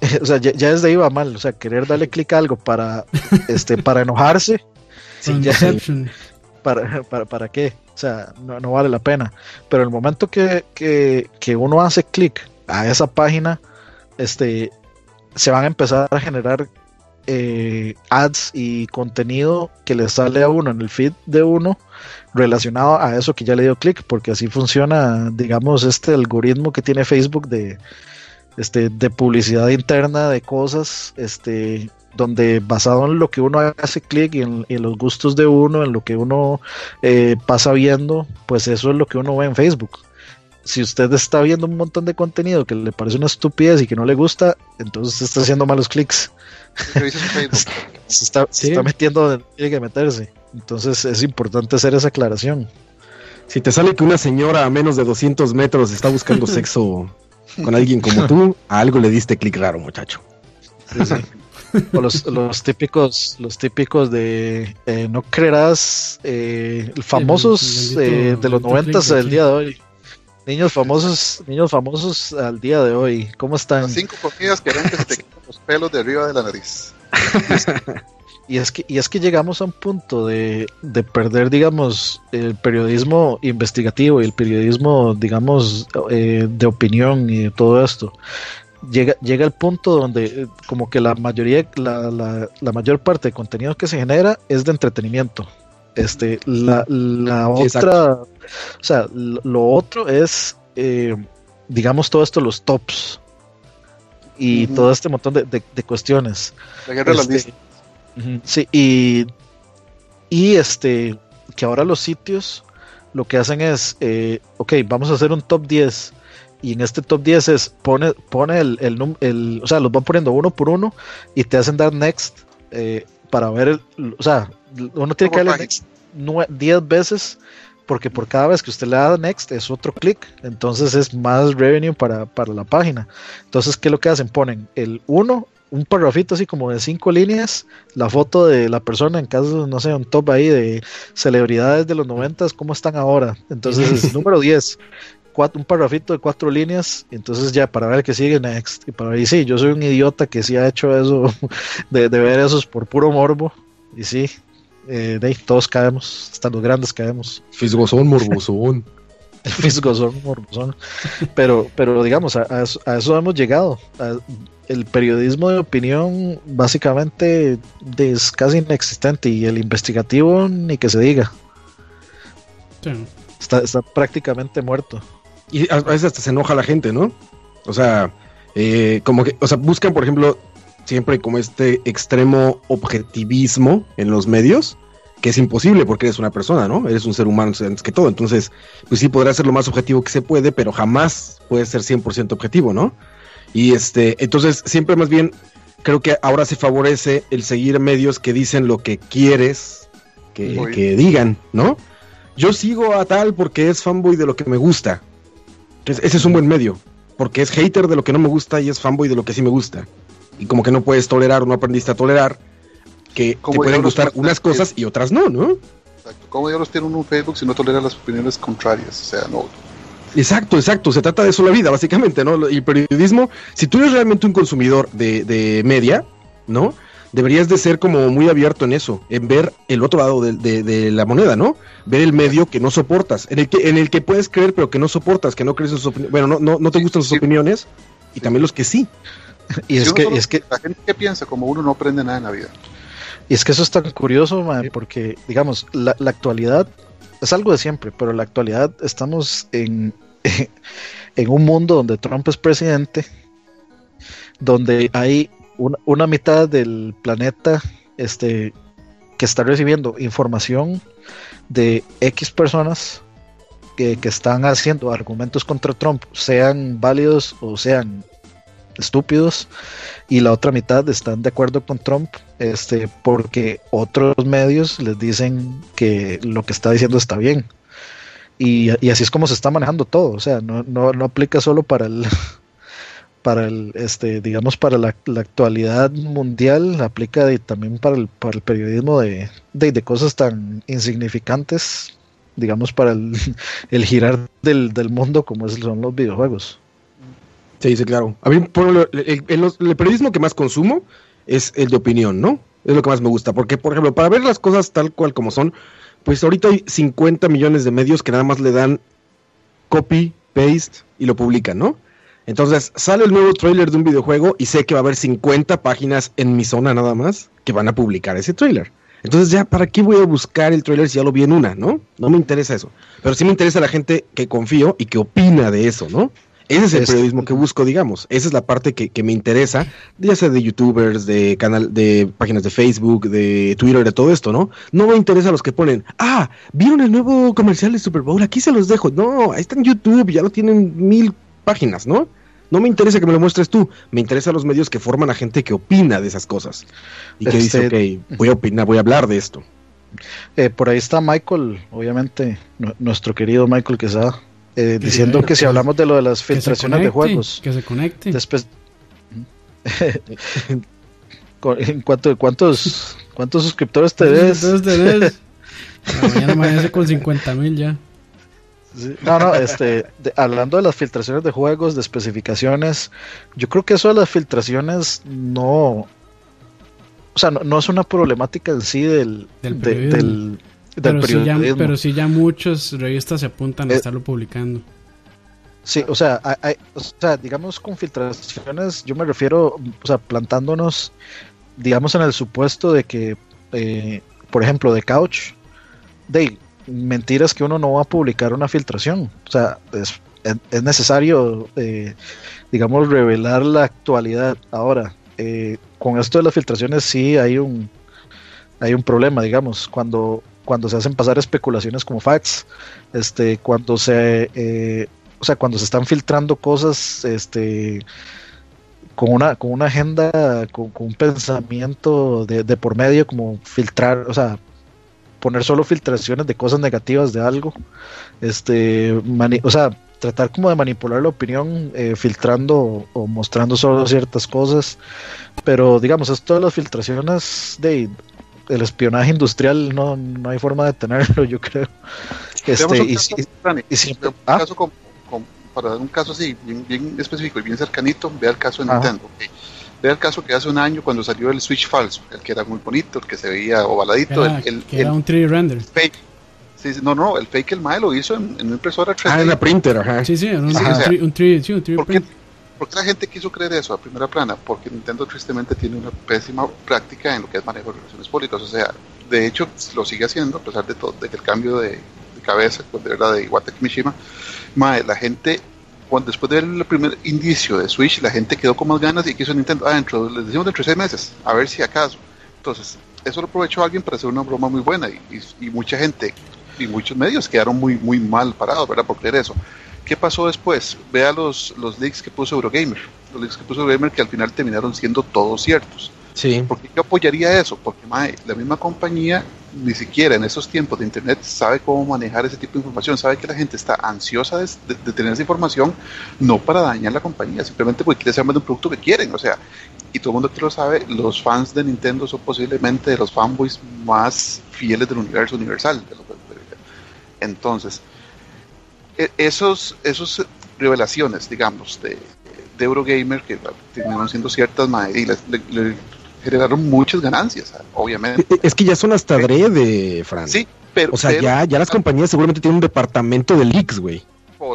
<laughs> o sea, ya, desde ahí va mal, o sea, querer darle clic a algo para, este, para <laughs> enojarse, <laughs> para, para, para qué, sea, no, vale la pena, pero el momento que, que, que uno hace clic a esa página, este, se van a empezar a generar eh, ads y contenido que le sale a uno en el feed de uno relacionado a eso que ya le dio clic, porque así funciona, digamos, este algoritmo que tiene Facebook de, este, de publicidad interna de cosas, este, donde basado en lo que uno hace clic y en, los gustos de uno, en lo que uno eh, pasa viendo, pues eso es lo que uno ve en Facebook. Si usted está viendo un montón de contenido que le parece una estupidez y que no le gusta, entonces está haciendo malos clics. <laughs> se, está, metiendo donde tiene que meterse. Entonces es importante hacer esa aclaración. Si te sale que una señora a menos de 200 metros está buscando <laughs> sexo con alguien como tú, a algo le diste clic raro, muchacho. O los, típicos, los típicos de eh, no creerás, eh, famosos eh, de los noventas del día de hoy. Niños famosos, niños famosos al día de hoy. ¿Cómo están? cinco comidas que harán que te los pelos de arriba de la nariz. <laughs> Y es que, y es que llegamos a un punto de, perder, digamos, el periodismo investigativo y el periodismo, digamos, eh, de opinión y de todo esto. Llega, llega el punto donde eh, como que la mayoría, la, la, mayor parte de contenido que se genera es de entretenimiento. Este, la, la otra, o sea, lo otro es, eh, digamos, todo esto, los tops y todo este montón de, de, cuestiones. La guerra este, Sí, y, y este, que ahora los sitios lo que hacen es, eh, ok, vamos a hacer un top 10 y en este top 10 es pone, pone el, el, el, o sea, los van poniendo uno por uno y te hacen dar next eh, para ver, el, o sea, uno tiene que darle next 10 veces porque por cada vez que usted le da next es otro clic, entonces es más revenue para, para la página. Entonces, ¿qué es lo que hacen? Ponen el 1 un parrafito así como de cinco líneas, la foto de la persona en caso, no sé, un top ahí de celebridades de los noventas, cómo están ahora. Entonces, <laughs> es número 10, un parrafito de cuatro líneas, entonces ya para ver qué sigue next. Y para sí, yo soy un idiota que sí ha hecho eso, <laughs> de, ver esos por puro morbo, y sí, eh, de ahí todos caemos, hasta los grandes caemos. Fisgozón, morbosón. <laughs> Fisgozón, morbosón. Pero, pero digamos, a, eso, hemos llegado el periodismo de opinión básicamente es casi inexistente y el investigativo ni que se diga. Está, prácticamente muerto. Y a veces hasta se enoja la gente, ¿no? O sea, eh, como que, o sea, buscan, por ejemplo, siempre como este extremo objetivismo en los medios, que es imposible porque eres una persona, ¿no? Eres un ser humano antes que todo. Entonces, pues sí podrá ser lo más objetivo que se puede, pero jamás puede ser 100% objetivo, ¿no? Y este, entonces siempre más bien creo que ahora se favorece el seguir medios que dicen lo que quieres que, digan, ¿no? Yo sigo a tal porque es fanboy de lo que me gusta. Entonces, ese es un buen medio, porque es hater de lo que no me gusta y es fanboy de lo que sí me gusta. Y como que no puedes tolerar o no aprendiste a tolerar que te pueden gustar unas cosas y otras no, ¿no? Exacto. Como los tienen un Facebook si no toleran las opiniones contrarias? O sea, no, Exacto, exacto. Se trata de eso la vida, básicamente, ¿no? Y periodismo, si tú eres realmente un consumidor de, de media, ¿no? Deberías de ser como muy abierto en eso, en ver el otro lado de, de, la moneda, ¿no? Ver el medio que no soportas, en el que, en el que puedes creer, pero que no soportas, que no crees en sus opiniones. Bueno, no, no, no te gustan sus opiniones, y también los que sí. Y es que, es que la gente que piensa como uno no aprende nada en la vida. Y es que eso es tan curioso, man, porque, digamos, la, la actualidad es algo de siempre, pero en la actualidad estamos en, <laughs> en un mundo donde Trump es presidente, donde hay una, mitad del planeta este, que está recibiendo información de X personas que, que, están haciendo argumentos contra Trump, sean válidos o sean estúpidos, y la otra mitad están de acuerdo con Trump, este, porque otros medios les dicen que lo que está diciendo está bien. Y, así es como se está manejando todo, o sea, no, no, no aplica solo para el, <laughs> para el, este, digamos, para la, actualidad mundial, aplica también para el, para el periodismo de, de, cosas tan insignificantes, digamos, para el, <laughs> el girar del, del, mundo como son los videojuegos. Sí, sí, claro. A mí, por el, el, periodismo que más consumo es el de opinión, ¿no? Es lo que más me gusta, porque, por ejemplo, para ver las cosas tal cual como son, pues ahorita hay 50 millones de medios que nada más le dan copy, paste y lo publican, ¿no? Entonces sale el nuevo trailer de un videojuego y sé que va a haber 50 páginas en mi zona nada más que van a publicar ese trailer. Entonces ya, ¿para qué voy a buscar el trailer si ya lo vi en una, no? No me interesa eso. Pero sí me interesa la gente que confío y que opina de eso, ¿no? Ese es el periodismo que busco, digamos. Esa es la parte que, que, me interesa, ya sea de youtubers, de canal, de páginas de Facebook, de Twitter, de todo esto, ¿no? No me interesa los que ponen, ah, vieron el nuevo comercial de Super Bowl, aquí se los dejo. No, ahí está en YouTube, ya lo tienen mil páginas, ¿no? No me interesa que me lo muestres tú, me interesan los medios que forman a gente que opina de esas cosas y que dice, este, ok, voy a opinar, voy a hablar de esto. Eh, por ahí está Michael, obviamente, nuestro querido Michael Quesada, eh, diciendo que si hablamos de lo de las filtraciones de juegos, que se conecte. Después, <laughs> ¿En cuánto, cuántos, cuántos suscriptores te ves? mañana amanece con 50 mil ya. No, no, este, hablando de las filtraciones de juegos, de especificaciones, yo creo que eso de las filtraciones no, o sea, no, es una problemática en sí del, del, del, pero, si ya, pero si ya muchas revistas se apuntan a eh, estarlo publicando. Sí, o sea, hay, o sea, digamos con filtraciones, yo me refiero, o sea, plantándonos, digamos, en el supuesto de que, eh, por ejemplo, de Couch, de mentiras que uno no va a publicar una filtración. O sea, es, es necesario, eh, digamos, revelar la actualidad. Ahora, eh, con esto de las filtraciones sí hay un, hay un problema, digamos, cuando, cuando se hacen pasar especulaciones como facts, este, cuando se, eh, o sea, cuando se están filtrando cosas, este, con una, con una agenda, con, un pensamiento de, de, por medio, como filtrar, o sea, poner solo filtraciones de cosas negativas de algo, este, o sea, tratar como de manipular la opinión eh, filtrando o, mostrando solo ciertas cosas, pero digamos, esto de las filtraciones de el espionaje industrial no, no hay forma de tenerlo, <laughs> yo creo. Este, y, un ¿ah? caso para dar un caso así, bien, bien, específico y bien cercanito, vea el caso de Nintendo. Vea el caso que hace un año cuando salió el Switch falso, el que era muy bonito, el que se veía ovaladito. Era, el, que era un 3D render. Fake. Sí, no, no, el fake el Mae lo hizo en, en una impresora 3D. Ah, en la printer, ajá. Sí, sí, un, un, 3D, sí, un 3D ¿Por qué, ¿Por qué la gente quiso creer eso a primera plana? Porque Nintendo tristemente tiene una pésima práctica en lo que es manejo de relaciones públicas. O sea, de hecho lo sigue haciendo a pesar de todo, de que el cambio de, de cabeza, pues, de verdad, de Iwata Mishima, mae, la gente cuando después de ver el primer indicio de Switch, la gente quedó con más ganas y quiso Nintendo. Ah, dentro, les decimos dentro de seis meses, a ver si acaso. Entonces, eso lo aprovechó alguien para hacer una broma muy buena y, y, mucha gente y muchos medios quedaron muy, muy mal parados, ¿verdad? Por creer eso. ¿Qué pasó después? Vea los, los leaks que puso Eurogamer. Los leaks que puso Eurogamer que al final terminaron siendo todos ciertos. Sí. ¿Por qué yo apoyaría eso? Porque mae, la misma compañía ni siquiera en esos tiempos de internet sabe cómo manejar ese tipo de información, sabe que la gente está ansiosa de, tener esa información, no para dañar la compañía, simplemente porque quiere saber más de un producto que quieren, o sea, y todo el mundo que lo sabe, los fans de Nintendo son posiblemente los fanboys más fieles del universo universal. Entonces, e, esos, esos revelaciones, digamos, de, de Eurogamer que terminaron siendo ciertas, y le, generaron muchas ganancias, obviamente. Es que ya son hasta de Fran. Sí, pero. O sea, ya, ya las compañías seguramente tienen un departamento de leaks, güey.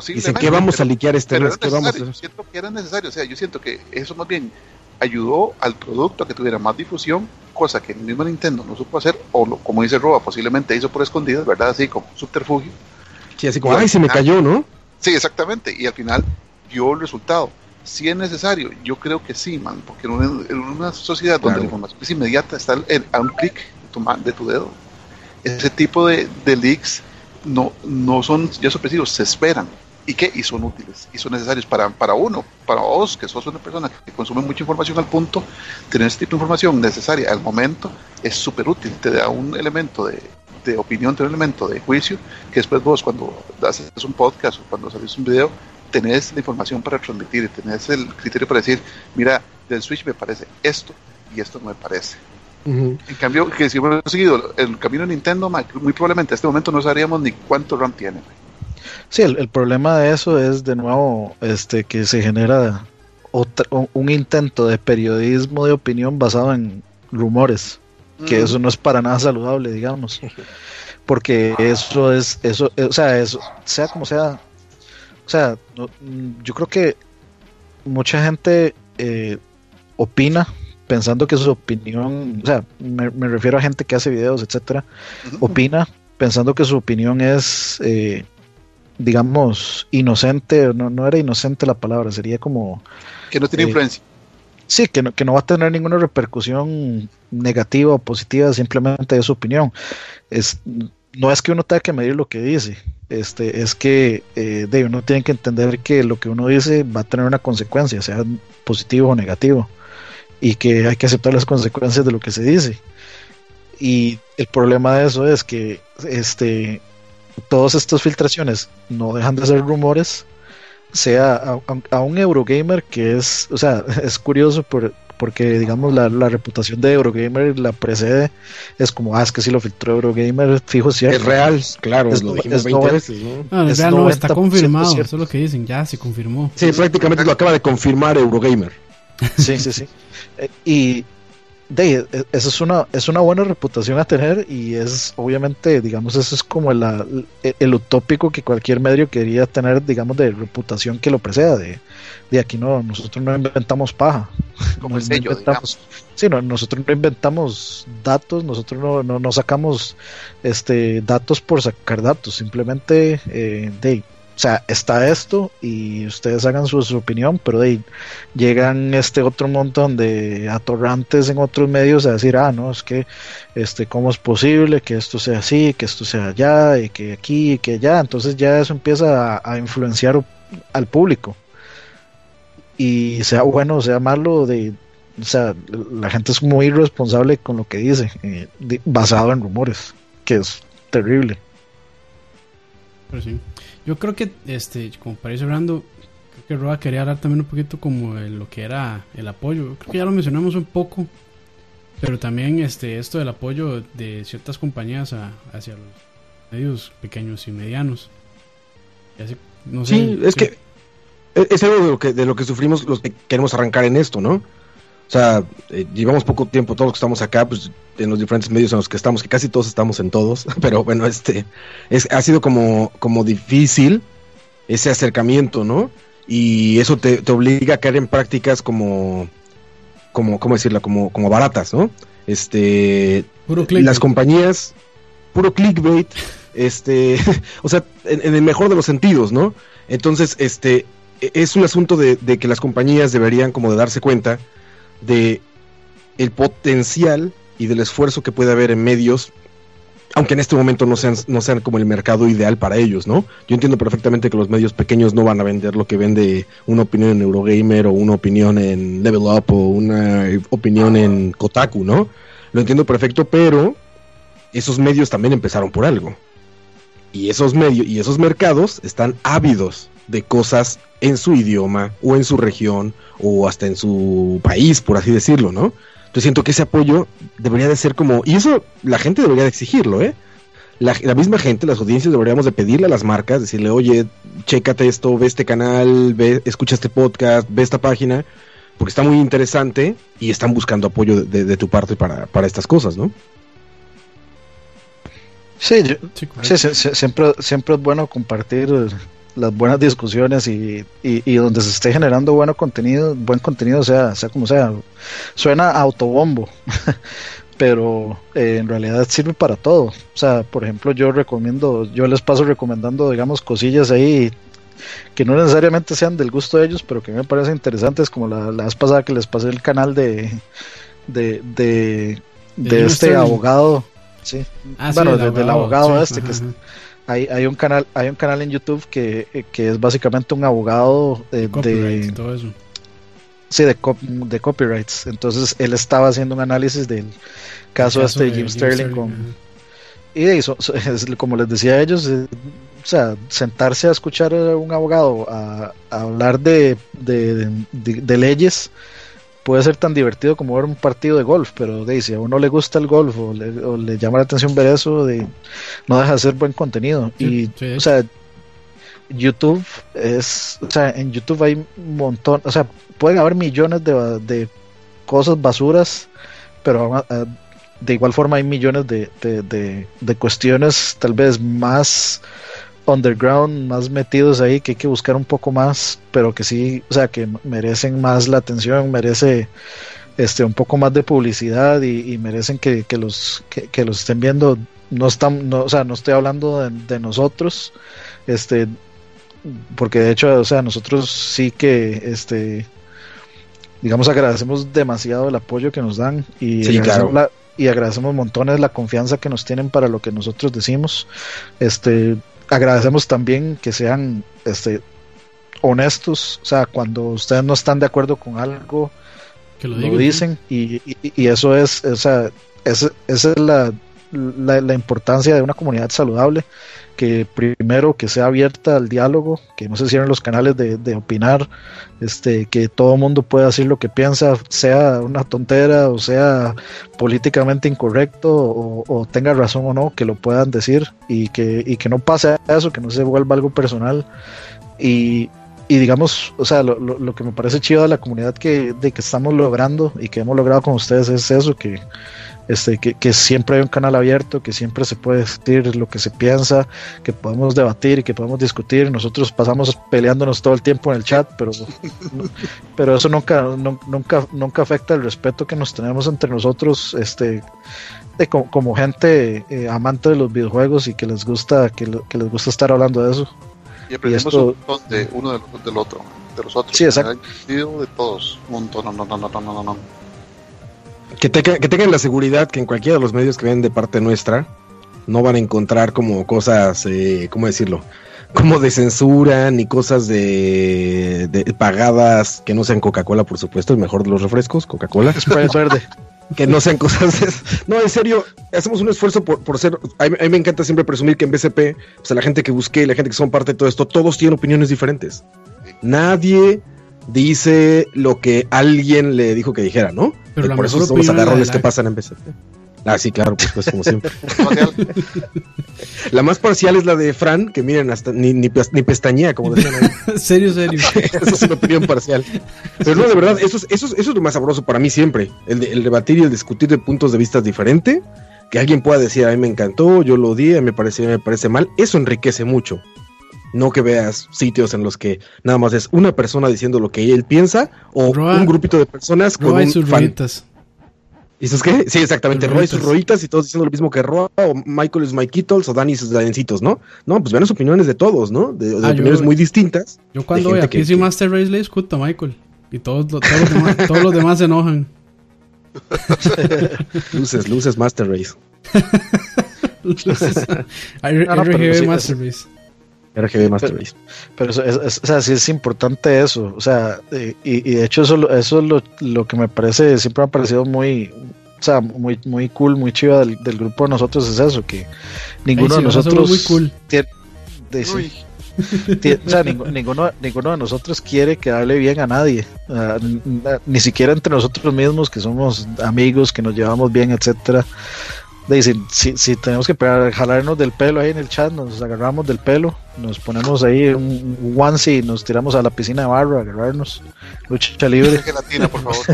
Dicen que vamos a liquear este mes, vamos a Yo siento que era necesario, o sea, yo siento que eso más bien ayudó al producto a que tuviera más difusión, cosa que el mismo Nintendo no supo hacer, o como dice Roba, posiblemente hizo por escondidas, ¿verdad? Así como subterfugio. Sí, así como, ay, se me cayó, ¿no? Sí, exactamente, y al final dio el resultado si es necesario, yo creo que sí, man, porque en una, sociedad donde la información es inmediata, está a un clic de tu, de tu dedo. Ese tipo de, leaks no, no son ya sorpresivos, se esperan. ¿Y qué? Y son útiles, y son necesarios para, para uno, para vos, que sos una persona que consume mucha información al punto, tener ese tipo de información necesaria al momento es súper útil, te da un elemento de, de opinión, da un elemento de juicio, que después vos cuando haces un podcast o cuando salís un video, tenés la información para transmitir, tenés el criterio para decir, mira, del Switch me parece esto y esto no me parece. En cambio, que si hubiéramos seguido el camino de Nintendo, muy probablemente a este momento no sabríamos ni cuánto RAM tiene. Sí, el, problema de eso es de nuevo este que se genera un intento de periodismo de opinión basado en rumores, que eso no es para nada saludable, digamos. <laughs> Porque eso es, eso, o sea, eso, sea como sea, o sea, yo creo que mucha gente eh, opina pensando que su opinión, o sea, me, refiero a gente que hace videos, etcétera, opina pensando que su opinión es, eh, digamos, inocente, no, no era inocente la palabra, sería como... Que no tiene eh, influencia. Sí, que no, que no va a tener ninguna repercusión negativa o positiva, simplemente es su opinión. Es, no es que uno tenga que medir lo que dice, este, es que eh, de uno tiene que entender que lo que uno dice va a tener una consecuencia, sea positivo o negativo, y que hay que aceptar las consecuencias de lo que se dice. Y el problema de eso es que este, todas estas filtraciones no dejan de ser rumores, sea a, un Eurogamer que es, o sea, <laughs> es curioso por, porque digamos la, reputación de Eurogamer la precede, es como, ah, es que si lo filtró Eurogamer, fijo cierto. Es real, claro, es, lo dijimos 20 veces, ¿no? es real no, está confirmado, eso es lo que dicen, ya se confirmó. Sí, prácticamente lo acaba de confirmar Eurogamer. Sí, sí, sí. <laughs> Eh, y de, e, esa es una, es una buena reputación a tener y es obviamente, digamos, eso es como el, el, utópico que cualquier medio quería tener, digamos, de reputación que lo preceda. De, de aquí no, nosotros no inventamos paja. <laughs> Como el sello, sí, no, nosotros no inventamos datos, nosotros no, no, no, sacamos este datos por sacar datos, simplemente eh, de o sea, está esto y ustedes hagan su, opinión, pero de llegan este otro montón de atorrantes en otros medios a decir, ah, no, es que, este, ¿cómo es posible que esto sea así, que esto sea allá, y que aquí, y que allá? Entonces ya eso empieza a, influenciar al público. Y sea bueno sea malo, de, o sea, la gente es muy irresponsable con lo que dice, eh, basado en rumores, que es terrible. Pero sí. Yo creo que, este, como para ir cerrando, creo que Roa quería hablar también un poquito como de lo que era el apoyo. Creo que ya lo mencionamos un poco, pero también este, esto del apoyo de ciertas compañías hacia los medios pequeños y medianos. no sé, sí, es que es algo de lo que, de lo que sufrimos los que queremos arrancar en esto, ¿no? O sea, eh, llevamos poco tiempo todos los que estamos acá, pues en los diferentes medios en los que estamos, que casi todos estamos en todos, <laughs> pero bueno, este es, ha sido como, como difícil ese acercamiento, ¿no? Y eso te, obliga a caer en prácticas como, como, ¿cómo decirla? Como, como baratas, ¿no? Este, las compañías, puro clickbait, <laughs> este, <laughs> o sea, en, el mejor de los sentidos, ¿no? Entonces, este, e, es un asunto de, de que las compañías deberían como de darse cuenta de el potencial y del esfuerzo que puede haber en medios, aunque en este momento no sean, no sean como el mercado ideal para ellos, ¿no? Yo entiendo perfectamente que los medios pequeños no van a vender lo que vende una opinión en Eurogamer o una opinión en Level Up o una opinión en Kotaku, ¿no? Lo entiendo perfecto, pero esos medios también empezaron por algo. Y esos medios y esos mercados están ávidos de cosas en su idioma o en su región o hasta en su país, por así decirlo, ¿no? Yo siento que ese apoyo debería de ser como, y eso la gente debería de exigirlo, ¿eh? La, misma gente, las audiencias deberíamos de pedirle a las marcas, decirle, oye, chécate esto, ve este canal, ve, escucha este podcast, ve esta página, porque está muy interesante y están buscando apoyo de, tu parte para, para, estas cosas, ¿no? Sí, siempre, siempre es bueno compartir las buenas discusiones y, y, donde se esté generando bueno contenido, buen contenido, sea, sea como sea. Suena autobombo, <laughs> pero eh, en realidad sirve para todo. O sea, por ejemplo, yo recomiendo, yo les paso recomendando, digamos, cosillas ahí que no necesariamente sean del gusto de ellos, pero que me parecen interesantes, como la, la vez pasada que les pasé el canal de, de, de, de, este abogado. Sí. Ah, bueno, del abogado este que hay, hay, un canal hay un canal en YouTube que, es básicamente un abogado de, de todo eso. Sí, de, de copyrights. Entonces él estaba haciendo un análisis del caso, este de Jim, Sterling, con, y eso, <laughs> como les decía a ellos, eh, o sea, sentarse a escuchar a un abogado a, hablar de, de, leyes puede ser tan divertido como ver un partido de golf, pero de, si a uno le gusta el golf o le, llama la atención ver eso, de, no deja de ser buen contenido. y, o sea, YouTube es, o sea, en YouTube hay un montón, o sea, pueden haber millones de, de cosas basuras, pero ah, de igual forma hay millones de, de, de, cuestiones tal vez más underground, más metidos ahí, que hay que buscar un poco más, pero que sí, o sea, que merecen más la atención, merece este un poco más de publicidad y, merecen que, los que, los estén viendo. No están, no, o sea, no estoy hablando de, de nosotros, este, porque de hecho, o sea, nosotros sí que, este, digamos, agradecemos demasiado el apoyo que nos dan y, agradecemos, y agradecemos montones la confianza que nos tienen para lo que nosotros decimos. Este, agradecemos también que sean, este, honestos, o sea, cuando ustedes no están de acuerdo con algo, que lo, dicen y, y, eso es, o sea, esa es la, la, la importancia de una comunidad saludable que primero que sea abierta al diálogo, que no se cierren los canales de, opinar, este, que todo el mundo pueda decir lo que piensa, sea una tontera o sea políticamente incorrecto o, tenga razón o no, que lo puedan decir y que, y que no pase eso, que no se vuelva algo personal. Y, y digamos, o sea, lo, lo, que me parece chido de la comunidad que, de que estamos logrando y que hemos logrado con ustedes es eso, que este, que, siempre hay un canal abierto, que siempre se puede decir lo que se piensa, que podemos debatir y que podemos discutir. Nosotros pasamos peleándonos todo el tiempo en el chat, pero, <laughs> pero eso nunca, nunca, nunca afecta el respeto que nos tenemos entre nosotros, este, de, como, gente eh, amante de los videojuegos y que les gusta, que, les gusta estar hablando de eso. Y aprendemos un montón de uno del, otro, de los otros. Sí, exacto. De todos, un montón, no, no, no, no, no, no. Que, tengan la seguridad que en cualquiera de los medios que ven de parte nuestra no van a encontrar como cosas, eh, ¿cómo decirlo? Como de censura, ni cosas de, pagadas que no sean Coca-Cola, por supuesto, el mejor de los refrescos, Coca-Cola. verde. <laughs> que no sean cosas. No, en serio, hacemos un esfuerzo por, por ser. A mí, me encanta siempre presumir que en BCP, o sea, la gente que busqué, la gente que son parte de todo esto, todos tienen opiniones diferentes. Nadie dice lo que alguien le dijo que dijera, ¿no? Pero por eso son los agarrones que pasan en BCP. Ah, sí, claro, pues, pues como siempre. <laughs> la más parcial es la de Fran, que miren, hasta ni, ni, pestañea, como decían ahí. <laughs> serio, serio. <laughs> Esa es una opinión parcial. Pero no, de verdad, eso es, eso, eso es lo más sabroso para mí siempre. El, el debatir y el discutir de puntos de vista diferentes. Que alguien pueda decir, a mí me encantó, yo lo odié, me parece, me parece mal. Eso enriquece mucho. No que veas sitios en los que nada más es una persona diciendo lo que él piensa o un grupito de personas con un sus fan. ¿Y eso es qué? Sí, exactamente. Roy y sus roitas y todos diciendo lo mismo que Roa, o Michael es Mike Kittles, o Dani sus danencitos, ¿no? No, pues ven las opiniones de todos, ¿no? De, ah, opiniones muy distintas. Yo cuando voy aquí sí Master Race le discuto a Michael. Y todos, todos, los, demás, <laughs> todos los demás se enojan. <laughs> luces, luces Master Race. <laughs> luces. RGB Master Race. RGB Master Race. Pero, es, o sea, sí es importante eso. O sea, y, de hecho eso, eso es lo, lo, que me parece, siempre me ha parecido muy, o sea, muy, muy cool, muy chiva del, grupo de nosotros es eso, que ninguno de nosotros muy cool. tiene, <laughs> o sea, ninguno, ninguno de nosotros quiere quedarle bien a nadie, ni siquiera entre nosotros mismos que somos amigos, que nos llevamos bien, etcétera dicen, si, si tenemos que jalarnos del pelo ahí en el chat, nos agarramos del pelo, nos ponemos ahí un onesie y nos tiramos a la piscina de barro a agarrarnos. Lucha libre. por favor.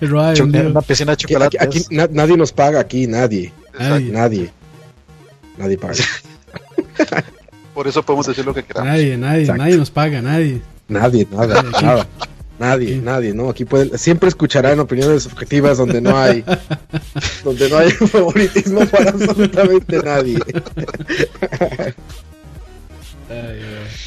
<laughs> una piscina de chocolate. Aquí, nadie nos paga aquí, nadie. Nadie. Nadie, paga. por eso podemos decir lo que queramos. Nadie, nadie, nadie nos paga, nadie. Nadie, nada, nada. Nadie, nadie, ¿no? Aquí pueden, siempre escucharán opiniones objetivas donde no hay, <laughs> donde no hay favoritismo para absolutamente nadie.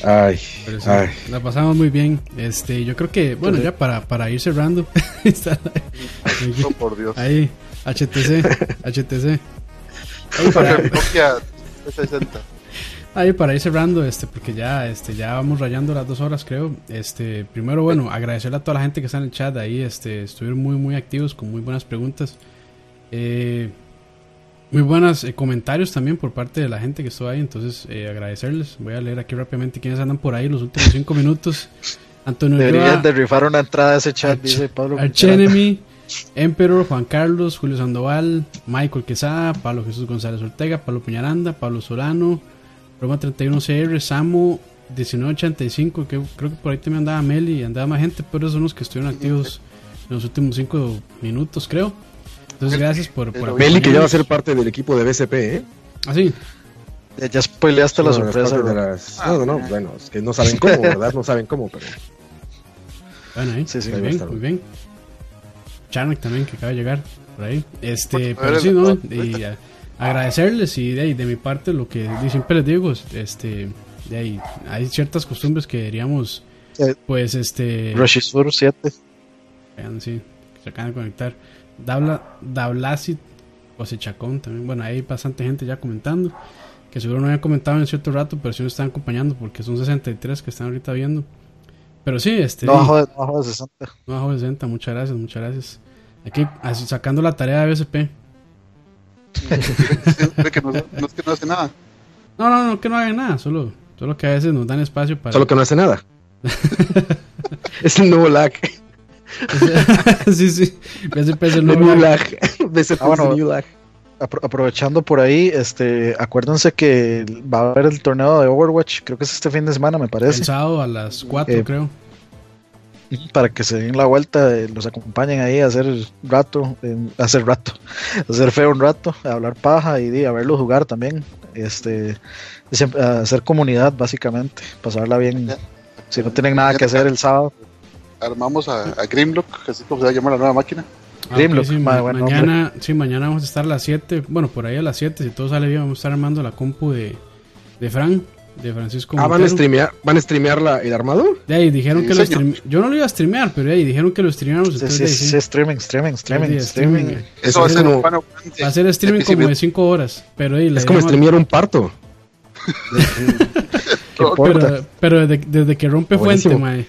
Ay, ay. La pasamos muy bien. Este, yo creo que, bueno, ya para, para ir cerrando. <laughs> oh, por Dios. Ahí, HTC, HTC. Ahí para, Nokia 60 ahí para ir cerrando, este, porque ya, este, ya vamos rayando las dos horas, creo. Este, primero, bueno, agradecerle a toda la gente que está en el chat ahí, este, estuvieron muy, muy activos con muy buenas preguntas. Eh, muy buenos eh, comentarios también por parte de la gente que estuvo ahí, entonces eh, agradecerles. Voy a leer aquí rápidamente quiénes andan por ahí los últimos cinco minutos. Antonio Deberían de rifar una entrada a ese chat, dice Pablo. Archenemy, Emperor, Juan Carlos, Julio Sandoval, Michael Quesada, Pablo Jesús González Ortega, Pablo Peñaranda, Pablo Solano, Roma 31CR, Samu 1985, que creo que por ahí también andaba Meli y andaba más gente, pero esos son los que estuvieron activos en los últimos 5 minutos, creo. Entonces, gracias por. por Meli, que ya va a ser parte del equipo de BCP, ¿eh? Ah, sí. Ya, ya spoileaste la Son las sorpresa. bro. las- No, no, no, bueno, es que no saben cómo, ¿verdad? No saben cómo, pero Bueno, ahí. Sí, sí, muy bien, estar. muy bien. Charnock también, que acaba de llegar por ahí. Este, pero sí, ¿no? Y agradecerles y de, ahí, de mi parte lo que siempre les digo, este, de ahí, hay ciertas costumbres que deberíamos, pues, este, Roshisur 7. vean, sí, se acaban de conectar. Dabla, Dablasit Cosechacón también, bueno, hay bastante gente ya comentando, que seguro no habían comentado en cierto rato, pero sí nos están acompañando porque son 63 que están ahorita viendo. Pero sí, este... No bajo de, no bajo de 60. No bajo de 60, muchas gracias, muchas gracias. Aquí sacando la tarea de BSP. <laughs> Que no, no es que no hace nada. No, no, no, que no hagan nada, solo, solo que a veces nos dan espacio para. solo que no hace nada. <laughs> es el nuevo lag. <laughs> sí, sí. BSP es el El nuevo. lag. lag. BSP Ah, bueno. es el new lag. Apro- aprovechando por ahí, este, acuérdense que va a haber el torneo de Overwatch, creo que es este fin de semana, me El parece, sábado a las 4, Eh, creo. <laughs> para que se den la vuelta, eh, los acompañen ahí a hacer rato, eh, a hacer rato, <laughs> a hacer feo un rato, a hablar paja y, a verlos jugar también, este, a hacer comunidad básicamente, pasarla bien. Ya. Si no tienen nada que hacer el sábado, Armamos a, a Grimlock, así como se va a llamar la nueva máquina. Ah, Grimlock, ok, sí, ma- ma- buen mañana, sí, mañana vamos a estar a las 7. Bueno, por ahí a las 7, si todo sale bien, vamos a estar armando la compu de, de Fran, de Francisco. Ah, van a Montero. streamear, van a streamear la, el armado. De ahí dijeron Sí, que lo señor. streame- Yo no lo iba a streamear, pero de ahí dijeron que lo streameamos. sí, entonces, sí, sí, sí. streaming, streaming, streaming, Sí, streaming. streaming. Eso va a ser un. Va a ser streaming como de 5 horas. Pero ahí, Es como streamear un parto. <laughs> Pero, pero desde, desde que rompe Buenísimo. fuente, mae.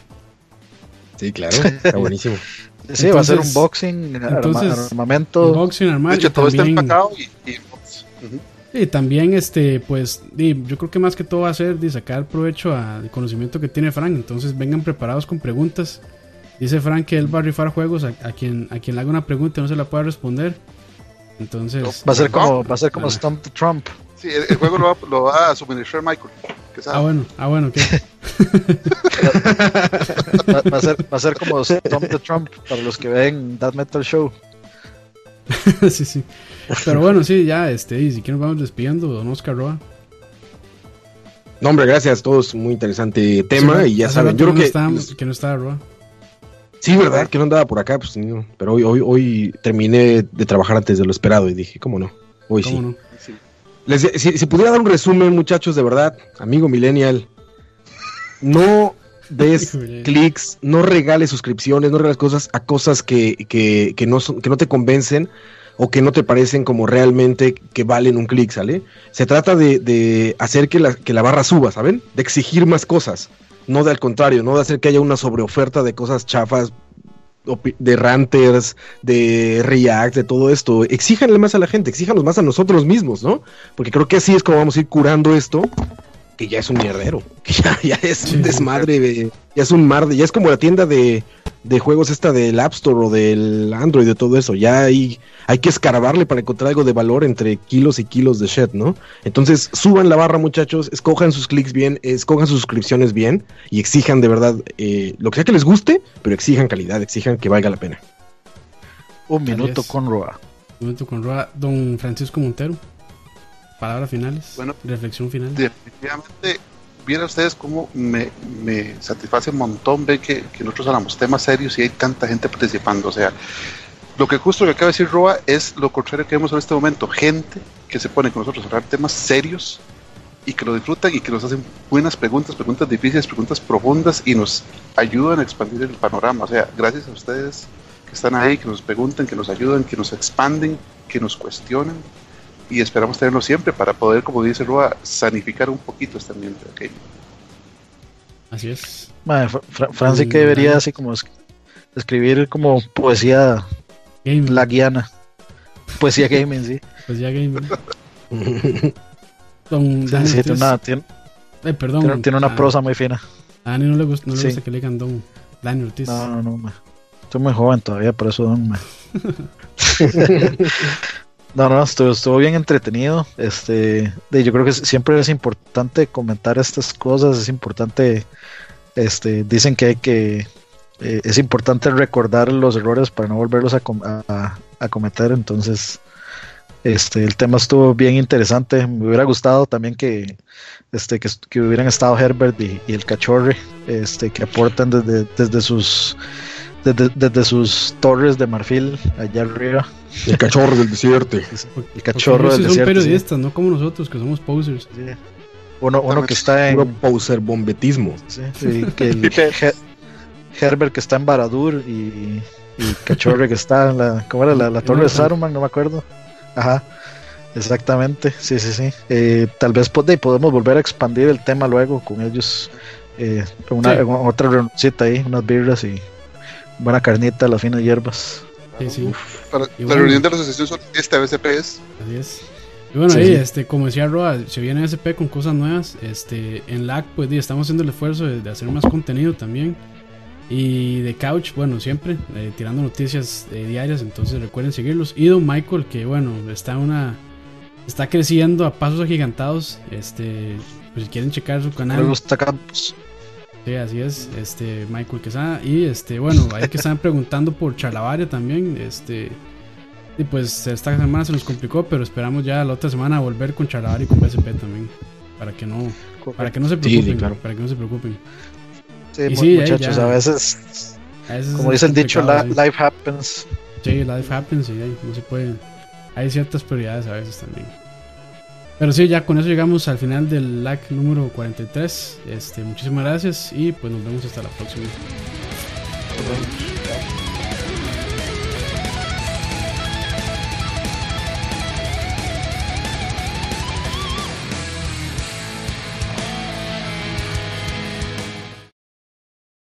Sí, claro. Está buenísimo. <laughs> Sí, va a ser Entonces- unboxing, arma- entonces, armamento. Unboxing, armar. De hecho, todo está también, empacado y, y box. Ujú. Y también, este, pues, yo creo que más que todo va a ser de sacar provecho al conocimiento que tiene Frank. Entonces, vengan preparados con preguntas. Dice Frank que él va a rifar juegos a, a quien, a quien le haga una pregunta y no se la pueda responder. Entonces, Va a ser como, va a ser como Ah. Stump the Trump. Sí, el, el juego lo va, lo va a suministrar Michael. Que sabe. ah, bueno, ah, bueno, ok. <laughs> Va, va a ser, va a ser como Stump the Trump para los que ven That Metal Show. <laughs> sí, sí. Pero bueno, sí, ya, este, y si quieren vamos despidiendo, don Oscar Roa. No, hombre, gracias a todos. Muy interesante tema. Y ya saben, yo creo no que. estaba- que no estaba Roa. Sí, ¿verdad? Que no andaba por acá. Pues, no. Pero hoy, hoy, hoy terminé de trabajar antes de lo esperado y dije, ¿cómo no? Hoy sí. ¿Cómo no? Sí. Les de- si, si pudiera dar un resumen, muchachos, de verdad, amigo Millennial, no des <laughs> clics, no regales suscripciones, no regales cosas a cosas que, que, que no son, que no te convencen o que no te parecen como realmente que valen un clic, ¿sale? Se trata de, de hacer que la, que la barra suba, ¿saben? De exigir más cosas, no de al contrario, no de hacer que haya una sobreoferta de cosas chafas, de ranters, de React, de todo esto. Exíjanle más a la gente, exíjanos más a nosotros mismos, ¿no? Porque creo que así es como vamos a ir curando esto, que ya es un mierdero, <laughs> que ya, ya es un sí. desmadre, de- ya es un mar, de, ya es como la tienda de, de juegos esta del App Store o del Android, de todo eso. Ya hay, hay que escarbarle para encontrar algo de valor entre kilos y kilos de shit, ¿no? Entonces, suban la barra, muchachos, escojan sus clics bien, escojan sus suscripciones bien y exijan de verdad eh, lo que sea que les guste, pero exijan calidad, exijan que valga la pena. Un minuto con Roa. Momento con Roa. Don Francisco Montero. Palabras finales. Bueno. reflexión final. Definitivamente, viera ustedes cómo me, me satisface un montón ver que, que nosotros hablamos temas serios y hay tanta gente participando. O sea, lo que justo que acaba de decir Roa es lo contrario que vemos en este momento. Gente que se pone con nosotros a hablar temas serios y que lo disfrutan y que nos hacen buenas preguntas, preguntas difíciles, preguntas profundas y nos ayudan a expandir el panorama. O sea, gracias a ustedes que están ahí, que nos preguntan, que nos ayudan, que nos expanden, que nos cuestionan y esperamos tenerlo siempre para poder, como dice Roa, sanificar un poquito este ambiente. ¿ok? Así es. Madre, Fra- Fra- Fran sí que debería así como es- escribir como poesía Gaming. laguiana. <laughs> Poesía gaming, <laughs> sí. Ya gaming. Don Dani Sí, tiene una, tiene, Eh, perdón. tiene- tiene una a- prosa muy fina. A Dani no le gusta, no le Sí. gusta que le digan Don Dani Ortiz. No, no, no, ma. Estoy muy joven todavía, por eso don. <laughs> No, no, estuvo, estuvo bien entretenido. Este, yo creo que siempre es importante comentar estas cosas. Es importante, este, dicen que hay que, eh, es importante recordar los errores para no volverlos a, a- a cometer. Entonces, Este, el tema estuvo bien interesante. Me hubiera gustado también que, este, que, hubieran estado Herbert y, el Cachorre, este, que aportan desde, desde sus desde, sus torres de marfil allá arriba. El cachorro del desierto. <laughs> El cachorro del desierto. Son periodistas, no como nosotros, que somos posers. Uno, uno que está en. poser bombetismo. <laughs> que el Herbert que está en Baradur y, y Cachorre que está en la. ¿Cómo era? La, torre de Saruman, no me acuerdo. Ajá. Exactamente, sí, sí, sí. Eh, tal vez podemos volver a expandir el tema luego con ellos. Eh, una, Otra reunioncita ahí, unas birras y buena carnita, las finas hierbas. Sí, sí. Para la reunión de la asociación esta BSP es. Así es. Y bueno, ahí, este, como decía Roa, se viene SP con cosas nuevas. Este, en LAC, pues estamos haciendo el esfuerzo de, hacer más contenido también. Y de Couch, bueno, siempre eh, tirando noticias eh, diarias, entonces recuerden seguirlos. Y Don Michael, que bueno, está una está creciendo a pasos agigantados. Este, pues si quieren checar su canal. Sí, así es, este Michael Quesada. Y este, bueno, hay que están preguntando por Charlavaria también. Este. Y pues esta semana se nos complicó, pero esperamos ya la otra semana volver con Charlavaria y con BSP también. Para que no, para que no se preocupen. claro. Para que no se preocupen. Sí, muchachos, a, veces, como dice el dicho, life happens. Sí, life happens y ahí no se puede. Hay ciertas prioridades a veces también. Pero sí, ya con eso llegamos al final del LAC número 43. Este, muchísimas gracias y pues nos vemos hasta la próxima.